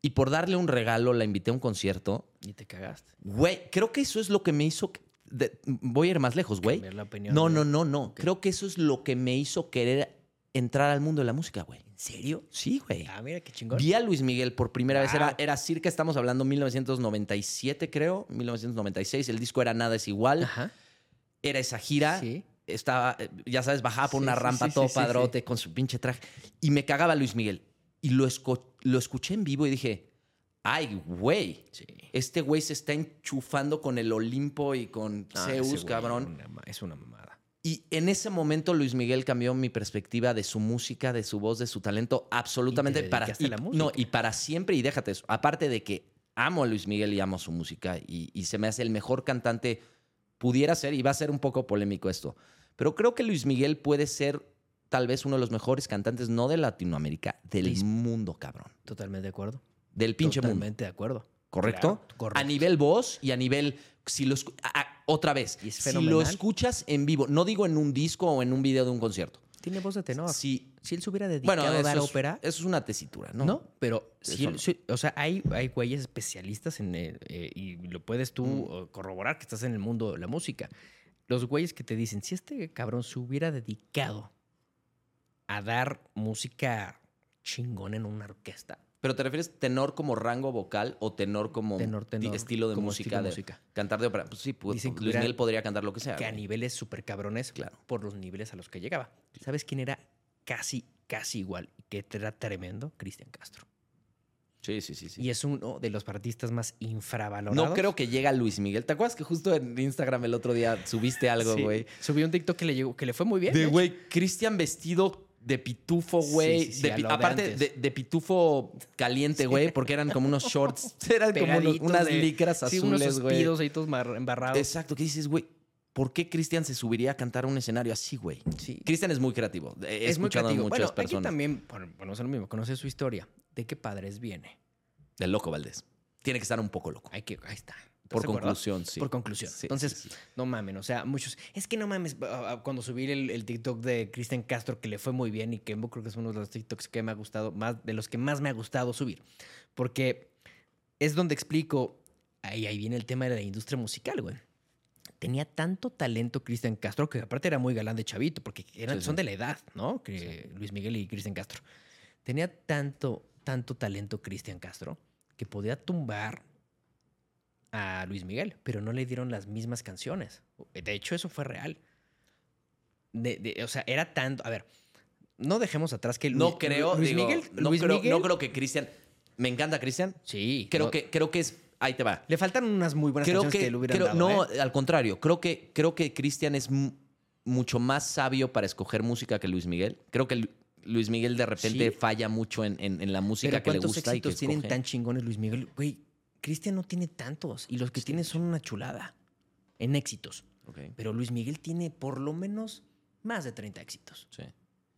Y por darle un regalo, la invité a un concierto. Y te cagaste. Güey, creo que eso es lo que me hizo. de- voy a ir más lejos, güey. Cambiar la opinión No, no, no, no. Creo que eso es lo que me hizo querer entrar al mundo de la música, güey. ¿En serio? Sí, güey. Ah, mira qué chingón. Vi a Luis Miguel por primera vez. Era, era circa, estamos hablando 1997, creo. 1996. El disco era Nada es igual. Ajá. Era esa gira. Sí. Estaba, eh, ya sabes, bajaba por Sí, una sí, rampa sí, todo padrote con su pinche traje. Y me cagaba Luis Miguel. Y lo, lo escuché en vivo y dije, ay, güey. Este güey se está enchufando con el Olimpo y con Ah, Zeus, cabrón. una Es una mamada. Y en ese momento Luis Miguel cambió mi perspectiva de su música, de su voz, de su talento, absolutamente Y para la música. No, y para siempre, y déjate eso. Aparte de que amo a Luis Miguel y amo su música, y, y se me hace el mejor cantante, pudiera ser, y va a ser un poco polémico esto, pero creo que Luis Miguel puede ser tal vez uno de los mejores cantantes, no de Latinoamérica, del Sí. mundo, cabrón. Totalmente de acuerdo. Del pinche mundo. Totalmente de acuerdo. ¿Correcto? Claro, correcto. A nivel voz y a nivel. Si lo ah, otra vez, Y es si lo escuchas en vivo, no digo en un disco o en un video de un concierto. Tiene voz de tenor. Si, Si él se hubiera dedicado bueno, a dar es, ópera, eso es una tesitura, ¿no? ¿no? Pero si él- no. si- o sea, hay, hay güeyes especialistas en el- eh, y lo puedes tú Mm. eh, corroborar que estás en el mundo de la música. Los güeyes que te dicen, si este cabrón se hubiera dedicado a dar música chingón en una orquesta, Pero te refieres tenor como rango vocal o tenor como Tenor, tenor, estilo de como música, estilo de música. cantar de ópera. Pues sí, pues, Dicen Luis Miguel podría cantar lo que sea. que a niveles súper cabrones, Claro. por los niveles a los que llegaba. ¿Sabes quién era casi, casi igual y que era tremendo? Cristian Castro. Sí, sí, sí, sí. Y es uno de los artistas más infravalorados. No creo que llegue a Luis Miguel. ¿Te acuerdas que justo en Instagram el otro día subiste algo, Sí. güey? Subí un TikTok que le, llegó, que le fue muy bien. De güey, Cristian vestido de pitufo, güey. Sí, sí, sí, a aparte de, de pitufo caliente, güey, porque eran como unos shorts. Eran como unos- unas de- licras sí, azules, güey. suspiros ahí todos embarrados. Exacto, que dices, güey, ¿por qué Cristian se subiría a cantar un escenario así, güey? Sí. Cristian es muy creativo. He es muy escuchado a creativo. muchas Bueno, aquí personas. también, bueno, bueno, es lo mismo, conoce su historia. ¿De qué padres viene? Del loco Valdés. Tiene que estar un poco loco. Hay que, ahí está. ¿Estás Por conclusión, sí. Por conclusión. Sí, Entonces, sí, sí. no mamen, o sea, muchos. Es que no mames, ah, ah, cuando subí el, el TikTok de Cristian Castro, que le fue muy bien y que creo que es uno de los TikToks que me ha gustado, más de los que más me ha gustado subir. Porque es donde explico, ahí, ahí viene el tema de la industria musical, güey. Tenía tanto talento Cristian Castro, que aparte era muy galán de chavito, porque eran, son de la edad, ¿no? Que Luis Miguel y Cristian Castro. Tenía tanto, tanto talento Cristian Castro que podía tumbar a Luis Miguel, pero no le dieron las mismas canciones. De hecho, eso fue real. De- de- o sea, era tanto. A ver, no dejemos atrás que Luis, No creo, Luis digo, Miguel. no, Luis creo, Miguel- no creo que Cristian... Me encanta Cristian. Sí. Creo, no, que, creo que es... Ahí te va. Le faltan unas muy buenas creo canciones que, que, le hubieran creo- dado, no, ¿eh? al contrario, creo que creo que Cristian es mu- mucho más sabio para escoger música que Luis Miguel. Creo que Luis Miguel de repente Sí. falla mucho en, en- en la música Pero que le ¿cuántos gusta y que tienen tan chingones Luis Miguel? Güey, Cristian no tiene tantos. Y los que tiene son una chulada. En éxitos. Ok, Pero Luis Miguel tiene por lo menos más de 30 éxitos. sí.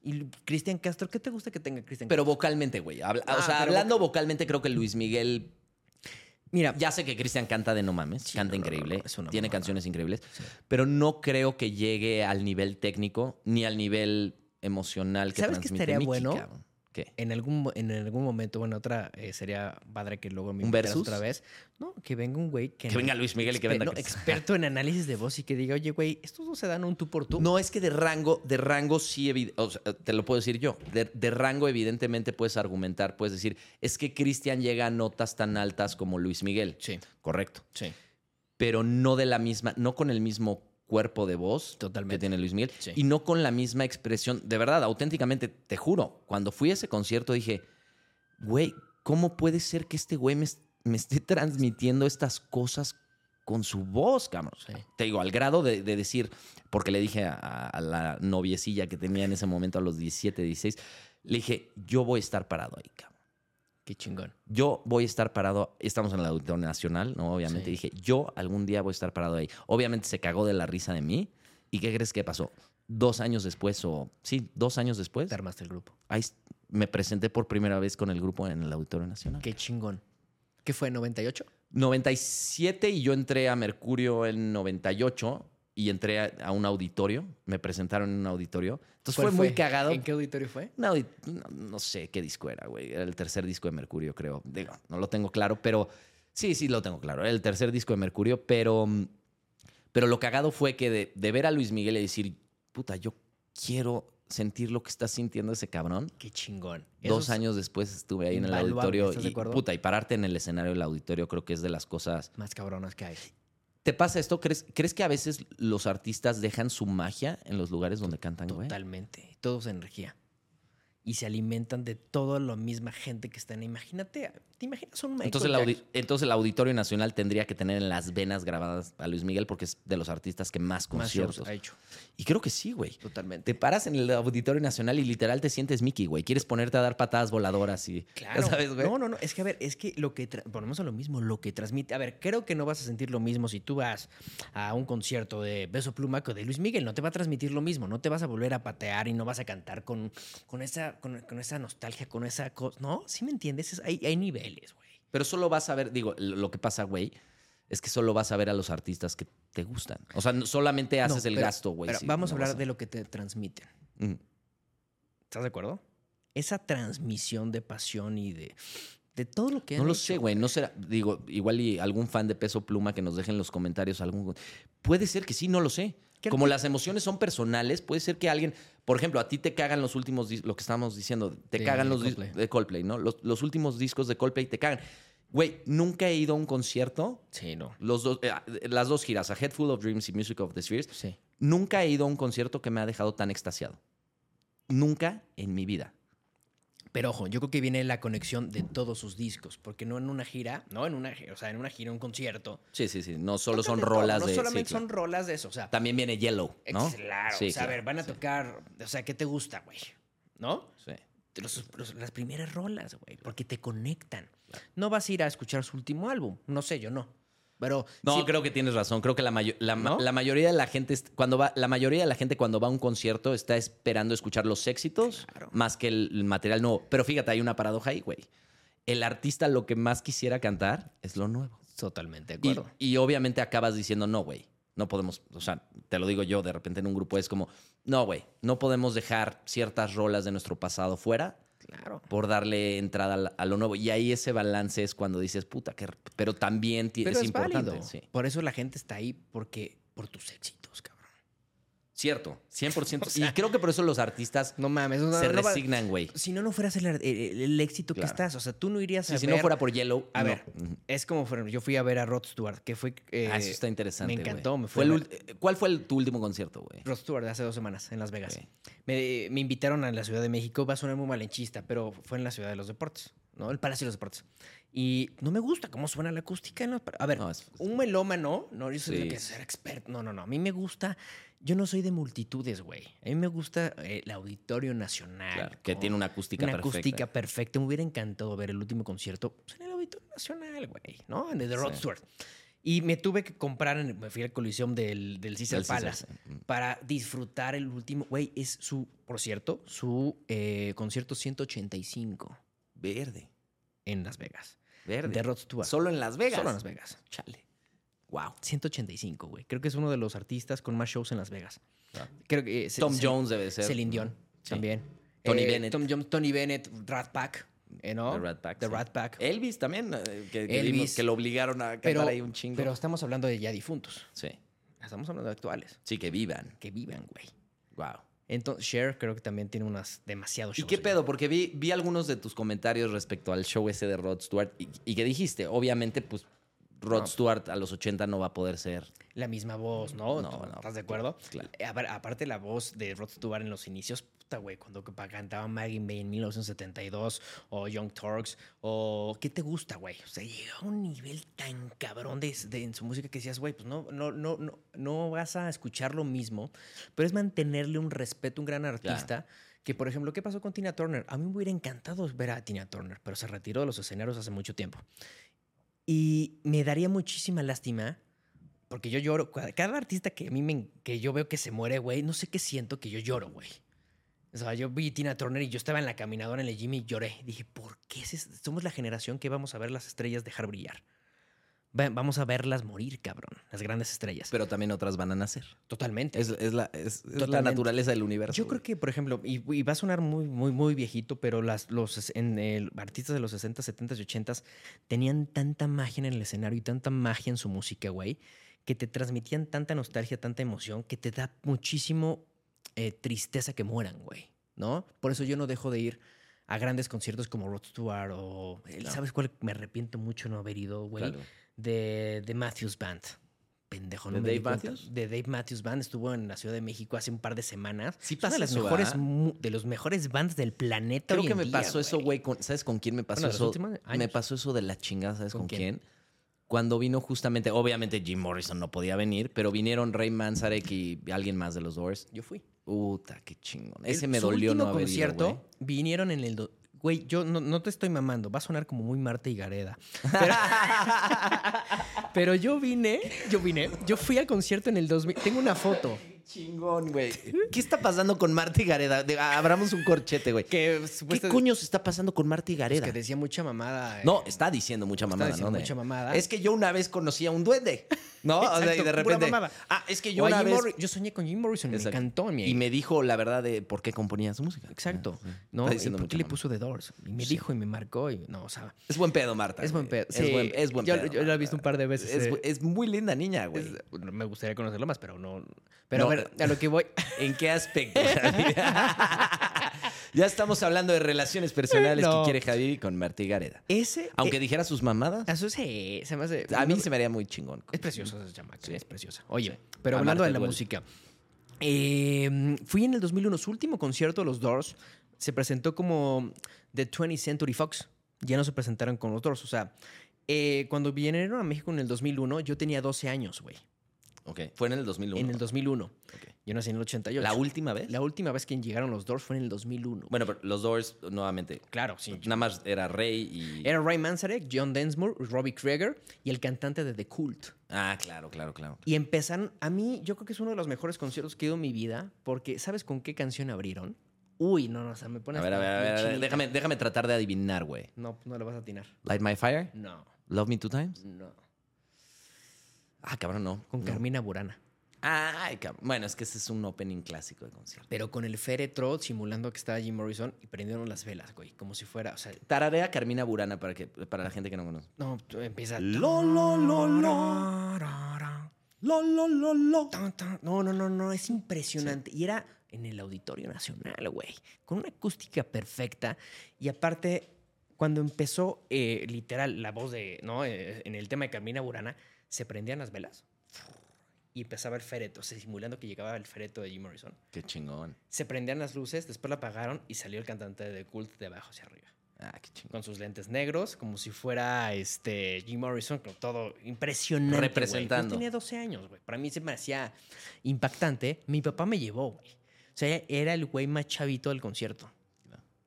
Y Cristian Castro, ¿qué te gusta que tenga Cristian Pero vocalmente, güey. Habla- Ah, o sea, hablando vocalmente, creo que Luis Miguel. Mira, Ya sé que Cristian canta de no mames, Sí, canta no, no, no, increíble, no, es una tiene canciones increíbles, Sí. pero no creo que llegue al nivel técnico ni al nivel emocional que ¿Sabes transmite estaría Mickey, bueno? cabrón. ¿Qué? en algún, en algún momento, bueno, otra eh, sería padre que luego me ¿Un invitaras versus? otra vez. No, que venga un güey que... Que venga Luis Miguel y que venga no, experto en análisis de voz y que diga, oye, güey, estos dos se dan un tú por tú. No, es que de rango, de rango sí, o sea, te lo puedo decir yo. De, de rango, evidentemente, puedes argumentar, puedes decir, es que Cristian llega a notas tan altas como Luis Miguel. Sí, Correcto. sí. Pero no de la misma, no con el mismo cuerpo de voz Totalmente. que tiene Luis Miguel. Sí. Y no con la misma expresión. De verdad, auténticamente, te juro, cuando fui a ese concierto dije, güey, ¿cómo puede ser que este güey me, es- me esté transmitiendo estas cosas con su voz, cabrón? Sí. Te digo, al grado de, de decir, porque le dije a, a la noviecilla que tenía en ese momento a los 17, 16, le dije, yo voy a estar parado ahí, cabrón. Qué chingón. Yo voy a estar parado, estamos en el Auditorio Nacional, ¿no? Obviamente Sí. dije, yo algún día voy a estar parado ahí. Obviamente se cagó de la risa de mí. ¿Y qué crees que pasó? Dos años después, o sí, dos años después, Te armaste el grupo. ahí me presenté por primera vez con el grupo en el Auditorio Nacional. Qué chingón. ¿Qué fue, 98? 97 y yo entré a Mercurio en 98 y entré a, a un auditorio. Me presentaron en un auditorio. Entonces fue, ¿Cuál muy cagado. ¿En qué auditorio fue? Audi- no, no sé qué disco era, güey. Era el tercer disco de Mercurio, creo. Digo, no lo tengo claro, pero sí, sí lo tengo claro. Era el tercer disco de Mercurio, pero, mm, pero lo cagado fue que de, de ver a Luis Miguel y decir, puta, yo quiero sentir lo que está sintiendo ese cabrón. Qué chingón. Dos Esos años después estuve ahí en el auditorio ¿estás de y, puta, y pararte en el escenario del auditorio creo que es de las cosas Más cabronas que hay. ¿Te pasa esto? ¿Crees, ¿Crees que a veces los artistas dejan su magia en los lugares donde cantan? Totalmente. Todos energía. Y se alimentan de toda la misma gente que está en. Imagínate, ¿te imaginas un Michael Entonces el, entonces Auditorio Nacional tendría que tener en las venas grabadas a Luis Miguel porque es de los artistas que más Más conciertos. ha hecho. y creo que sí, güey. Totalmente. Te paras en el Auditorio Nacional y literal te sientes Mickey, güey. Quieres ponerte a dar patadas voladoras y... Claro. ¿Sabes, güey? No, no, no. Es que, a ver, es que lo que. Volvemos a lo mismo, lo que transmite. A ver, creo que no vas a sentir lo mismo si tú vas a un concierto de Beso Pluma que de Luis Miguel. No te va a transmitir lo mismo. No te vas a volver a patear y no vas a cantar con, con, esa, con, con esa nostalgia, con esa cosa. No, sí me entiendes. Es- hay, hay güey. Pero solo vas a ver, digo, lo que pasa, güey, es que solo vas a ver a los artistas que te gustan. O sea, solamente haces No, el pero- gasto, güey. vamos a hablar de lo que te transmiten. Mm. ¿Estás de acuerdo? Esa transmisión de pasión y de, de todo lo que No lo hecho, sé, güey. No será. Digo, igual y algún fan de peso pluma que nos deje en los comentarios algún. Puede ser que sí, no lo sé. ¿Qué Como las emociones son personales, puede ser que alguien. Por ejemplo, a ti te cagan los últimos lo que estábamos diciendo, te De cagan los dis- Coldplay. de Coldplay, ¿no? Los, los últimos discos de Coldplay te cagan. Güey, nunca he ido a un concierto. Sí, no. Los dos, eh, las dos giras, A Head Full of Dreams y Music of the Spheres. Sí. Nunca he ido a un concierto que me ha dejado tan extasiado. Nunca en mi vida. Pero ojo, yo creo que viene la conexión de todos sus discos, porque no en una gira, no en una gira, o sea, en una gira, un concierto. Sí, sí, sí. No solo son de todo, rolas no de. sí, solamente claro. son rolas de eso, o sea, También viene Yellow, ¿no? claro, Sí, o sea, a ver, van a sí. tocar, o sea, ¿qué te gusta, güey? ¿No? Sí. Los- los- las primeras rolas, güey, porque te conectan. No vas a ir a escuchar su último álbum, no sé, yo no. Pero No, sí- creo que tienes razón. Creo que la, la, la mayoría de la gente cuando va, la mayoría de la gente cuando va a un concierto está esperando escuchar los éxitos Claro. más que el, material nuevo. Pero fíjate, hay una paradoja ahí, güey. El artista lo que más quisiera cantar es lo nuevo. totalmente de Y, acuerdo. y obviamente acabas diciendo, no, güey, no podemos, o sea, te lo digo yo de repente en un grupo, es como, no, güey, no podemos dejar ciertas rolas de nuestro pasado fuera Claro. por darle entrada a, lo nuevo. Y ahí ese balance es cuando dices, puta, que, pero también Pero es, es, importante. válido. Sí. Por eso la gente está ahí, porque por tus éxitos. Cierto, 100%. O sea- y creo que por eso los artistas No mames, no, se no resignan, güey. si no, no fueras el, el- el éxito Claro. que estás. O sea, tú no irías Sí, a si ver... no fuera por Yellow, A ver, es como yo fui a ver a Rod Stewart, que fue... eh, Ah, eso está interesante. Me encantó. Me Fue el ¿Cuál fue el- tu último concierto, güey? Rod Stewart hace dos semanas en Las Vegas. Ok. Me, me invitaron a la Ciudad de México. Va a sonar muy malenchista, pero fue en la Ciudad de los Deportes, ¿no? El Palacio de los Deportes. Y no me gusta cómo suena la acústica. en A ver, No, es- un melómano, no, yo soy Sí, que ser experto. No, no, no. A mí me gusta. Yo no soy de multitudes, güey. A mí me gusta eh, el Auditorio Nacional. Claro, que tiene una acústica una perfecta. acústica perfecta. Me hubiera encantado ver el último concierto pues, en el Auditorio Nacional, güey, ¿no? En el de Rod Sí. Stewart. Y me tuve que comprar, en- me fui al Coliseum del, del Caesar Palace. Mm. para disfrutar el último. Güey, es su, por cierto, su eh, concierto 185 Verde. en Las Vegas. Verde. De Rod Stewart. Solo en Las Vegas. Solo en Las Vegas. Chale. Wow. 185, güey. Creo que es uno de los artistas con más shows en Las Vegas. Ah. Creo que eh, Tom Jones debe ser. Celine Dion Sí. también. Tony Eh, Bennett. Tom Jones, Tony Bennett, Rat Pack, eh, ¿no? The Rat Pack. The sí. Rat Pack. Elvis también, que, que Elvis. vimos que lo obligaron a cantar pero, ahí un chingo. pero estamos hablando de ya difuntos. sí. Estamos hablando de actuales. Sí, que vivan. Que vivan, güey. Wow. Entonces, Cher creo que también tiene unas demasiados ¿Y shows. qué güey. pedo? Porque vi, vi algunos de tus comentarios respecto al show ese de Rod Stewart y, y que dijiste, obviamente, pues Rod. Stewart a los 80 no va a poder ser. La misma voz, ¿no? No, ¿Tú- no, ¿Estás de acuerdo? claro. Eh, apar- Aparte la voz de Rod Stewart en los inicios, puta, güey, cuando cantaba Maggie May en 1972 o Young Turks o ¿qué te gusta, güey? O sea, llega a un nivel tan cabrón de, de- en su música que decías, güey, pues no, no, no, no, no vas a escuchar lo mismo, pero es mantenerle un respeto a un gran artista Que, por ejemplo, ¿qué pasó con Tina Turner? A mí me hubiera encantado ver a Tina Turner, pero se retiró de los escenarios hace mucho tiempo. Y me daría muchísima lástima, porque yo lloro. Cada, artista que a mí me, que yo veo que se muere, güey, no sé qué siento que yo lloro, güey. O sea, yo vi Tina Turner y yo estaba en la caminadora en el gym y lloré. Dije, ¿por qué somos la generación que vamos a ver las estrellas dejar brillar? Va- Vamos a verlas morir, cabrón, las grandes estrellas. Pero también otras van a nacer. Totalmente. Es, es la, es- es la Totalmente. naturaleza del universo. Yo creo que, por ejemplo, y, y va a sonar muy, muy, muy viejito, pero las, los en el- artistas de los 60, 70 y 80 tenían tanta magia en el escenario y tanta magia en su música, güey, que te transmitían tanta nostalgia, tanta emoción, que te da muchísimo eh, tristeza que mueran, güey, ¿no? Por eso yo no dejo de ir a grandes conciertos como Rod Stewart o... ¿Sabes cuál? Me arrepiento mucho no haber ido, güey Claro. De, de Matthews Band. Pendejo, no ¿De me Dave. Matthews? De Dave Matthews Band. Estuvo en la Ciudad de México hace un par de semanas. Sí Es una pasa de las mejores, de los mejores bands del planeta Creo hoy que en me día, pasó eso, güey. con- ¿Sabes con quién me pasó Bueno, eso? Me pasó eso de la chingada, ¿sabes ¿Con con, quién? quién? Cuando vino justamente, obviamente Jim Morrison no podía venir, pero vinieron Ray Manzarek y alguien más de los Doors. Yo fui. Puta, qué chingón. El- Ese me dolió no haber concierto ido, güey. vinieron en el... Güey, yo no, no te estoy mamando. Va a sonar como muy Marta y Gareda. Pero, pero yo vine... Yo vine... Yo fui al concierto en el 2000... Tengo una foto. Chingón, güey. ¿Qué está pasando con Marta y Gareda? De- Abramos un corchete, güey. ¿Qué supuesta- coño se está pasando con Marta y pues, Gareda? que decía mucha mamada. eh. No, está diciendo mucha mamada, diciendo ¿no? Mucha mamada. Es que yo una vez conocí a un duende, ¿no? O sea, y de pura repente. mamada. Ah, es que yo O una Jim vez. Morri- yo soñé con Jim Morrison. Exacto. Me encantó. Mi Y me dijo la verdad de por qué componía su música. Exacto. Ah, sí. ¿No? Está ¿Y ¿Por qué le puso The Doors? Y me Sí. dijo y me marcó. Y, no, o sea, Es buen pedo, Marta. es buen pedo. Es buen, es buen yo, pedo. yo lo he visto un par de veces. Es, eh, es muy linda niña, güey. me gustaría conocerlo más, pero no. Pero No, a ver, a lo que voy. ¿En qué aspecto? Ya estamos hablando de relaciones personales No. que quiere Javi con Marta y Gareda. Ese. Aunque eh, dijera sus mamadas, Eso sí, se me hace. a mí no- se me haría muy chingón. Es preciosa esa chamaca, Sí. es preciosa. Oye, Sí. pero A hablando de la duele. música. eh, fui en el 2001, su último concierto de los Doors se presentó como The 20th Century Fox. Ya no se presentaron con los Doors. O sea, eh, cuando vinieron a México en el 2001, yo tenía 12 años, güey. Fue en el 2001. En el 2001. Ok. Yo nací en el 88. ¿La última vez? La última vez que llegaron los Doors fue en el 2001. Bueno, pero los Doors, nuevamente. claro, sí. Nada más era Rey y. Era Ray Manzarek, John Densmore, Robbie Krieger y el cantante de The Cult. Ah, claro, claro, claro. Y empezaron, a mí yo creo que es uno de los mejores conciertos que he ido en mi vida, porque ¿sabes con qué canción abrieron? Uy, no, no, o sea, me pone A ver, a ver, a ver, a déjame, déjame tratar de adivinar, güey. No, no le vas a atinar. Light My Fire, No, Love Me Two Times. no. Ah, cabrón, no. Con No. Carmina Burana. Ay, cabrón. Bueno, es que ese es un opening clásico de concierto. Pero con el féretro simulando que estaba Jim Morrison y prendieron las velas, güey. Como si fuera, o sea, Tararea Carmina Burana para, que, para la gente que no conoce. no, empieza. Lo, lo, lo, lo. Lo, lo, lo, lo. No, no, no, no, es impresionante. Y era en el Auditorio Nacional, güey, con una acústica perfecta. Y aparte, cuando empezó, eh, literal, la voz de, ¿no? Eh, en el tema de Carmina Burana, se prendían las velas y empezaba el féretro, o sea, simulando que llegaba el féretro de Jim Morrison. Qué chingón. Se prendían las luces, después la apagaron y salió el cantante de Cult de abajo hacia arriba. Ah, qué chingón. Con sus lentes negros, como si fuera este Jim Morrison, con todo impresionante. Representando. Yo tenía 12 años, güey. Para mí se me hacía impactante. Mi papá me llevó, güey. O sea, era el güey más chavito del concierto.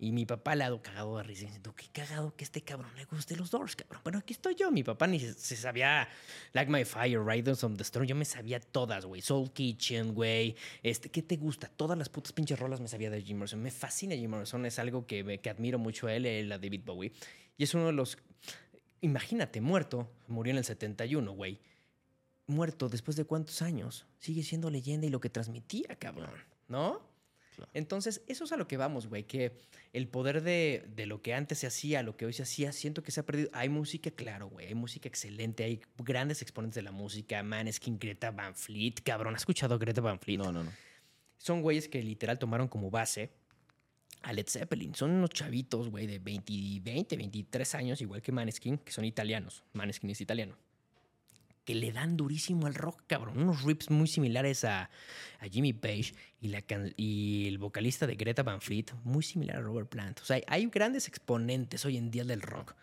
Y mi papá al lado cagado de risa, diciendo, qué cagado que este cabrón le guste los Doors, cabrón. Bueno, aquí estoy yo. Mi papá ni se, sabía Like My Fire, Riders on the Storm. Yo me sabía todas, güey. Soul Kitchen, güey. Este, ¿Qué te gusta? Todas las putas pinches rolas me sabía de Jim Morrison. Me fascina Jim Morrison. Es algo que, que admiro mucho a él, él, a David Bowie. Y es uno de los... Imagínate, muerto. Murió en el 71, güey. Muerto después de cuántos años. Sigue siendo leyenda y lo que transmitía, cabrón. ¿No? Claro. Entonces, eso es a lo que vamos, güey, que el poder de, de lo que antes se hacía, lo que hoy se hacía, siento que se ha perdido. Hay música, claro, güey, hay música excelente, hay grandes exponentes de la música, Maneskin, Greta Van Fleet, cabrón, ¿has escuchado a Greta Van Fleet? No, no, no. Son güeyes que literal tomaron como base a Led Zeppelin. Son unos chavitos, güey, de 20, 20, 23 años, igual que Maneskin, que son italianos. Maneskin es italiano. Que le dan durísimo al rock, cabrón. Unos rips muy similares a, a Jimmy Page y, la y el vocalista de Greta Van Fleet, muy similar a Robert Plant. O sea, hay grandes exponentes hoy en día del rock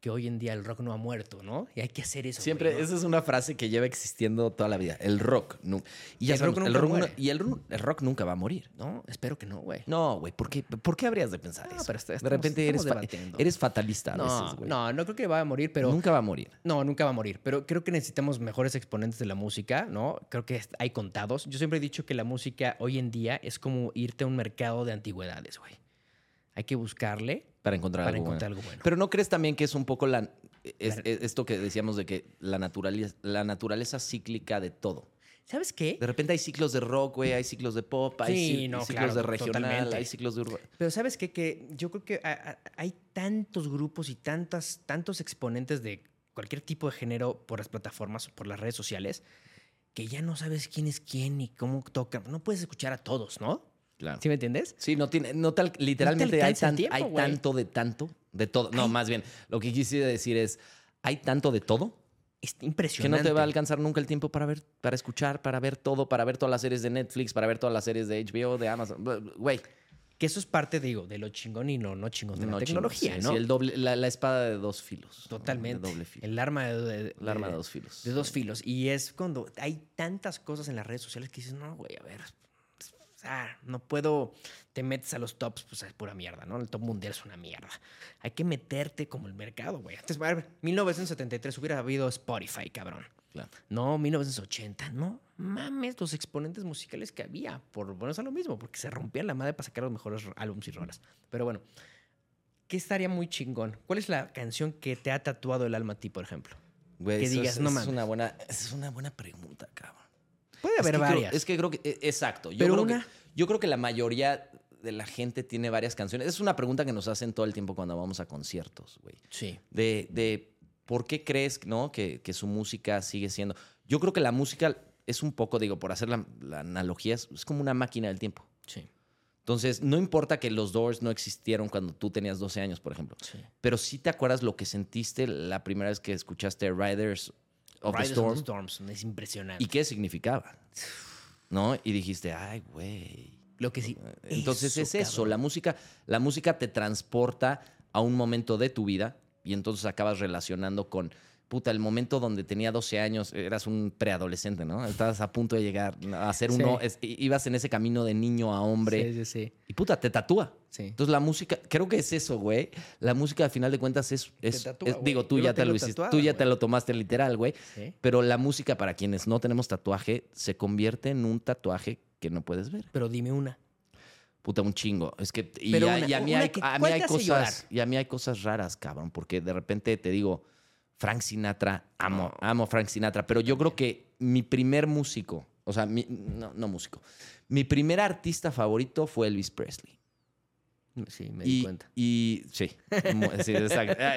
que hoy en día el rock no ha muerto, ¿no? Y hay que hacer eso. Siempre, güey, ¿no? esa es una frase que lleva existiendo toda la vida. El rock. nu- y ya El sabemos, rock el nunca rock, muere. no- y el, rock nunca va a morir. No, espero que no, güey. No, güey, ¿por qué, ¿por qué habrías de pensar No, eso? pero está- de estamos- repente eres, estamos fa- eres fatalista a No, veces, güey. no, no creo que vaya a morir, pero Nunca va a morir. No, nunca va a morir, pero creo que necesitamos mejores exponentes de la música, ¿no? Creo que hay contados. Yo siempre he dicho que la música hoy en día es como irte a un mercado de antigüedades, güey. Hay que buscarle Para encontrar para algo encontrar bueno. algo bueno. Pero ¿no crees también que es un poco la, es- La- es- esto que decíamos de que la naturaleza, la naturaleza cíclica de todo? ¿Sabes qué? De repente hay ciclos de rock, güey, hay ciclos de pop, hay Sí, ci- no, ciclos claro, de regional, totalmente. hay ciclos de urbano. Pero ¿sabes qué? Que yo creo que hay tantos grupos y tantas, tantos exponentes de cualquier tipo de género por las plataformas por las redes sociales que ya no sabes quién es quién y cómo tocan. No puedes escuchar a todos, ¿no? Claro. ¿Sí me entiendes? Sí, no tiene, no tal, literalmente hay, tan- tiempo, hay tanto de tanto, de todo. No, Ay. más bien, lo que quise decir es, hay tanto de todo Es que impresionante. no te va a alcanzar nunca el tiempo para ver, para escuchar, para ver todo, para ver todas las series de Netflix, para ver todas las series de HBO, de Amazon. Güey, Que eso es parte, digo, de lo chingón y no, no chingón de la no tecnología, chingos, ¿no? sí, el doble, la, la espada de dos filos. Totalmente. De doble filo. El arma de, de- El arma de de- dos filos. de dos filos. Y es cuando hay tantas cosas en las redes sociales que dices, no, güey, a ver. O sea, no puedo. Te metes a los tops, pues es pura mierda, ¿no? El top mundial es una mierda. Hay que meterte como el mercado, güey. Antes, a ver, 1973 hubiera habido Spotify, cabrón. Claro. No, 1980, no mames los exponentes musicales que había. Por bueno, es lo mismo, porque se rompían la madre para sacar los mejores álbumes y rolas. Pero bueno, ¿qué estaría muy chingón? ¿Cuál es la canción que te ha tatuado el alma a ti, por ejemplo? Güey, que digas, es, no es mames. una buena, es una buena pregunta, cabrón. Puede Es haber creo- varias. es que creo que, eh, exacto. Yo Pero creo una- Que, yo creo que la mayoría de la gente tiene varias canciones. Es una pregunta que nos hacen todo el tiempo cuando vamos a conciertos, güey. Sí. De, de por qué crees ¿no? que, que su música sigue siendo. Yo creo que la música es un poco, digo, por hacer la, la analogía, es, es como una máquina del tiempo. Sí. Entonces, no importa que los Doors no existieron cuando tú tenías 12 años, por ejemplo, sí. pero sí te acuerdas lo que sentiste la primera vez que escuchaste Riders of the Storm of the Storms es impresionante. y qué significaba. ¿No? Y dijiste, ay, güey. Lo que sí. Entonces es eso, cabrón. la música, la música te transporta a un momento de tu vida y entonces acabas relacionando con, puta, el momento donde tenía 12 años, eras un preadolescente, ¿no? Estabas a punto de llegar a ser Sí. uno, es- ibas en ese camino de niño a hombre Sí, sí, sí. y puta, te tatúa. Sí. Entonces la música, creo que es eso, güey. La música, al final de cuentas, es, es- tatúa, es- güey. digo, tú Yo ya te lo hiciste, tú ya güey. te lo tomaste literal, güey. Sí. Pero la música, para quienes no tenemos tatuaje, se convierte en un tatuaje que no puedes ver. Pero dime una. Puta, un chingo. Es que. Y, a, una- y a mí hay, que- a mí ¿cuál hay cosas. Y a mí hay cosas raras, cabrón. Porque de repente te digo, Frank Sinatra, amo, amo Frank Sinatra. Pero yo creo que mi primer músico, o sea, mi- no, no músico. Mi primer artista favorito fue Elvis Presley. Sí, me di y, cuenta. y- sí, exacto. Ah,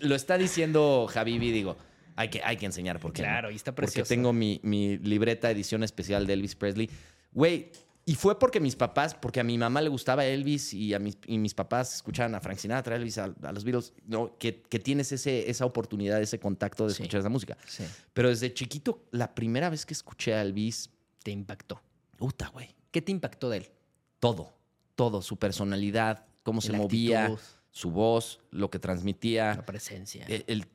lo está diciendo Javibi, digo, hay que, hay que enseñar porque Claro, y está porque precioso. tengo mi, mi libreta edición especial de Elvis Presley. Güey, y fue porque mis papás, porque a mi mamá le gustaba Elvis y a mis, y mis papás escuchaban a Frank Sinatra, a Elvis, a, a los Beatles, ¿no? que, que tienes ese, esa oportunidad, ese contacto de Sí. escuchar esa música. Sí. Pero desde chiquito, la primera vez que escuché a Elvis, Te impactó. puta, güey, ¿Qué te impactó de él? todo, todo, su personalidad, cómo se La movía, actitud, su voz, lo que transmitía. La presencia. El, el-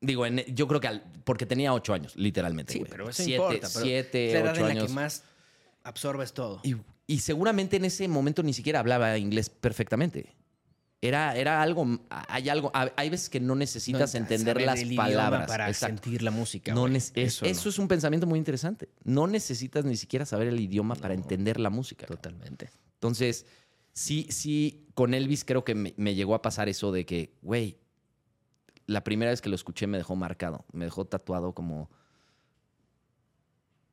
digo, en- yo creo que al- porque tenía ocho años, literalmente. sí, güey. pero eso siete, importa. Pero siete, es la edad ocho en la años. que más absorbes todo. Y, y seguramente en ese momento ni siquiera hablaba inglés perfectamente. Era, era algo, hay algo, hay veces que no necesitas No, entender las palabras. para Exacto. sentir la música. No es- eso no. es un pensamiento muy interesante. No necesitas ni siquiera saber el idioma para entender la música. Totalmente. Entonces, sí, sí, con Elvis creo que me, me llegó a pasar eso de que, güey, la primera vez que lo escuché me dejó marcado, me dejó tatuado como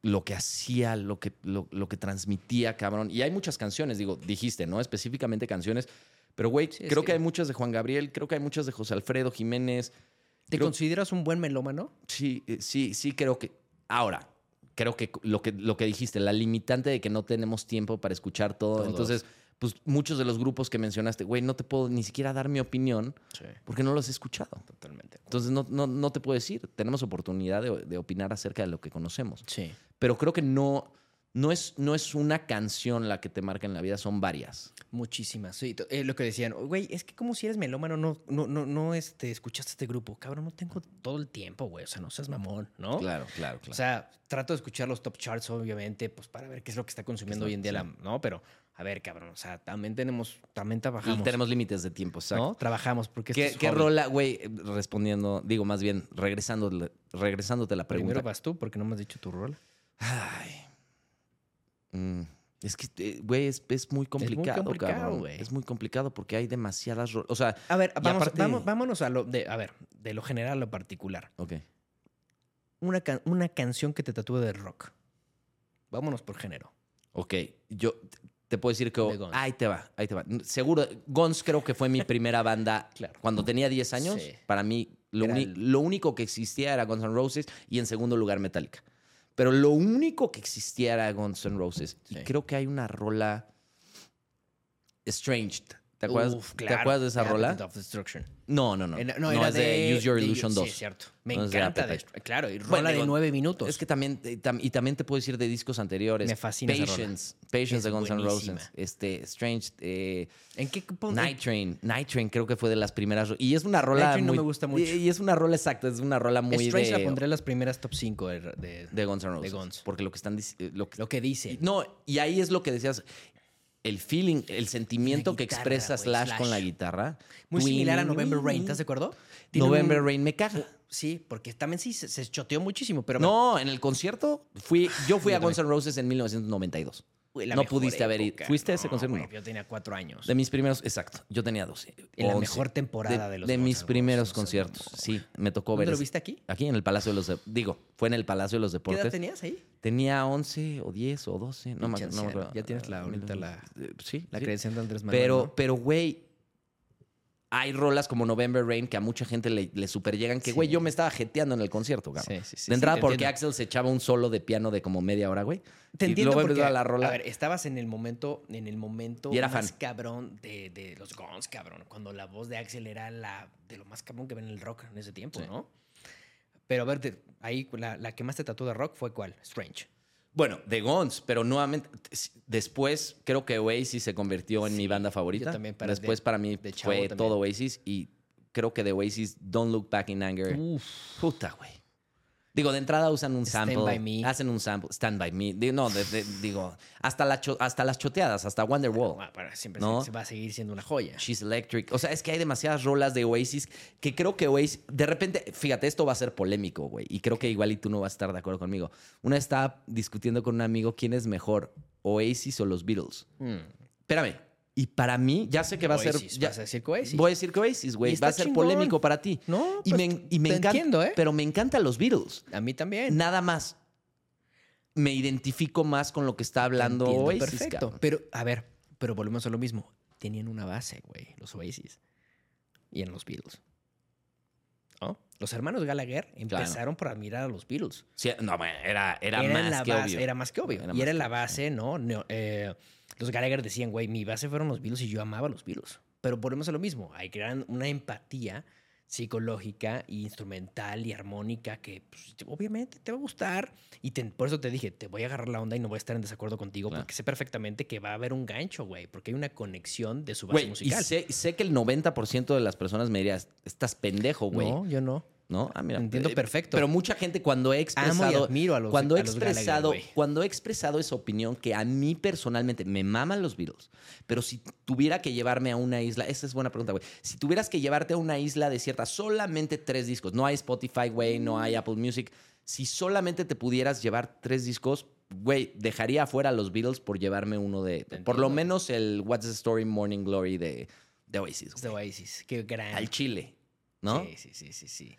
lo que hacía, lo que, lo, lo que transmitía, cabrón. Y hay muchas canciones, digo, dijiste, ¿no? Específicamente canciones. Pero, güey, Sí, creo que... que- hay muchas de Juan Gabriel, creo que hay muchas de José Alfredo Jiménez. ¿Te Creo- consideras un buen melómano? Sí, eh, sí, sí, creo que. Ahora, creo que lo que, lo que dijiste, la limitante de que no tenemos tiempo para escuchar todo. Todos. Entonces, pues muchos de los grupos que mencionaste, güey, no te puedo ni siquiera dar mi opinión Sí. porque no los he escuchado. Totalmente. Entonces, no, no, no te puedo decir. Tenemos oportunidad de, de opinar acerca de lo que conocemos. Sí. Pero creo que no, no es, no es una canción la que te marca en la vida, son varias. Muchísimas. Sí, eh, lo que decían, güey, es que como si eres melómano, no, no, no, no este, escuchaste este grupo. Cabrón, no tengo todo el tiempo, güey. O sea, no seas mamón, ¿no? Claro, claro, claro. O sea, trato de escuchar los top charts, obviamente, pues para ver qué es lo que está consumiendo hoy en día, la, ¿no? Pero, a ver, cabrón, o sea, también tenemos, también y trabajamos. tenemos límites de tiempo, exacto. ¿no? Trabajamos porque ¿Qué, esto es qué hobby. rola, güey, respondiendo, digo más bien, regresando, regresándote la Primero pregunta? vas tú porque no me has dicho tu rola. Ay. Mm, Es que, eh, güey, es, es muy complicado, complicado, cabrón. Es muy complicado porque hay demasiadas. O sea, A ver, vamos, aparte- vamos- vámonos a lo de, a ver, de lo general a lo particular. ok. Una, can- una canción que te tatúe de rock. Vámonos por género. Ok, yo te puedo decir que... Guns. Ahí te va, ahí te va. Seguro, Guns creo que fue mi primera banda Claro. cuando tenía 10 años. Sí. Para mí, lo, el- lo único que existía era Guns N' Roses y en segundo lugar Metallica. Pero lo único que existía era Guns N' Roses. Y creo que hay una rola... Estranged. ¿Te acuerdas, Uf, ¿te acuerdas de esa Appetite rola? of Destruction. No, no, no. Eh, No, es de, Use Your Illusion 2. Sí, cierto. Me No es de encanta. de- claro, y Bueno, rola de nueve minutos. Es que también, eh, y también te puedo decir de discos anteriores. Me fascina esa rola. Patience, Patience Es de Guns N'. Roses. Este, Strange, eh, ¿En qué Night Train. Night Train creo que fue de las primeras. Y es una rola Night Train no muy- me gusta mucho. Y, es una rola exacta, es una rola muy Strange de, la pondré en las primeras top 5 de, de- de Guns N' Roses. de Guns. Porque lo que están eh, lo que- lo que dice. No, y ahí es lo que decías. El feeling, el sentimiento que expresa Slash, Slash. con la guitarra. Muy similar a November Rain, ¿estás de acuerdo? Tiene November un- Rain me caga. Sí, porque también sí se, se choteó muchísimo, pero No, en el concierto fui, yo fui a Guns. N' Roses en 1992. La no mejor pudiste haber ido. ¿Fuiste a ese No, concierto? güey, No. Yo tenía cuatro años. De mis primeros, exacto. Yo tenía 12. En la 11. mejor temporada de, los Guns mis primeros conciertos. no Sí, me tocó ver. ¿Dónde lo viste aquí? Aquí en el Palacio de los... de- Digo, fue en el Palacio de los ¿Qué edad Deportes. tenías ahí? Tenía 11 o 10 o 12. No, me, acuerdo. Ya tienes la- ahorita la- Eh, Sí. La sí. de Andrés Manuel. Pero, pero, güey, hay rolas como November Rain que a mucha gente le, le super llegan. Que, Sí. güey, yo me estaba jeteando en el concierto, cabrón. Sí, sí, sí, de entrada porque entiendo. Axel se echaba un solo de piano de como media hora, güey. Te Y entiendo luego porque, la rola. a ver, estabas en el momento, en el momento Y era más fan. cabrón de, de los Guns, cabrón. Cuando la voz de Axel era la de lo más cabrón que ven en el rock en ese tiempo, Sí. ¿no? Pero a ver, ahí la, la que más te tatuó de rock fue cuál? Strange. Bueno, de Guns, pero nuevamente, después creo que Oasis se convirtió en mi banda favorita. yo también, para después de- para mí de fue también. todo Oasis y creo que de Oasis, Don't Look Back in Anger. Uf. Puta, güey. Digo, de entrada usan un Stand sample. by Me. Hacen un sample. Stand by Me. Digo, no, de- de- digo, hasta, la cho- hasta las choteadas, hasta Wonderwall. Bueno, para siempre ¿No? se, va a seguir siendo una joya. She's Electric. O sea, es que hay demasiadas rolas de Oasis que creo que Oasis. De repente, fíjate, esto va a ser polémico, güey. Y creo que igual y tú no vas a estar de acuerdo conmigo. Una estaba discutiendo con un amigo quién es mejor, Oasis o los Beatles. Mm. Espérame. Y para mí, ya sé que va a ser. Oasis, ya- vas a decir que Oasis. Voy a decir que Oasis, güey. Va a ser chingón. polémico para ti. No, Y pues, me, y me te encanta. entiendo, ¿eh? Pero me encantan los Beatles. A mí también. Nada más. Me identifico más con lo que está hablando Entiendo Oasis. Perfecto. cabrón. Pero, a ver, pero volvemos a lo mismo. Tenían una base, güey, los Oasis. Y en los Beatles. ¿No? Los hermanos Gallagher empezaron por admirar a los Beatles. Sí, no, era, era, Era más la que base, obvio. Era más que obvio. Era y era la base, ¿no? Eh, los Gallagher decían, güey, mi base fueron los Beatles y yo amaba a los Beatles. Pero volvemos a lo mismo. Hay que crear una empatía psicológica, e instrumental y armónica que pues, obviamente te va a gustar. Y te- por eso te dije, te voy a agarrar la onda y no voy a estar en desacuerdo contigo Claro. porque sé perfectamente que va a haber un gancho, güey, porque hay una conexión de su base Güey, y musical. sé, sé que el 90% de las personas me dirían, estás pendejo, güey. no, yo no. ¿No? Ah, mira. Entiendo eh, perfecto. Pero mucha gente cuando he Amo y expresado. admiro a los, cuando he a los Gallagher, expresado, cuando he expresado esa opinión que a mí personalmente me maman los Beatles, pero si tuviera que llevarme a una isla, esa es buena pregunta, güey. Si tuvieras que llevarte a una isla desierta, solamente tres discos, no hay Spotify, güey, no hay Apple Music. Si solamente te pudieras llevar tres discos, güey, dejaría afuera a los Beatles por llevarme uno de, por lo menos el What's the Story Morning Glory de, de Oasis. De. Oasis. Qué gran. Al Chile, ¿no? Sí, sí, sí, sí, sí.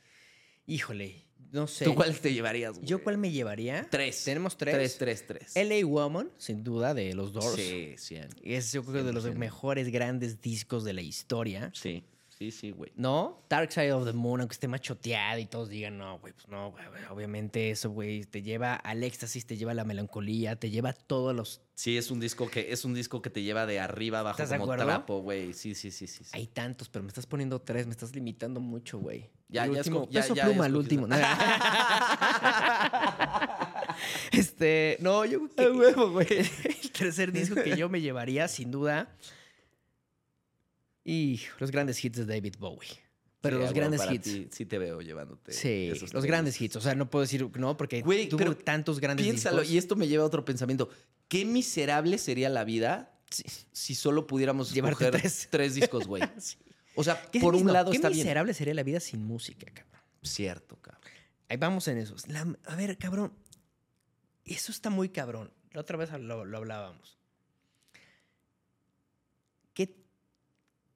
Híjole, no sé. ¿Tú cuál te llevarías, güey? ¿Yo cuál me llevaría? Tres. Tenemos tres. Tres, tres, tres. LA Woman, sin duda, de los Doors. Sí, cien. Es yo creo que de los 100%. mejores grandes discos de la historia. Sí, sí, sí, güey. ¿No? Dark Side of the Moon, aunque esté más choteada y todos digan, no, güey, pues no, güey, obviamente eso, güey, te lleva al éxtasis, te lleva a la melancolía, te lleva a todos los... Sí, es un disco que es un disco que te lleva de arriba abajo ¿Estás de como trapo, güey. Sí, sí, sí, sí. sí. Hay tantos, pero me estás poniendo tres, me estás limitando mucho, güey. Ya, El ya último, ya- peso ya pluma, el último. Este, no, yo creo que el tercer disco que yo me llevaría, sin duda, y los grandes hits de David Bowie. Pero Sí, los grandes hits. ti, sí te veo llevándote. Sí, esos los grandes hits. O sea, no puedo decir no, porque Güey, tuvo pero tantos grandes Piénsalo, discos. y esto me lleva a otro pensamiento. Qué miserable sería la vida si, si solo pudiéramos Llevarte escoger tres. tres. discos, güey. Sí. O sea, ¿Qué por un mismo? lado Qué está bien. miserable sería la vida sin música, cabrón. Cierto, cabrón. Ahí vamos en eso. La- a ver, cabrón. Eso está muy cabrón. La otra vez lo, lo hablábamos. ¿Qué,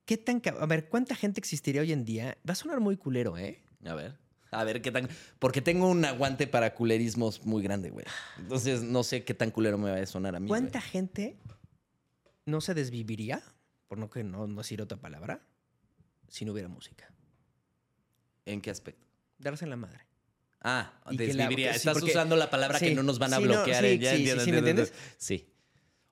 ¿Qué tan A ver, ¿cuánta gente existiría hoy en día? Va a sonar muy culero, ¿eh? A ver. A ver qué tan. Porque tengo un aguante para culerismos muy grande, güey. Entonces no sé qué tan culero me va a sonar a mí. ¿Cuánta güey. gente no se desviviría, por no, que no, no decir otra palabra, si no hubiera música? ¿En qué aspecto? Darse en la madre. Ah, Y que la- desviviría. sí, Estás porque- usando la palabra sí, que no nos van a sí, no, bloquear. sí, eh, ya sí, sí, entiendo, sí, ¿me entiendes? Sí.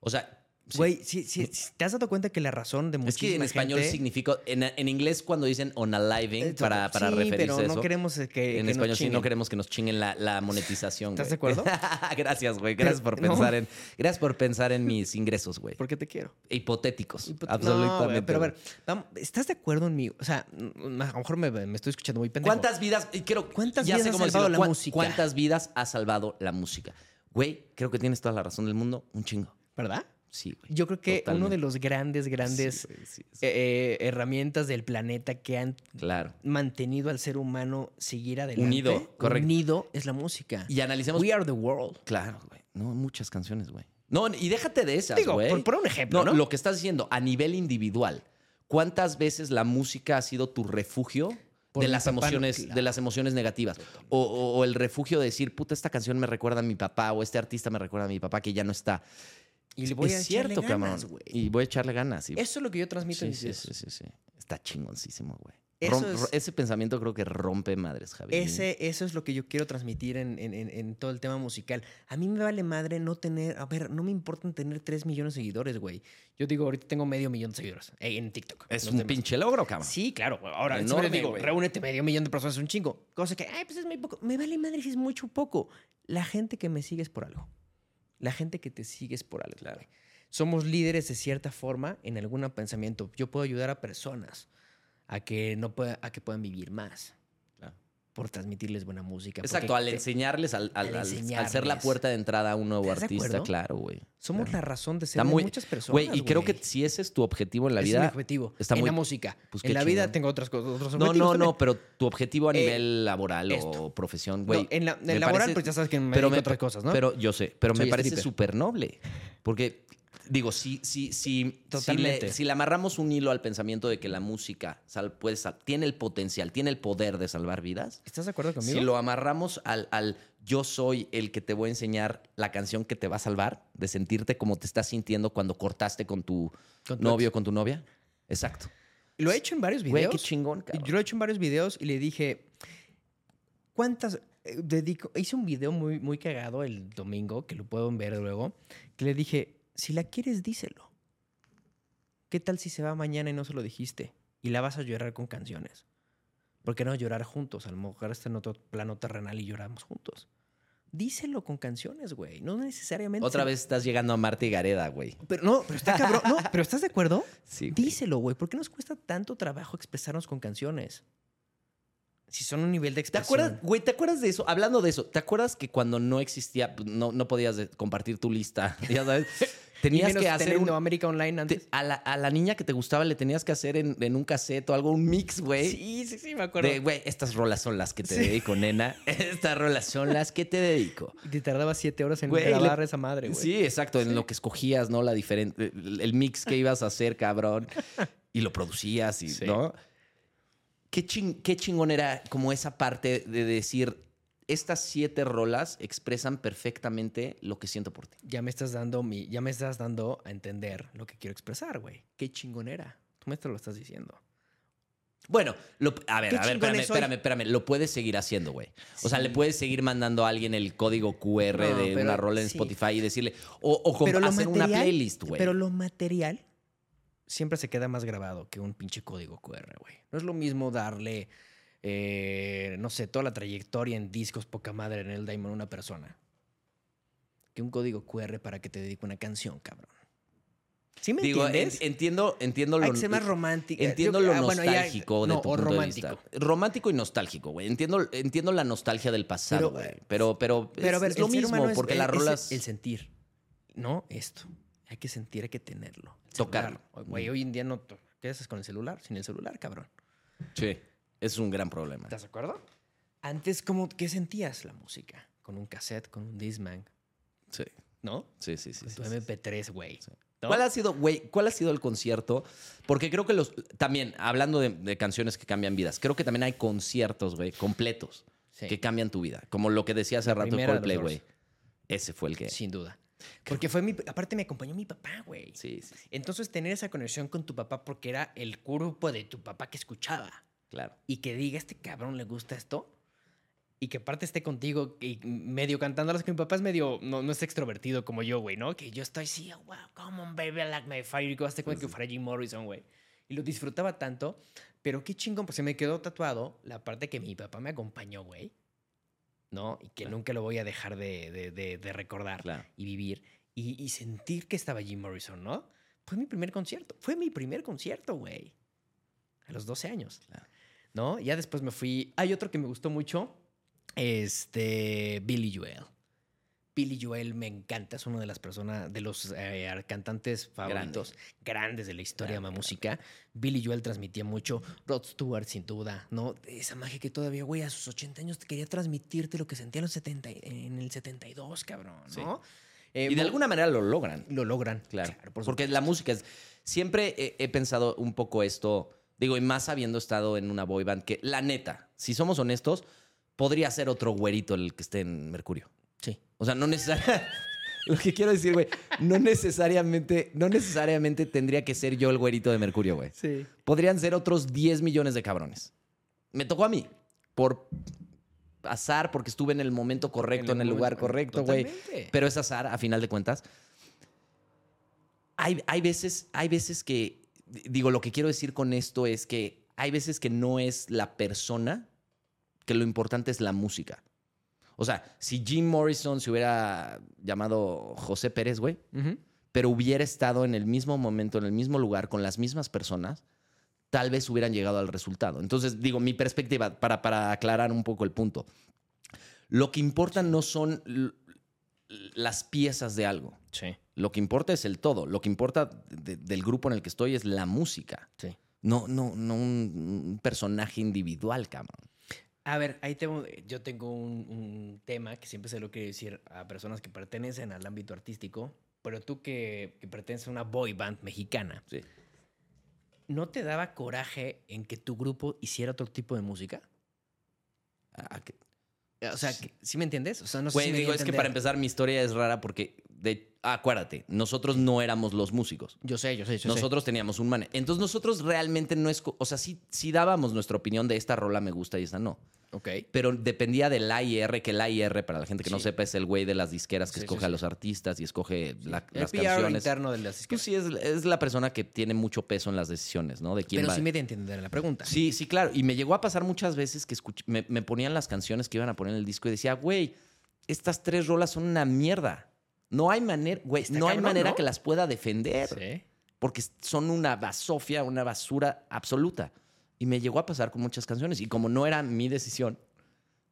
O sea. Güey, sí, sí, sí, ¿te has dado cuenta que la razón de Es que en muchísima español gente- significa. En, en inglés, cuando dicen on aliving, para, para sí, referirse pero a eso. no queremos que, en español sí no queremos que nos chinguen la, la monetización. ¿Estás de acuerdo? gracias, güey. Gracias por No. pensar en. Gracias por pensar en mis ingresos, güey. Porque te quiero. Hipotéticos. Hipo- absolutamente. No, pero a ver, vamos, ¿estás de acuerdo en mí? O sea, a lo mejor me, me estoy escuchando muy pendejo. ¿Cuántas vidas? y quiero, ¿Cuántas ya vidas sé ha cómo salvado decirlo. la ¿Cuán- música? ¿Cuántas vidas ha salvado la música? Güey, creo que tienes toda la razón del mundo. Un chingo. ¿Verdad? Sí, güey. Yo creo que uno Totalmente. de los grandes, grandes Sí, güey, sí, sí. eh, eh, herramientas del planeta que han Claro. mantenido al ser humano seguir adelante. Unido, correcto. Unido es la música. Y analicemos. We are the world. Claro, güey. No, muchas canciones, güey. No, y déjate de esas, Digo, güey. por, por un ejemplo, No, ¿no? lo que estás diciendo, a nivel individual, ¿cuántas veces la música ha sido tu refugio Por de las papá, emociones, claro. de las emociones negativas? O, o- o el refugio de decir, puta, esta canción me recuerda a mi papá, o este artista me recuerda a mi papá que ya no está. Y le voy es a echarle cierto, ganas, cabrón. güey. Y voy a echarle ganas. y- Eso es lo que yo transmito sí, en mis sí, sí, sí, sí. Está chingoncísimo, güey. Es- Ese pensamiento creo que rompe madres, Javier. Ese, eso es lo que yo quiero transmitir en, en- en- en todo el tema musical. A mí me vale madre no tener, a ver, no me importa tener 3 millones de seguidores, güey. Yo digo, ahorita tengo medio millón de seguidores en TikTok. Es un pinche logro, cabrón. Sí, claro. Ahora, siempre digo, güey. reúnete medio millón de personas, es un chingo. Cosa que, ay, pues es muy poco. Me vale madre si es mucho poco. La gente que me sigue es por algo. La gente que te sigue es por algo. Claro. Somos líderes de cierta forma en algún pensamiento. Yo puedo ayudar a personas a que, no pueda, a que puedan vivir más. Por transmitirles buena música. Exacto, al te- enseñarles, al, al- al ser la puerta de entrada a un nuevo ¿Estás de artista, claro, güey. Somos Claro. la razón de ser Está de muy- muchas personas. Güey, y creo que si ese es tu objetivo en la Ese es vida. mi objetivo. está en muy- la música. pues, en la vida tengo otras cosas. Otros No, no, también. no, pero tu objetivo a Eh, nivel laboral o profesión, No, güey. en la, en laboral, parece- pues ya sabes que me pero me- otras cosas, ¿no? Pero yo sé, pero me Soy parece súper noble. Porque, digo, si, si, si, si, le, Totalmente. si le amarramos un hilo al pensamiento de que la música sal- puede sal- tiene el potencial, tiene el poder de salvar vidas, ¿Estás de acuerdo conmigo? si lo amarramos al, al yo soy el que te voy a enseñar la canción que te va a salvar, de sentirte como te estás sintiendo cuando cortaste con tu Con tu novio, ex. con tu novia. Exacto. Lo he hecho en varios Güey, videos. qué chingón, cabrón. Yo lo he hecho en varios videos y le dije, ¿cuántas? eh, Dedico, hice un video muy, muy cagado el domingo, que lo pueden ver luego, que le dije, si la quieres, díselo. ¿Qué tal si se va mañana y no se lo dijiste? Y la vas a llorar con canciones. ¿Por qué no llorar juntos? A lo mejor está en otro plano terrenal y lloramos juntos. Díselo con canciones, güey. No necesariamente. Otra vez estás llegando a Marta y Gareda, güey. Pero no, pero está cabrón. No, pero ¿estás de acuerdo? Sí, güey. Díselo, güey. ¿Por qué nos cuesta tanto trabajo expresarnos con canciones? Si son un nivel de ¿Te expresión. acuerdas, güey, ¿te acuerdas de eso? Hablando de eso, ¿te acuerdas que cuando no existía, pues, no, no podías compartir tu lista? Ya sabes, Y tenías menos que hacer un, América Online te- antes. a, la, a la niña que te gustaba le tenías que hacer en, en un cassette o algo, un mix, güey. Sí, sí, sí, me acuerdo. De, güey, estas rolas son las que te Sí. dedico, nena. Estas rolas son las que te dedico. Y te tardaba siete horas en Güey, grabar le- esa madre, güey. Sí, exacto, en lo que escogías, ¿no? La diferente, el, el mix que ibas a hacer, cabrón. Y lo producías, y, Sí. ¿no? Qué, chin- qué chingón era como esa parte de decir, estas siete rolas expresan perfectamente lo que siento por ti. Ya me estás dando mi, ya me estás dando a entender lo que quiero expresar, güey. Qué chingonera. Tú me lo estás diciendo. Bueno, lo- a ver, a ver, espérame, espérame, espérame. Lo puedes seguir haciendo, güey. O sea, Sí. le puedes seguir mandando a alguien el código QR No, de pero una rola en sí. Spotify y decirle, o, o hacer una material- playlist, güey. Pero lo material siempre se queda más grabado que un pinche código QR, güey. No es lo mismo darle, eh, no sé, toda la trayectoria en discos poca madre en el Diamond a una persona. que un código QR para que te dedique una canción, cabrón. ¿Sí me Digo, en- entiendo, entiendo lo Hay que ser más romántico. Entiendo Yo- lo ah, bueno, ya- nostálgico de tu punto romántico. de vista. Romántico y nostálgico, güey. Entiendo, entiendo la nostalgia del pasado, Pero, güey. Pero, pero, Pero es, a ver, es lo mismo, porque es- las es rolas... el sentir. No esto. Hay que sentir, hay que tenerlo. Tocarlo. Güey, hoy en día no. ¿Qué haces con el celular? Sin el celular, cabrón. Sí, es un gran problema. ¿Estás de acuerdo? Antes, ¿cómo, ¿qué sentías la música? Con un cassette, con un Discman, Sí, ¿no? sí, sí. sí, Con tu sí. MP3, güey. ¿no? ¿Cuál ha sido, güey, cuál ha sido el concierto? Porque creo que los... También, hablando de, de canciones que cambian vidas, creo que también hay conciertos, güey, completos, Sí, que cambian tu vida. Como lo que decía hace rato primera Coldplay, güey. Ese fue el que... sin duda. Porque fue mi. Aparte, me acompañó mi papá, güey. Sí, sí, sí, Entonces, tener esa conexión con tu papá porque era el grupo de tu papá que escuchaba. claro. y que diga, este cabrón le gusta esto. Y que aparte esté contigo y medio cantándolas, que mi papá es medio, no, no es extrovertido como yo, güey, ¿no? Que yo estoy así, oh, wow, come on, baby, I like my fire. Y que hasta cuenta que fuera Jim Morrison, güey. Y lo disfrutaba tanto, pero qué chingón, pues se me quedó tatuado la parte que mi papá me acompañó, güey. ¿No? Y que Claro. nunca lo voy a dejar de, de- de- de recordar Claro. y vivir. Y, y sentir que estaba Jim Morrison, ¿no? Fue mi primer concierto. Fue mi primer concierto, güey. A los 12 años. Claro. ¿No? Ya después me fui. Hay otro que me gustó mucho. Este. Billy Joel. Billy Joel me encanta. Es uno de las personas, de los eh, cantantes favoritos grandes de la historia de la música. Billy Joel transmitía mucho. Rod Stewart, sin duda, ¿no? Esa magia que todavía, güey, a sus 80 años te quería transmitirte lo que sentía en, los 70, y- en el 72, cabrón, ¿no? Sí. Eh, Y de alguna manera lo logran. lo logran. Claro. por porque la música es. Siempre he, he pensado un poco esto. Digo, y más habiendo estado en una boy band, que la neta, si somos honestos, podría ser otro güerito el que esté en Mercurio. O sea, no necesariamente. Lo que quiero decir, güey, no necesariamente, no necesariamente tendría que ser yo el güerito de Mercurio, güey. Sí. Podrían ser otros 10 millones de cabrones. Me tocó a mí. Por azar, porque estuve en el momento correcto, en el, lugar correcto, güey. Pero es azar, a final de cuentas. Hay, hay, veces, hay veces que, digo, lo que quiero decir con esto es que hay veces que no es la persona, que lo importante es la música. O sea, si Jim Morrison se hubiera llamado José Pérez, güey, pero hubiera estado en el mismo momento, en el mismo lugar, con las mismas personas, tal vez hubieran llegado al resultado. Entonces, digo, mi perspectiva, para, para aclarar un poco el punto, lo que importa no son las piezas de algo. Sí. Lo que importa es el todo. Lo que importa de- del grupo en el que estoy es la música. Sí. No, no, no un, un personaje individual, cabrón. A ver, ahí tengo, yo tengo un, un tema que siempre se lo quiero decir a personas que pertenecen al ámbito artístico, pero tú que, que perteneces a una boy band mexicana, Sí. ¿no te daba coraje en que tu grupo hiciera otro tipo de música? Ah, que- O sea, que- ¿sí me entiendes? O sea, no sé Güey, si digo, es que para empezar, mi historia es rara porque, de, ah, acuérdate, nosotros no éramos los músicos. Yo sé, yo sé, yo sé. Nosotros teníamos un man. Entonces nosotros realmente no es... O sea, sí, sí dábamos nuestra opinión de esta rola me gusta y esta no. Ok. Pero dependía del AIR, que el AIR, para la gente que no sepa, es el güey de las disqueras que Sí, escoge a los artistas y escoge la- El las PR canciones. interno de las Pues disqueras. sí, es, es la persona que tiene mucho peso en las decisiones, ¿no? De quién Pero va. sí me entender la pregunta. Sí, sí, claro. Y me llegó a pasar muchas veces que escuch- me, me ponían las canciones que iban a poner en el disco y decía, güey, estas tres rolas son una mierda. No hay manera, güey, no hay manera ¿no? que las pueda defender Sí. porque son una basofia, una basura absoluta. Y me llegó a pasar con muchas canciones. Y como no era mi decisión,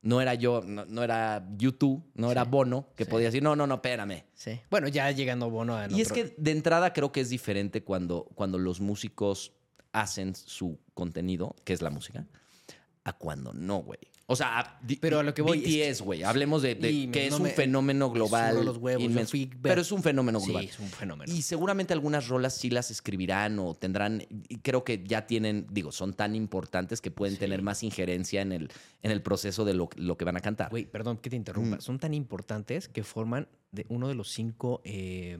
no era yo, no, no era YouTube, no era. Bono, que Sí. podía decir, no, no, no, espérame. Sí. Bueno, ya llegando Bono a Y es que de entrada creo que es diferente cuando, cuando los músicos hacen su contenido, que es la música, a cuando no, güey. O sea, a- Pero a lo que voy BTS, güey. Hablemos de, que es no un me- fenómeno global. los huevos, inmenso. fui pero es un fenómeno Sí, global. es un fenómeno. Y seguramente algunas rolas sí las escribirán o tendrán, y creo que ya tienen, digo, son tan importantes que pueden Sí. tener más injerencia en el, en el proceso de lo, lo que van a cantar. Güey, perdón que te interrumpa. Mm. Son tan importantes que forman de uno de los cinco eh,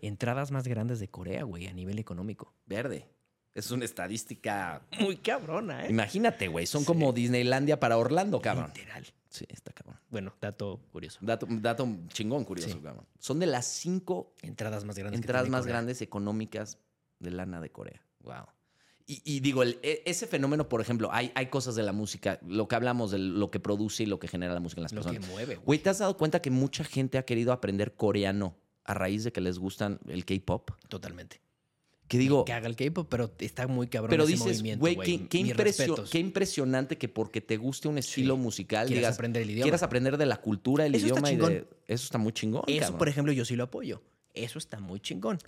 entradas más grandes de Corea, güey, a nivel económico. Verde. Es una estadística. Muy cabrona, Imagínate, güey. Son Sí. como Disneylandia para Orlando, cabrón. Literal. Sí, está cabrón. Bueno, dato curioso. Dato, dato chingón curioso, Sí. cabrón. Son de las cinco Entradas más grandes. entradas más Corea. grandes económicas de lana de Corea. Wow. Y, y digo, el- e- ese fenómeno, por ejemplo, hay, hay cosas de la música, lo que hablamos de lo que produce y lo que genera la música en las Lo que personas. mueve. Güey, ¿te has dado cuenta que mucha gente ha querido aprender coreano a raíz de que les gustan el K-pop? Totalmente. Que digo, Que haga el K-pop, pero está muy cabrón pero ese dices, movimiento, güey, qué, qué Mis impresio- respetos. qué impresionante que porque te guste un estilo musical, Quieras digas, aprender el idioma. quieras aprender de la cultura, el Eso está idioma y de- chingón. Eso está muy chingón, Eso, cabrón. por ejemplo, yo sí lo apoyo. Eso está muy chingón.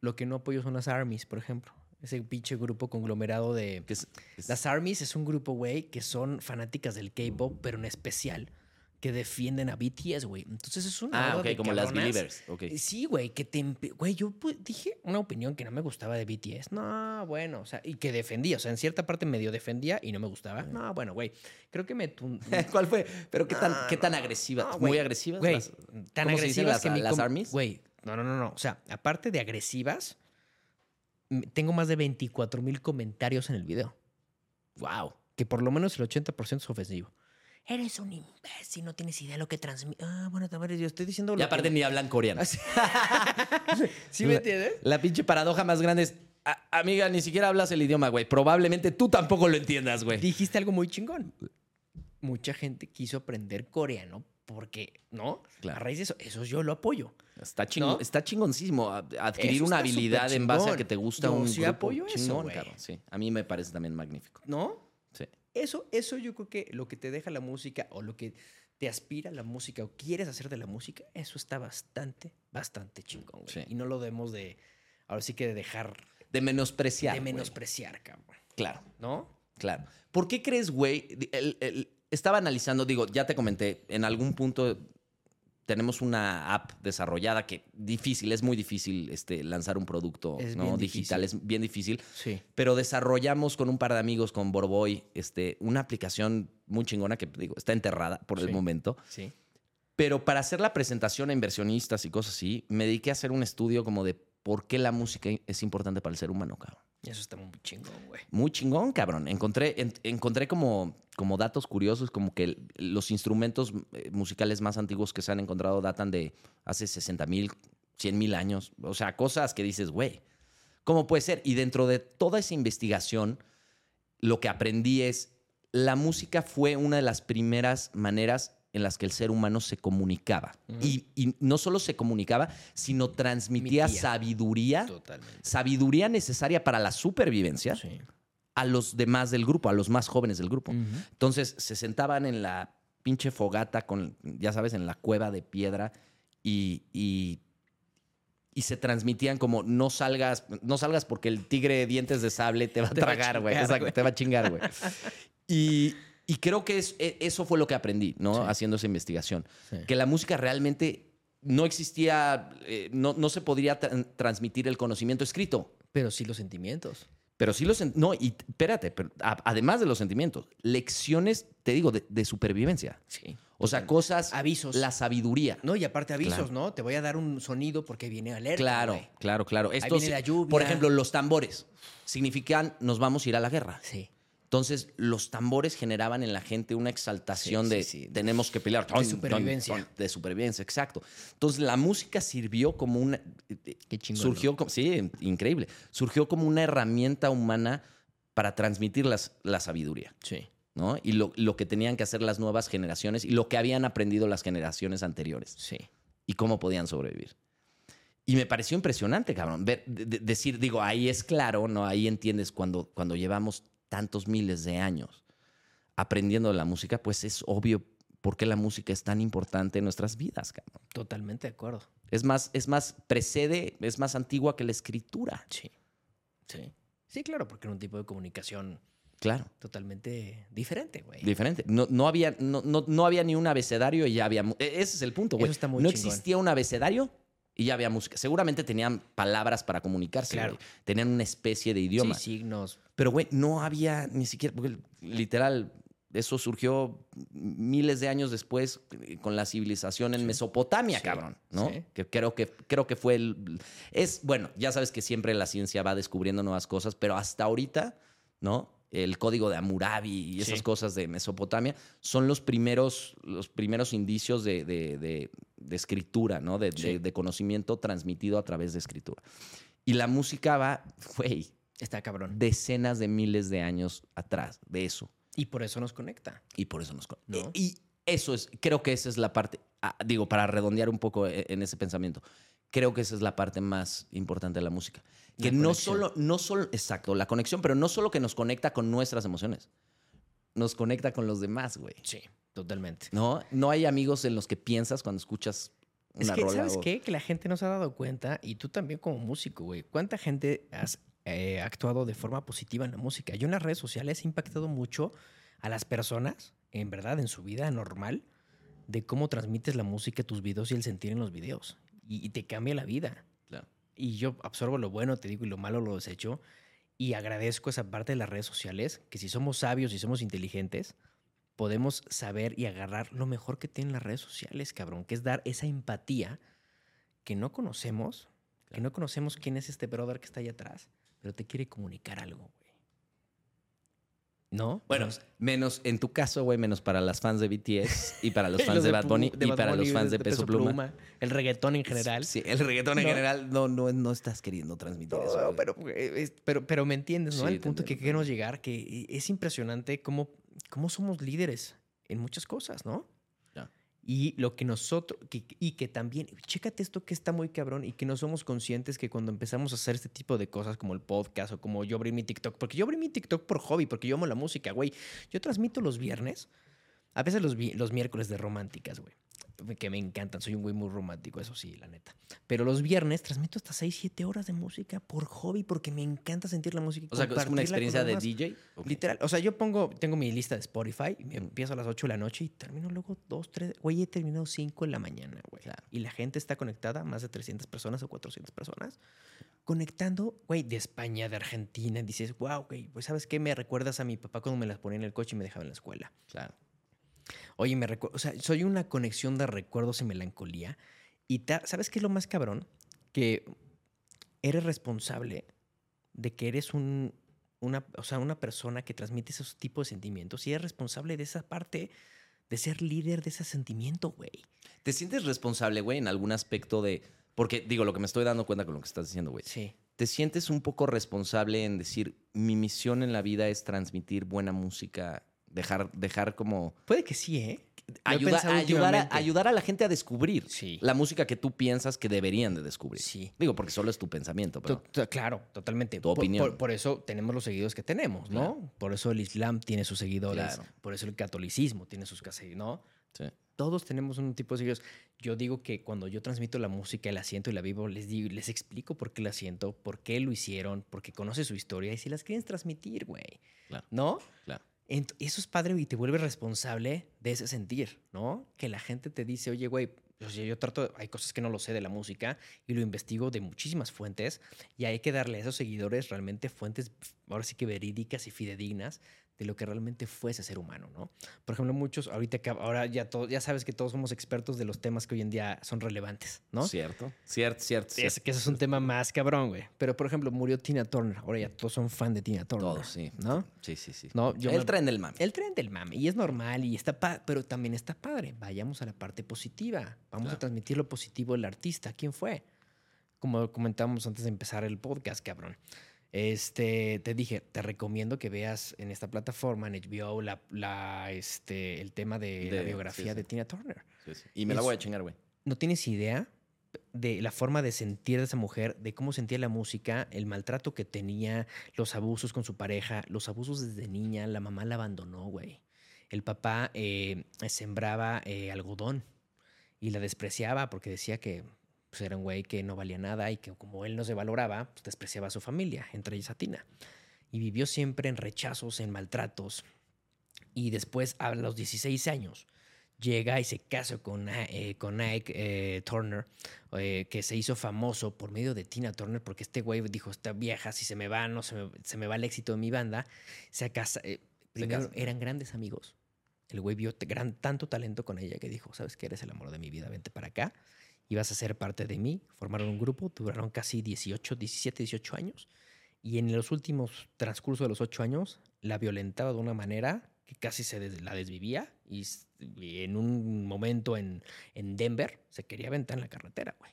Lo que no apoyo son las ARMYs, por ejemplo. Ese pinche grupo conglomerado de... Que es- es- Las ARMYs es un grupo, güey, que son fanáticas del K-pop, pero en especial que defienden a BTS, güey. Entonces es una ah, ok, de como las. Believers. ok. Eh, Sí, güey, que te... Güey, yo dije una opinión que no me gustaba de BTS. No, bueno, o sea, y que defendía. O sea, en cierta parte medio defendía y no me gustaba. No, bueno, güey, creo que me... ¿Cuál fue? Pero qué tan, No, qué tan no, agresivas, no, muy agresivas. Güey, las- tan ¿cómo se dicen agresivas las- que las armies? Güey, no, no, no, no. O sea, aparte de agresivas, tengo más de 24 mil comentarios en el video. Wow. Que por lo menos el 80% es ofensivo. Eres un imbécil, no tienes idea de lo que transmite. Ah, bueno, también yo estoy diciendo Y aparte que... ni hablan coreano. ¿Sí me La- entiendes? La pinche paradoja más grande es, "A- amiga, ni siquiera hablas el idioma, güey. Probablemente tú tampoco lo entiendas, güey. Dijiste algo muy chingón. Mucha gente quiso aprender coreano porque, ¿no? Claro. A raíz de eso, eso yo lo apoyo. Está, chingo- ¿No? está chingoncísimo adquirir Eso una habilidad en base a que te gusta Yo un sí grupo apoyo eso, chingón, güey. cabrón. Sí, a mí me parece también magnífico. ¿No? Eso, eso yo creo que lo que te deja la música o lo que te aspira la música o quieres hacer de la música, eso está bastante, bastante chingón, güey. Sí. Y no lo debemos de, ahora sí que de dejar De menospreciar. de güey. menospreciar, cabrón. Claro, ¿No? claro. ¿Por qué crees, güey? El- el- estaba analizando, digo, ya te comenté, en algún punto tenemos una app desarrollada que difícil, es muy difícil este, lanzar un producto Es ¿no? digital, es bien difícil. Sí. Pero desarrollamos con un par de amigos, con Borboy, este, una aplicación muy chingona que digo, está enterrada por el momento. Sí. Pero para hacer la presentación a inversionistas y cosas así, me dediqué a hacer un estudio como de por qué la música es importante para el ser humano, cabrón. Eso está muy chingón, güey. Muy chingón, cabrón. Encontré, en- encontré como, como datos curiosos, como que los instrumentos eh, musicales más antiguos que se han encontrado datan de hace 60 mil, 100 mil años. O sea, cosas que dices, güey, ¿cómo puede ser? Y dentro de toda esa investigación, lo que aprendí es, la música fue una de las primeras maneras en las que el ser humano se comunicaba. Y, y no solo se comunicaba, sino transmitía sabiduría Totalmente. sabiduría necesaria para la supervivencia Sí. a los demás del grupo, a los más jóvenes del grupo. Entonces se sentaban en la pinche fogata con, ya sabes, en la cueva de piedra y, y, y se transmitían como no salgas, no salgas porque el tigre de dientes de sable te va a Te tragar, güey. te va a chingar, güey. Y, y creo que es- e- eso fue lo que aprendí, ¿no? Sí. Haciendo esa investigación. Sí. Que la música realmente no existía, eh, no, no se podría tra- transmitir el conocimiento escrito. Pero sí los sentimientos. Pero sí los... No, y espérate, pero a- además de los sentimientos, lecciones, te digo, de, de supervivencia. Sí. O sea, cosas... Avisos. La sabiduría. No, y aparte avisos, Claro. ¿no? Te voy a dar un sonido porque viene alerta. Claro, claro, claro. Estos, viene la lluvia. Por ejemplo, los tambores significan nos vamos a ir a la guerra. Sí. Entonces, los tambores generaban en la gente una exaltación Sí, de sí, sí. tenemos que pelear. De supervivencia. de supervivencia, exacto. Entonces, la música sirvió como una. Qué chingón. Surgió como. Sí, increíble. Surgió como una herramienta humana para transmitir las- la sabiduría. Sí. ¿no? Y lo, lo que tenían que hacer las nuevas generaciones y lo que habían aprendido las generaciones anteriores Sí. y cómo podían sobrevivir. Y me pareció impresionante, cabrón. Ver, de- de- decir, digo, ahí es claro, ¿no? Ahí entiendes cuando, cuando llevamos tantos miles de años aprendiendo de la música, pues es obvio por qué la música es tan importante en nuestras vidas, cabrón. Totalmente de acuerdo. Es más, es más, precede, es más antigua que la escritura. Sí. Sí. Sí, claro, porque era un tipo de comunicación Claro. totalmente diferente, güey. Diferente. No, no, había, no, no, no había ni un abecedario y ya había... e- Ese es el punto, güey. Eso está muy No chingón. existía un abecedario y ya había música. Seguramente tenían palabras para comunicarse. Claro. güey. Tenían una especie de idioma. Sí, signos. Pero, güey, no había ni siquiera... porque, literal, eso surgió miles de años después eh, con la civilización en Mesopotamia, Sí, cabrón, ¿no? sí. Que creo que creo que fue el es bueno, ya sabes que siempre la ciencia va descubriendo nuevas cosas, pero hasta ahorita, ¿no? El código de Hammurabi y esas Sí. cosas de Mesopotamia son los primeros los primeros indicios de, de- de- de escritura, ¿no? Sí. de conocimiento transmitido a través de escritura. Y la música va, güey, Está cabrón. decenas de miles de años atrás de eso. Y por eso nos conecta. Y por eso nos... con- ¿No? Y eso es, creo que esa es la parte, ah, digo, para redondear un poco e- en ese pensamiento, creo que esa es la parte más importante de la música. Que La no conexión. solo, no solo, exacto, la conexión, pero no solo que nos conecta con nuestras emociones, nos conecta con los demás, güey. Sí, totalmente. ¿No? No hay amigos en los que piensas cuando escuchas una Es que, rola. ¿sabes o- qué? Que la gente no se ha dado cuenta, y tú también como músico, güey. ¿Cuánta gente has eh, actuado de forma positiva en la música? Yo en las redes sociales he impactado mucho a las personas, en verdad, en su vida normal, de cómo transmites la música, tus videos y el sentir en los videos. Y, y te cambia la vida. Y yo absorbo lo bueno, te digo, y lo malo lo desecho. Y agradezco esa parte de las redes sociales, que si somos sabios y somos inteligentes, podemos saber y agarrar lo mejor que tienen las redes sociales, cabrón, que es dar esa empatía que no conocemos, que no conocemos quién es este brother que está allá atrás, pero te quiere comunicar algo. ¿No? Bueno, menos en tu caso, güey, menos para las fans de BTS y para los fans de, Bad Bunny y Bad para Bunny, los fans de, Peso, Pluma. el reggaetón en general. Sí, el reggaetón en ¿No? general no, no, no estás queriendo transmitir No, eso. pero, pero, pero me entiendes, ¿no? Sí, te punto que queremos llegar, que es impresionante cómo, cómo somos líderes en muchas cosas, ¿no? Y lo que nosotros, que- y que también, chécate esto que está muy cabrón y que no somos conscientes que cuando empezamos a hacer este tipo de cosas como el podcast o como yo abrí mi TikTok, porque yo abrí mi TikTok por hobby, porque yo amo la música, güey. Yo transmito los viernes, a veces los, los miércoles de románticas, güey. Que me encantan, soy un güey muy romántico, eso sí, la neta. Pero los viernes transmito hasta 6, 7 horas de música por hobby, porque me encanta sentir la música. y O sea, es una experiencia de. DJ. Ok. Literal. O sea, yo pongo, tengo mi lista de Spotify, y me empiezo a las 8 de la noche y termino luego 2, 3. Güey, he terminado 5 en la mañana, güey. Claro. Y la gente está conectada, más de 300 personas o 400 personas, conectando, güey, de España, de Argentina. Y dices, wow, güey, pues ¿sabes qué? Me recuerdas a mi papá cuando me las ponía en el coche y me dejaba en la escuela. Claro. Oye, me recuerdo, o sea, soy una conexión de recuerdos y melancolía. Y ta- ¿sabes qué es lo más cabrón? Que eres responsable de que eres un, una, o sea, una persona que transmite esos tipos de sentimientos y eres responsable de esa parte de ser líder de ese sentimiento, güey. ¿Te sientes responsable, güey, en algún aspecto de... Porque, digo, lo que me estoy dando cuenta con lo que estás diciendo, güey. Sí. ¿Te sientes un poco responsable en decir, mi misión en la vida es transmitir buena música, dejar, dejar como... Puede que sí, ¿eh? Ayuda- ayudar, a, ayudar a la gente a descubrir Sí. la música que tú piensas que deberían de descubrir. Sí. Digo, porque solo es tu pensamiento, pero... Claro, totalmente. Tu Por- opinión. Por, por eso tenemos los seguidores que tenemos, ¿no? Claro. Por eso el Islam tiene sus seguidores. Claro. Por eso el catolicismo tiene sus seguidores, ¿no? Sí. Todos tenemos un tipo de seguidores. Yo digo que cuando yo transmito la música, la siento y la vivo, les digo, les explico por qué la siento, por qué lo hicieron, porque conoce su historia y si las quieren transmitir, güey. Claro. ¿No? Claro. Eso es padre y te vuelve responsable de ese sentir, ¿no? Que la gente te dice, oye, güey, sea, yo trato, hay cosas que no lo sé de la música y lo investigo de muchísimas fuentes y hay que darle a esos seguidores realmente fuentes, ahora sí que verídicas y fidedignas de lo que realmente fue ese ser humano, ¿no? Por ejemplo, muchos, ahorita que ahora ya, todo, ya sabes que todos somos expertos de los temas que hoy en día son relevantes, ¿no? Cierto, cierto, cierto. Es cierto. que ese es un tema más cabrón, güey. Pero, por ejemplo, murió Tina Turner. Ahora ya todos son fan de Tina Turner. Todos, sí. ¿No? Sí, sí, sí. No, yo El me- tren del mame. El tren del mame. Y es normal y está pa- pero también está padre. Vayamos a la parte positiva. Vamos Claro. a transmitir lo positivo del artista. ¿Quién fue? Como comentábamos antes de empezar el podcast, cabrón. Este, te dije, te recomiendo que veas en esta plataforma, en HBO, la, la, este, el tema de, la biografía sí, sí. de Tina Turner. Sí. Y me la voy a chingar, güey. No tienes idea de la forma de sentir de esa mujer, de cómo sentía la música, el maltrato que tenía, los abusos con su pareja, los abusos desde niña, la mamá la abandonó, güey. El papá eh, sembraba eh, algodón y la despreciaba porque decía que pues, era un güey que no valía nada y que como él no se valoraba, pues despreciaba a su familia, entre ellas a Tina. Y vivió siempre en rechazos, en maltratos. Y después, a los 16 años, llega y se casa con, eh, con Ike eh, Turner, eh, que se hizo famoso por medio de Tina Turner, porque este güey dijo, esta vieja, si se me va, no se me, se me va el éxito de mi banda. Se casa, eh, primero casa. eran grandes amigos. El güey vio gran, tanto talento con ella que dijo, ¿sabes qué? Eres el amor de mi vida, vente para acá. Y vas a ser parte de mí. Formaron un grupo, duraron casi 18, 17, 18 años. Y en los últimos transcurso de los ocho años, la violentaba de una manera que casi se des- la desvivía. Y, y en un momento en, en Denver se quería aventar en la carretera, güey.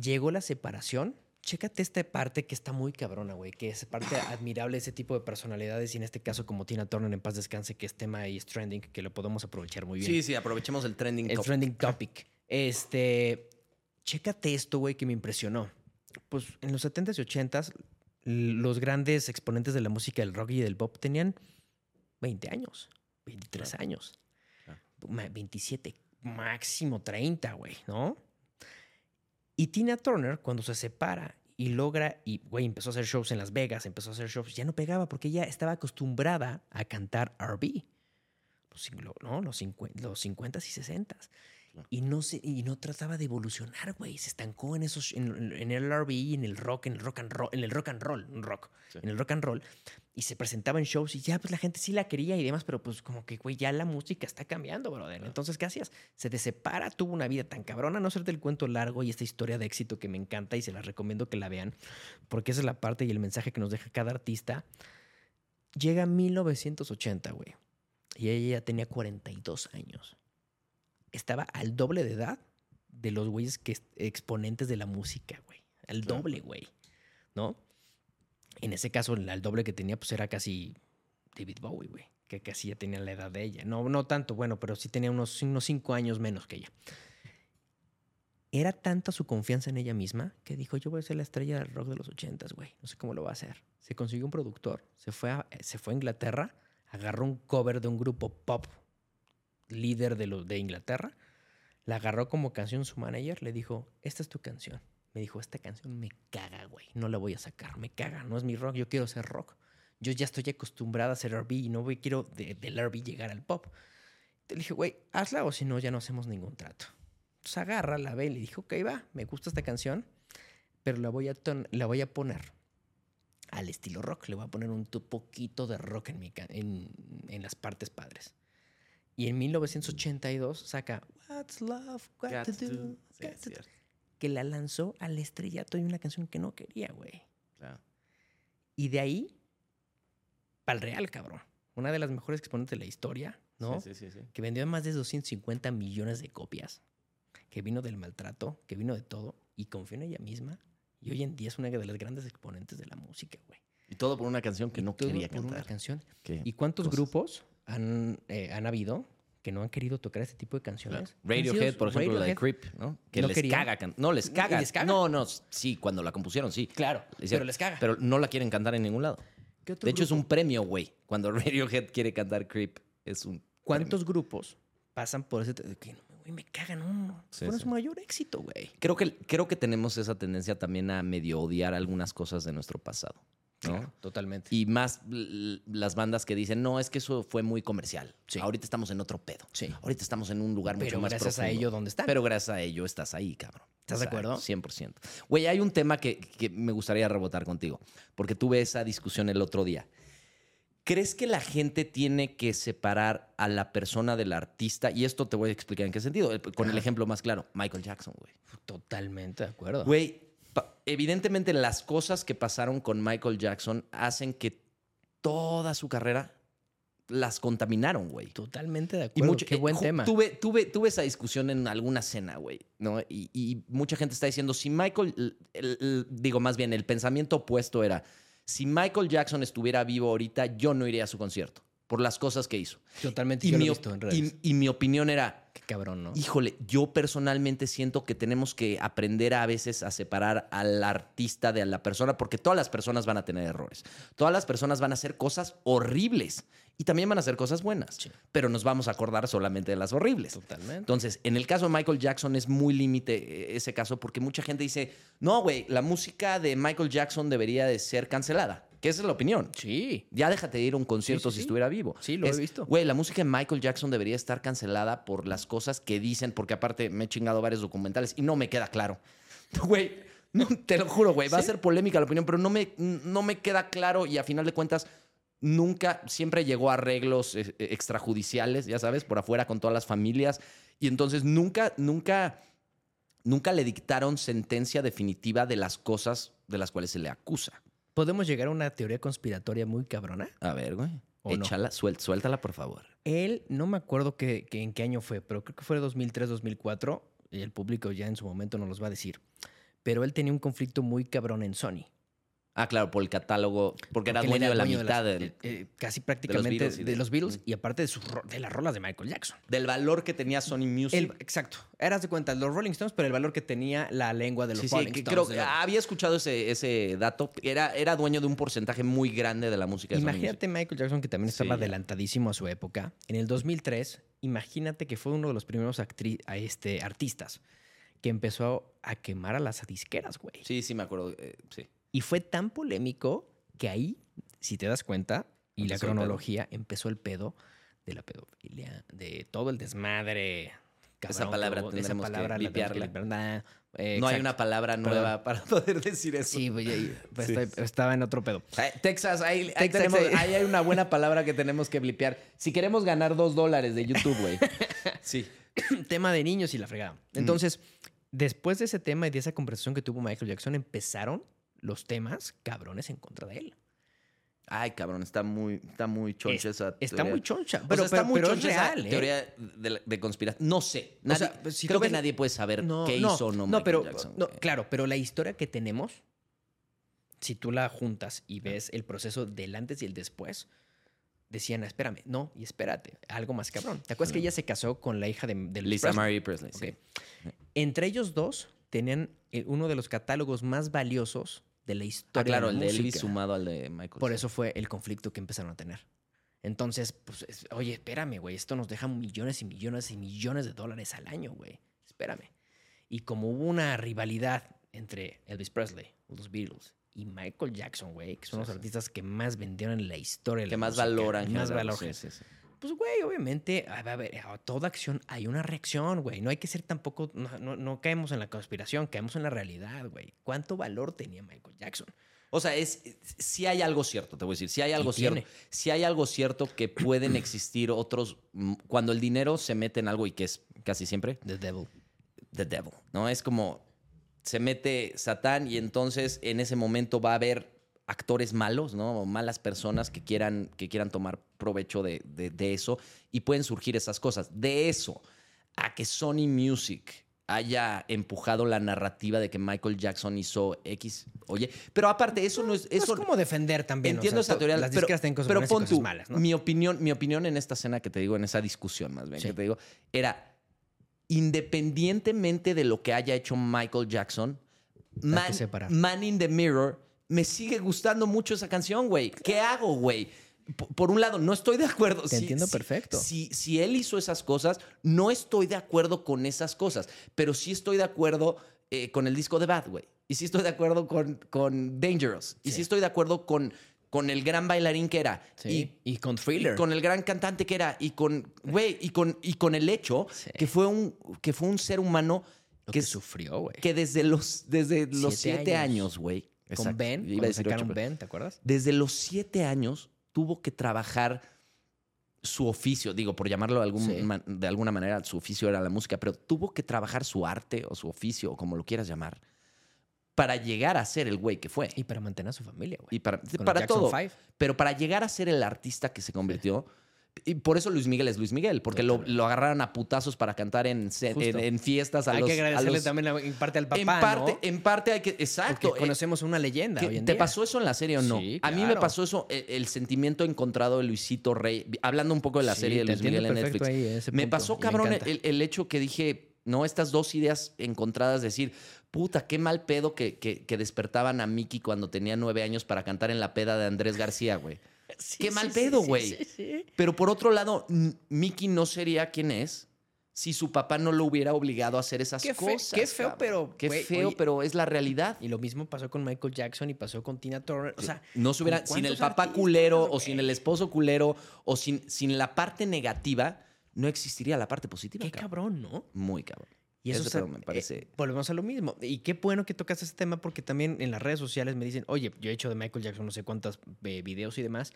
Llegó la separación chécate esta parte que está muy cabrona, güey, que es parte admirable ese tipo de personalidades y en este caso como Tina Turner en paz descanse, que es tema y es trending, que lo podemos aprovechar muy bien. Sí, sí, aprovechemos el trending el topic. trending topic. Este, chécate esto, güey, que me impresionó. Pues en los 70s y 80s, l- los grandes exponentes de la música del rock y del pop tenían 20 años, 23 años, Claro. ma- 27, máximo 30, güey, ¿no? Y Tina Turner, cuando se separa y logra, y güey, empezó a hacer shows en Las Vegas, empezó a hacer shows, ya no pegaba porque ella estaba acostumbrada a cantar RB. Los, ¿no? los 50s y 60s. Y no, se, y no trataba de evolucionar, güey. Se estancó en esos en, en el R&B, en el rock, en el rock and roll, en el rock and roll, un rock, Sí. en el rock and roll. Y se presentaba en shows y ya pues la gente sí la quería y demás, pero pues como que, güey, ya la música está cambiando, brother. Entonces, ¿qué hacías? Se desepara, tuvo una vida tan cabrona, no ser del cuento largo y esta historia de éxito que me encanta y se la recomiendo que la vean, porque esa es la parte y el mensaje que nos deja cada artista. Llega 1980, güey. Y ella ya tenía 42 años. Estaba al doble de edad de los güeyes que es- exponentes de la música, güey. Al Claro. doble, güey. ¿No? En ese caso, el- al doble que tenía, pues era casi David Bowie, güey. Que casi ya tenía la edad de ella. No, no tanto, bueno, pero sí tenía unos, unos cinco años menos que ella. Era tanta su confianza en ella misma que dijo, yo voy a ser la estrella del rock de los ochentas, güey. No sé cómo lo va a hacer. Se consiguió un productor, se fue a, se fue a Inglaterra, agarró un cover de un grupo pop líder de, los, de Inglaterra, la agarró como canción su manager, le dijo, esta es tu canción. Me dijo, esta canción me caga, güey. No la voy a sacar, me caga. No es mi rock, yo quiero ser rock. Yo ya estoy acostumbrada a ser R&B y no voy, quiero de- del R&B llegar al pop. Le dije, güey, hazla o si no, ya no hacemos ningún trato. Entonces agarra, la ve y le dijo, ok, va, me gusta esta canción, pero la voy a, la voy a poner al estilo rock. Le voy a poner un poquito de rock en, mi en, en las partes padres. Y en 1982 saca What's Love Got, Got to to Do. Sí, Got to Do", cierto. que la lanzó al estrellato y una canción que no quería, güey. Claro. Y de ahí, pa'l real, cabrón. Una de las mejores exponentes de la historia, ¿no? Sí, sí, sí, sí. Que vendió más de 250 millones de copias. Que vino del maltrato, que vino de todo. Y confió en ella misma. Y hoy en día es una de las grandes exponentes de la música, güey. Y todo por una canción que Y no todo quería por una cantar. canción. Qué ¿Y cuántos cosas. grupos han, eh, han habido que no han querido tocar este tipo de canciones? Radiohead, por ejemplo, la de Creep, ¿no? Que no les querían. caga. No, les ¿Y caga. les caga? No, no, sí, cuando la compusieron, sí. Claro, Les pero les caga. Pero no la quieren cantar en ningún lado. ¿Qué otro De hecho, es un premio, güey. Cuando Radiohead quiere cantar Creep, es un. ¿Cuántos grupos pasan por ese... Que, güey, me cagan, no. Sí, sí. su mayor éxito, güey. Creo que, creo que tenemos esa tendencia también a medio odiar algunas cosas de nuestro pasado. ¿No? Claro, totalmente. Y más las bandas que dicen, no, es que eso fue muy comercial. Sí. Ahorita estamos en otro pedo. Sí. Ahorita estamos en un lugar mucho Pero más gracias a profundo. ello, ¿dónde están? Pero gracias a ello estás ahí, cabrón. ¿Estás de acuerdo? 100%. Güey, hay un tema que, que me gustaría rebotar contigo, porque tuve esa discusión el otro día. ¿Crees que la gente tiene que separar a la persona del artista? Y esto te voy a explicar en qué sentido. Con el ejemplo más claro, Michael Jackson, güey. Totalmente de acuerdo. Güey, evidentemente las cosas que pasaron con Michael Jackson hacen que toda su carrera las contaminaron, güey. Totalmente de Y acuerdo. mucho- Qué buen tema. Tuve, tuve, tuve esa discusión en alguna cena, güey, ¿no? Y, y mucha gente está diciendo, si Michael, el- el- el- digo más bien, el pensamiento opuesto era, si Michael Jackson estuviera vivo ahorita, yo no iría a su concierto, por las cosas que hizo. Totalmente. Y yo lo mi, he op- visto en redes. y- y mi opinión era, Qué cabrón, ¿no? híjole, yo personalmente siento que tenemos que aprender a veces a separar al artista de la persona, porque todas las personas van a tener errores. Todas las personas van a hacer cosas horribles y también van a hacer cosas buenas, Sí. pero nos vamos a acordar solamente de las horribles. Totalmente. Entonces, en el caso de Michael Jackson es muy límite eh, ese caso porque mucha gente dice, no, güey, la música de Michael Jackson debería de ser cancelada. Que esa es la opinión. Sí. Ya déjate de ir a un concierto Sí, sí, si sí. estuviera vivo. Sí, lo he visto. Güey, la música de Michael Jackson debería estar cancelada por las cosas que dicen, porque aparte me he chingado varios documentales y no me queda claro. Güey, no, te lo juro, güey, va a ser polémica la opinión, pero no me, no me queda claro y a final de cuentas nunca, siempre llegó a arreglos eh, eh, extrajudiciales, ya sabes, por afuera con todas las familias y entonces nunca, nunca, nunca le dictaron sentencia definitiva de las cosas de las cuales se le acusa. ¿Podemos llegar a una teoría conspiratoria muy cabrona? A ver, güey. ¿O no? Échala, suel- suéltala, por favor. Él, no me acuerdo que, que en qué año fue, pero creo que fue 2003, 2004, y el público ya en su momento nos los va a decir. pero él tenía un conflicto muy cabrón en Sony. Ah, claro, por el catálogo, porque era Porque dueño de la mitad las- del, eh, casi prácticamente Beatles y de, de- los Beatles y aparte de, sus de las rolas de Michael Jackson. del valor que tenía Sony Music. El- exacto. Eras de cuenta, los Rolling Stones, pero el valor que tenía la lengua de los Sí, sí, Rolling que Stones. creo de que había escuchado ese, ese dato. Era, era dueño de un porcentaje muy grande de la música de Sony. Imagínate Michael Jackson, que también estaba Sí. adelantadísimo a su época. En el 2003, imagínate que fue uno de los primeros a este, artistas que empezó a quemar a las disqueras, güey. Sí, sí, me acuerdo. eh, sí. Y fue tan polémico que ahí, si te das cuenta, y la Empezó cronología, empezó el pedo de la pedofilia, de todo el desmadre. Esa palabra que hubo. tendremos que la tenemos limpiarla. limpiar. Eh, no hay una palabra nueva para poder decir eso. Sí, pues, Sí. estoy- estaba en otro pedo. Eh, Texas, ahí, tenemos- ahí hay una buena palabra que tenemos que blipear. Si queremos ganar dos dólares de YouTube, güey. Sí. tema de niños y la fregada. Entonces, después de ese tema y de esa conversación que tuvo Michael Jackson, empezaron los temas cabrones en contra de él. Ay, cabrón, está muy, está muy choncha Es- esa Está teoría. muy choncha. O sea, Pero, está pero- muy pero es choncha esa real, ¿eh? teoría de, de conspiración. No sé. Nadie- sea, pues, si creo que nadie puede saber No, qué no, hizo o no, no, Michael pero, Jackson. no, güey. claro, pero la historia que tenemos, si tú la juntas y ves el proceso del antes y el después, decían, espérame, no, y espérate, algo más cabrón. ¿Te acuerdas que ella se casó con la hija de, de Lisa Presley? Marie Presley. sí. Entre ellos dos tenían eh, uno de los catálogos más valiosos de la historia Ah, claro, de el de Elvis sumado al de Michael. Por eso fue el conflicto que empezaron a tener. Entonces, pues, es- oye, espérame, güey, esto nos deja millones y millones y millones de dólares al año, güey. Espérame. Y como hubo una rivalidad entre Elvis Presley, los Beatles, y Michael Jackson, güey, que son Sí, los sí. artistas que más vendieron en la historia Que la más música, valoran. más general, valor. sí, sí, sí. Pues, güey, obviamente, a ver, toda acción hay una reacción, güey. No hay que ser tampoco, no, no, no caemos en la conspiración, caemos en la realidad, güey. ¿Cuánto valor tenía Michael Jackson? O sea, es, si hay algo cierto, te voy a decir, si hay algo cierto, si hay algo cierto que pueden existir otros, mm, cuando el dinero se mete en algo y que es casi siempre, The Devil. the devil, ¿no? Es como se mete Satán y entonces en ese momento va a haber actores malos, ¿no? O malas personas que quieran, que quieran tomar provecho de, de- de eso y pueden surgir esas cosas. De eso a que Sony Music haya empujado la narrativa de que Michael Jackson hizo X, oye, pero aparte eso no es... Eso es como defender también. o Entiendo sea, esa teoría, Las pero, tienen cosas pero pon cosas tú, malas, ¿no? mi opinión, mi opinión en esta escena que te digo, en esa discusión más bien Sí. que te digo, era independientemente de lo que haya hecho Michael Jackson. Man in the Mirror, me sigue gustando mucho esa canción, güey. ¿Qué hago, güey? Por un lado, no estoy de acuerdo. Te entiendo perfecto. Si, si él hizo esas cosas, no estoy de acuerdo con esas cosas, pero sí estoy de acuerdo eh, con el disco de Bad, güey. Y sí estoy de acuerdo con, con Dangerous. Y sí. Sí. estoy de acuerdo con, con el gran bailarín que era. Sí. Y, con Thriller. y con el gran cantante que era. Y con, güey, y con, y con el hecho Sí. que, fue un, que fue un ser humano lo que, que sufrió, güey. que desde los, desde los Siete siete años. años, Con. Ben, Iba a decir sacaron ocho, pero- Ben, ¿te acuerdas? desde los siete años tuvo que trabajar su oficio, digo, por llamarlo de, algún Sí. man- de alguna manera, su oficio era la música, pero tuvo que trabajar su arte o su oficio, o como lo quieras llamar, para llegar a ser el güey que fue. Y para mantener a su familia, güey. Y para, todo. Five. Pero para llegar a ser el artista que se convirtió. Y por eso Luis Miguel es Luis Miguel, porque lo, lo agarraron a putazos para cantar en, en, en fiestas a Hay los. que agradecerle los- también en parte al papá, en parte, ¿no? en parte hay que. Exacto. Porque eh, conocemos una leyenda ¿Qué- hoy en ¿Te día. pasó eso en la serie o no? Sí, A mí me pasó eso, el, el sentimiento encontrado de Luisito Rey, hablando un poco de la Sí, serie de Luis Miguel en Netflix. ahí, me pasó, me cabrón, el, el hecho que dije, no, estas dos ideas encontradas, decir, puta, qué mal pedo que, que- que despertaban a Mickey cuando tenía nueve años para cantar en la peda de Andrés García, güey. Sí, qué mal sí, pedo, güey. sí, sí. Pero por otro lado, Mickey no sería quien es si su papá no lo hubiera obligado a hacer esas Qué cosas. qué feo, cabrón. pero, Qué feo, oye, pero es la realidad. Y lo mismo pasó con Michael Jackson y pasó con Tina Turner. O sea, no se hubiera, ¿con sin el papá culero o sin el esposo culero o sin, sin la parte negativa, no existiría la parte positiva. qué cabrón. cabrón, ¿no? Muy cabrón. Y eso se- pedo me parece- eh, volvemos a lo mismo. Y qué bueno que tocas ese tema porque también en las redes sociales me dicen, oye, yo he hecho de Michael Jackson no sé cuántos eh, videos y demás.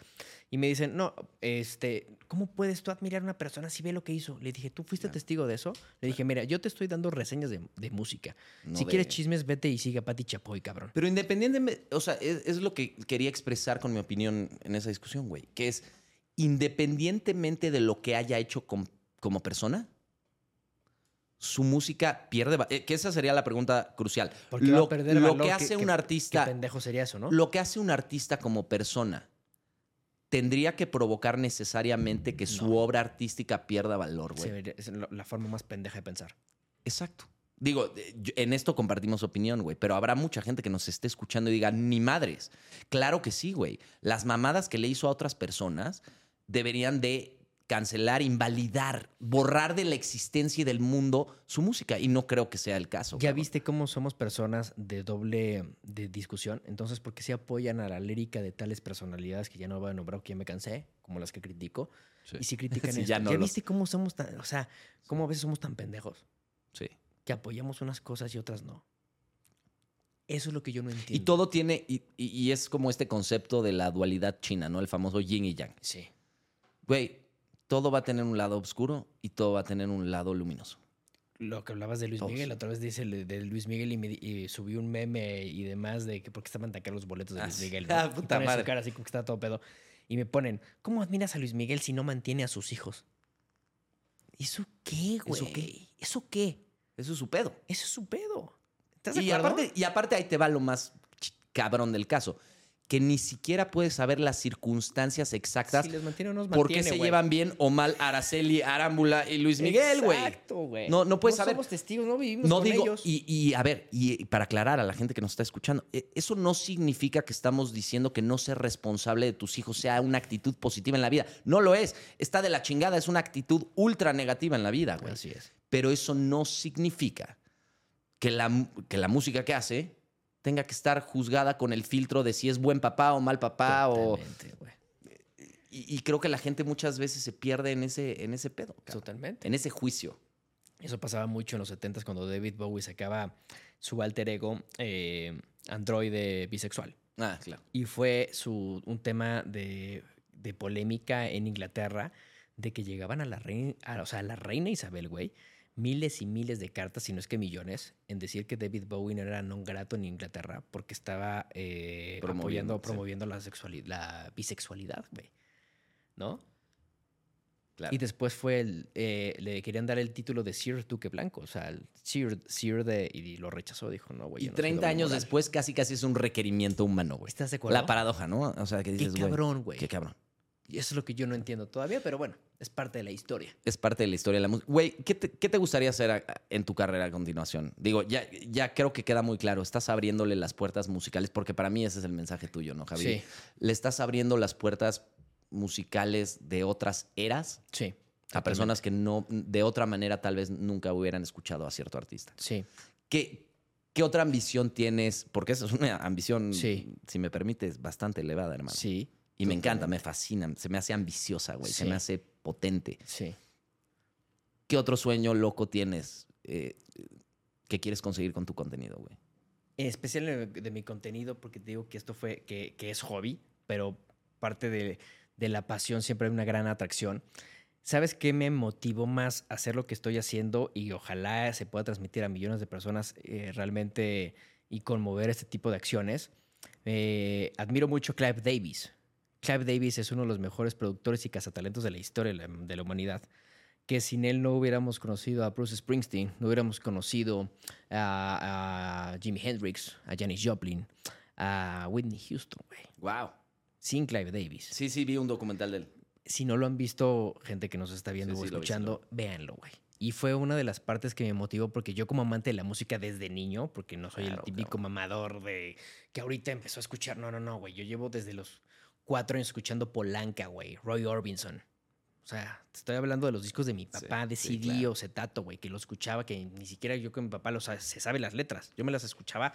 Y me dicen, no, este, ¿cómo puedes tú admirar a una persona si ve lo que hizo? Le dije, ¿tú fuiste testigo de eso? Le dije, mira, yo te estoy dando reseñas de, de música. No si de- quieres chismes, vete y sigue a Pati Chapoy, cabrón. Pero independientemente, o sea, es, es lo que quería expresar con mi opinión en esa discusión, güey, que es independientemente de lo que haya hecho com- como persona, su música pierde... eh, que esa sería la pregunta crucial. Porque va lo a perder lo valor, que ¿qué- hace un artista... Pendejo sería eso, ¿no? Lo que hace un artista como persona tendría que provocar necesariamente que su obra artística pierda valor, güey. Es la forma más pendeja de pensar. Exacto. Digo, eh, en esto compartimos opinión, güey, pero habrá mucha gente que nos esté escuchando y diga, ni madres. Claro que sí, güey. Las mamadas que le hizo a otras personas deberían de cancelar, invalidar, borrar de la existencia y del mundo su música. Y no creo que sea el caso. Ya cabrón. viste cómo somos personas de doble de discusión. Entonces, ¿por qué se apoyan a la lírica de tales personalidades que ya no voy a nombrar, que ya me cansé, como las que critico? Sí. Y si critican Sí, esto, ya ¿ya, no los- viste cómo somos tan, o sea, cómo a veces somos tan pendejos Sí. que apoyamos unas cosas y otras no? Eso es lo que yo no entiendo. Y todo tiene, y, y- y es como este concepto de la dualidad china, ¿no? El famoso yin y yang. Sí. Güey, todo va a tener un lado oscuro y todo va a tener un lado luminoso. Lo que hablabas de Luis Todos. Miguel, otra vez dice de Luis Miguel y, me y subí un meme y demás de que porque estaban tan caros los boletos de Luis. Miguel. Ah, Y puta pone su madre. cara así como que está todo pedo. Y me ponen, ¿cómo admiras a Luis Miguel si no mantiene a sus hijos? ¿Eso qué, güey? ¿Eso qué? ¿Eso qué? Eso es su pedo. Eso es su pedo. ¿Estás de Y acuerdo? aparte, y aparte ahí te va lo más cabrón del caso. Que ni siquiera puedes saber las circunstancias exactas si les mantiene o los por qué mantiene, se llevan bien o mal Araceli, Arámbula y Luis Miguel, güey. Exacto, güey. No- no puedes saber. somos testigos, no vivimos No con digo, ellos. y, y, a ver, y para aclarar a la gente que nos está escuchando, eh, eso no significa que estamos diciendo que no ser responsable de tus hijos sea una actitud positiva en la vida. No lo es. Está de la chingada, es una actitud ultra negativa en la vida, güey. Así es. Pero eso no significa que la, que la música que hace tenga que estar juzgada con el filtro de si es buen papá o mal papá. O, Totalmente, güey. y, y creo que la gente muchas veces se pierde en ese, en ese pedo. Totalmente. en ese juicio. Eso pasaba mucho en los 70s cuando David Bowie sacaba su alter ego eh, androide bisexual. Ah, claro. Y fue su, un tema de, de polémica en Inglaterra de que llegaban a la reina, a- o sea, a la reina Isabel, güey, miles y miles de cartas, si no es que millones, en decir que David Bowie no era non grato en Inglaterra porque estaba eh, Promoviendo, apoyando, promoviendo la, sexualidad, la bisexualidad, güey. ¿No? claro. Y después fue el. eh, le querían dar el título de Sir Duque Blanco. O sea, el Sir, Sir de. Y lo rechazó. Dijo, no, güey. Y no soy 30 doble años moral". después casi casi es un requerimiento humano, güey. ¿Estás de acuerdo? La paradoja, ¿no? O sea, que Qué dices, güey. cabrón, güey. Qué cabrón. Y eso es lo que yo no entiendo todavía, pero bueno, es parte de la historia. Es parte de la historia de la música. Güey, ¿qué te, qué te gustaría hacer a- a- en tu carrera a continuación? Digo, ya, ya creo que queda muy claro. Estás abriéndole las puertas musicales, porque para mí ese es el mensaje tuyo, ¿no, Javier? Sí. Le estás abriendo las puertas musicales de otras eras Sí. a personas que no, de otra manera, tal vez nunca hubieran escuchado a cierto artista. Sí. ¿Qué, qué otra ambición tienes? Porque esa es una ambición, Sí. si me permites, bastante elevada, hermano. Sí. Y me encanta, me fascina, se me hace ambiciosa, güey, se Sí. me hace potente. Sí. ¿Qué otro sueño loco tienes eh, que quieres conseguir con tu contenido, güey? En especial de, de mi contenido, porque te digo que esto fue, que, que es hobby, pero parte de, de la pasión siempre hay una gran atracción. ¿Sabes qué me motivó más a hacer lo que estoy haciendo y ojalá se pueda transmitir a millones de personas eh, realmente y conmover este tipo de acciones? Eh, admiro mucho a Clive Davis. Clive Davis es uno de los mejores productores y cazatalentos de la historia de la, humanidad. Que sin él no hubiéramos conocido a Bruce Springsteen, no hubiéramos conocido a, a Jimi Hendrix, a Janis Joplin, a Whitney Houston, güey. Wow. Sin Clive Davis. Sí, sí, vi un documental de él. Si no lo han visto, gente que nos está viendo Sí, o sí, escuchando, véanlo, güey. Y fue una de las partes que me motivó porque yo como amante de la música desde niño, porque no soy Claro, el típico mamador de que ahorita empezó a escuchar, no, no, no, güey. Yo llevo desde los cuatro años escuchando Polanca, güey, Roy Orbison. O sea, te estoy hablando de los discos de mi Sí, papá, de sí, CD claro. o cetato, güey, que lo escuchaba, que ni siquiera yo con mi papá se sabe las letras. Yo me las escuchaba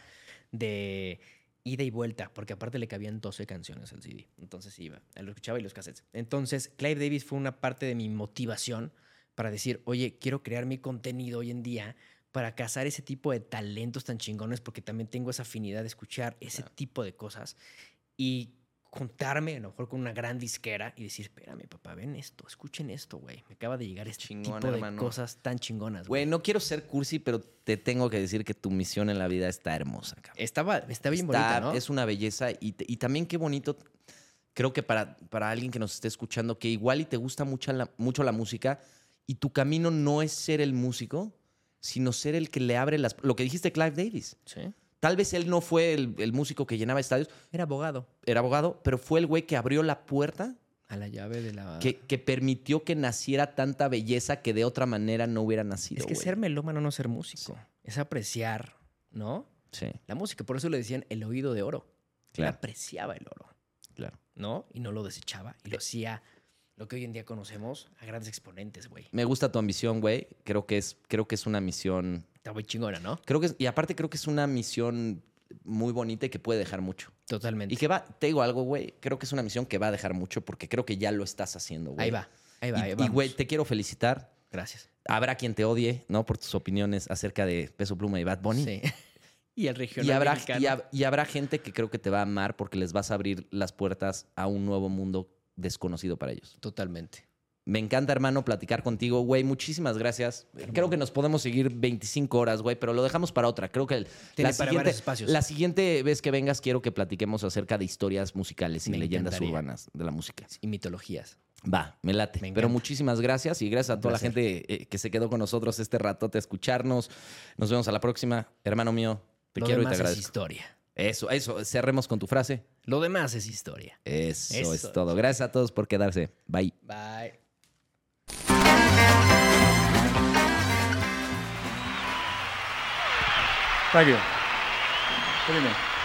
de ida y vuelta, porque aparte le cabían 12 canciones al CD. Entonces iba, lo escuchaba y los cassettes. Entonces, Clive Davis fue una parte de mi motivación para decir, oye, quiero crear mi contenido hoy en día para cazar ese tipo de talentos tan chingones, porque también tengo esa afinidad de escuchar ese tipo de cosas y juntarme a lo mejor con una gran disquera y decir, espérame, papá, ven esto, escuchen esto, güey. Me acaba de llegar este Chingón, tipo de hermano. cosas tan chingonas, Güey, güey. no quiero ser cursi, pero te tengo que decir que tu misión en la vida está hermosa, cabrón. Estaba, está bien Está- bonita, ¿no? Es una belleza y, te- y también qué bonito, creo que para, para alguien que nos esté escuchando, que igual y te gusta mucho la, mucho la música y tu camino no es ser el músico, sino ser el que le abre las... Lo que dijiste Clive Davis. Sí. Tal vez él no fue el, el músico que llenaba estadios, Era abogado. era abogado, pero fue el güey que abrió la puerta A la llave de la. que, que permitió que naciera tanta belleza que de otra manera no hubiera nacido. es que güey. ser melómano no ser músico. Es apreciar, ¿no? Sí, La música. Por eso le decían el oído de oro. Él Claro. apreciaba el oro, claro. ¿no? Y no lo desechaba. Y lo hacía lo que hoy en día conocemos a grandes exponentes, güey. Me gusta tu ambición, güey. Creo que es, creo que es una misión. Está muy chingona, ¿no? Creo que es- y aparte creo que es una misión muy bonita y que puede dejar mucho. Totalmente. Y que va, te digo algo, güey. Creo que es una misión que va a dejar mucho porque creo que ya lo estás haciendo, güey. Ahí va. Ahí va. Y- ahí Y, güey, te quiero felicitar. Gracias. Habrá quien te odie, ¿no? Por tus opiniones acerca de Peso Pluma y Bad Bunny. Sí. y el regional Y habrá, mexicano. y, hab- y habrá gente que creo que te va a amar porque les vas a abrir las puertas a un nuevo mundo desconocido para ellos. Totalmente. Me encanta, hermano, platicar contigo, güey. Muchísimas gracias. Creo que nos podemos seguir 25 horas, güey, pero lo dejamos para otra. Creo que el- la, siguiente, la siguiente vez que vengas quiero que platiquemos acerca de historias musicales y Me leyendas encantaría. urbanas de la música. Y mitologías. Va, me late. Me Pero muchísimas gracias y gracias a toda la gente eh, que se quedó con nosotros este ratote a escucharnos. Nos vemos a la próxima. Hermano mío, te Lo quiero y te demás es agradezco. historia. Eso, eso. Cerremos con tu frase. Lo demás es historia. Eso, Eso es todo. Gracias a todos por quedarse. Bye. Bye. Thank you.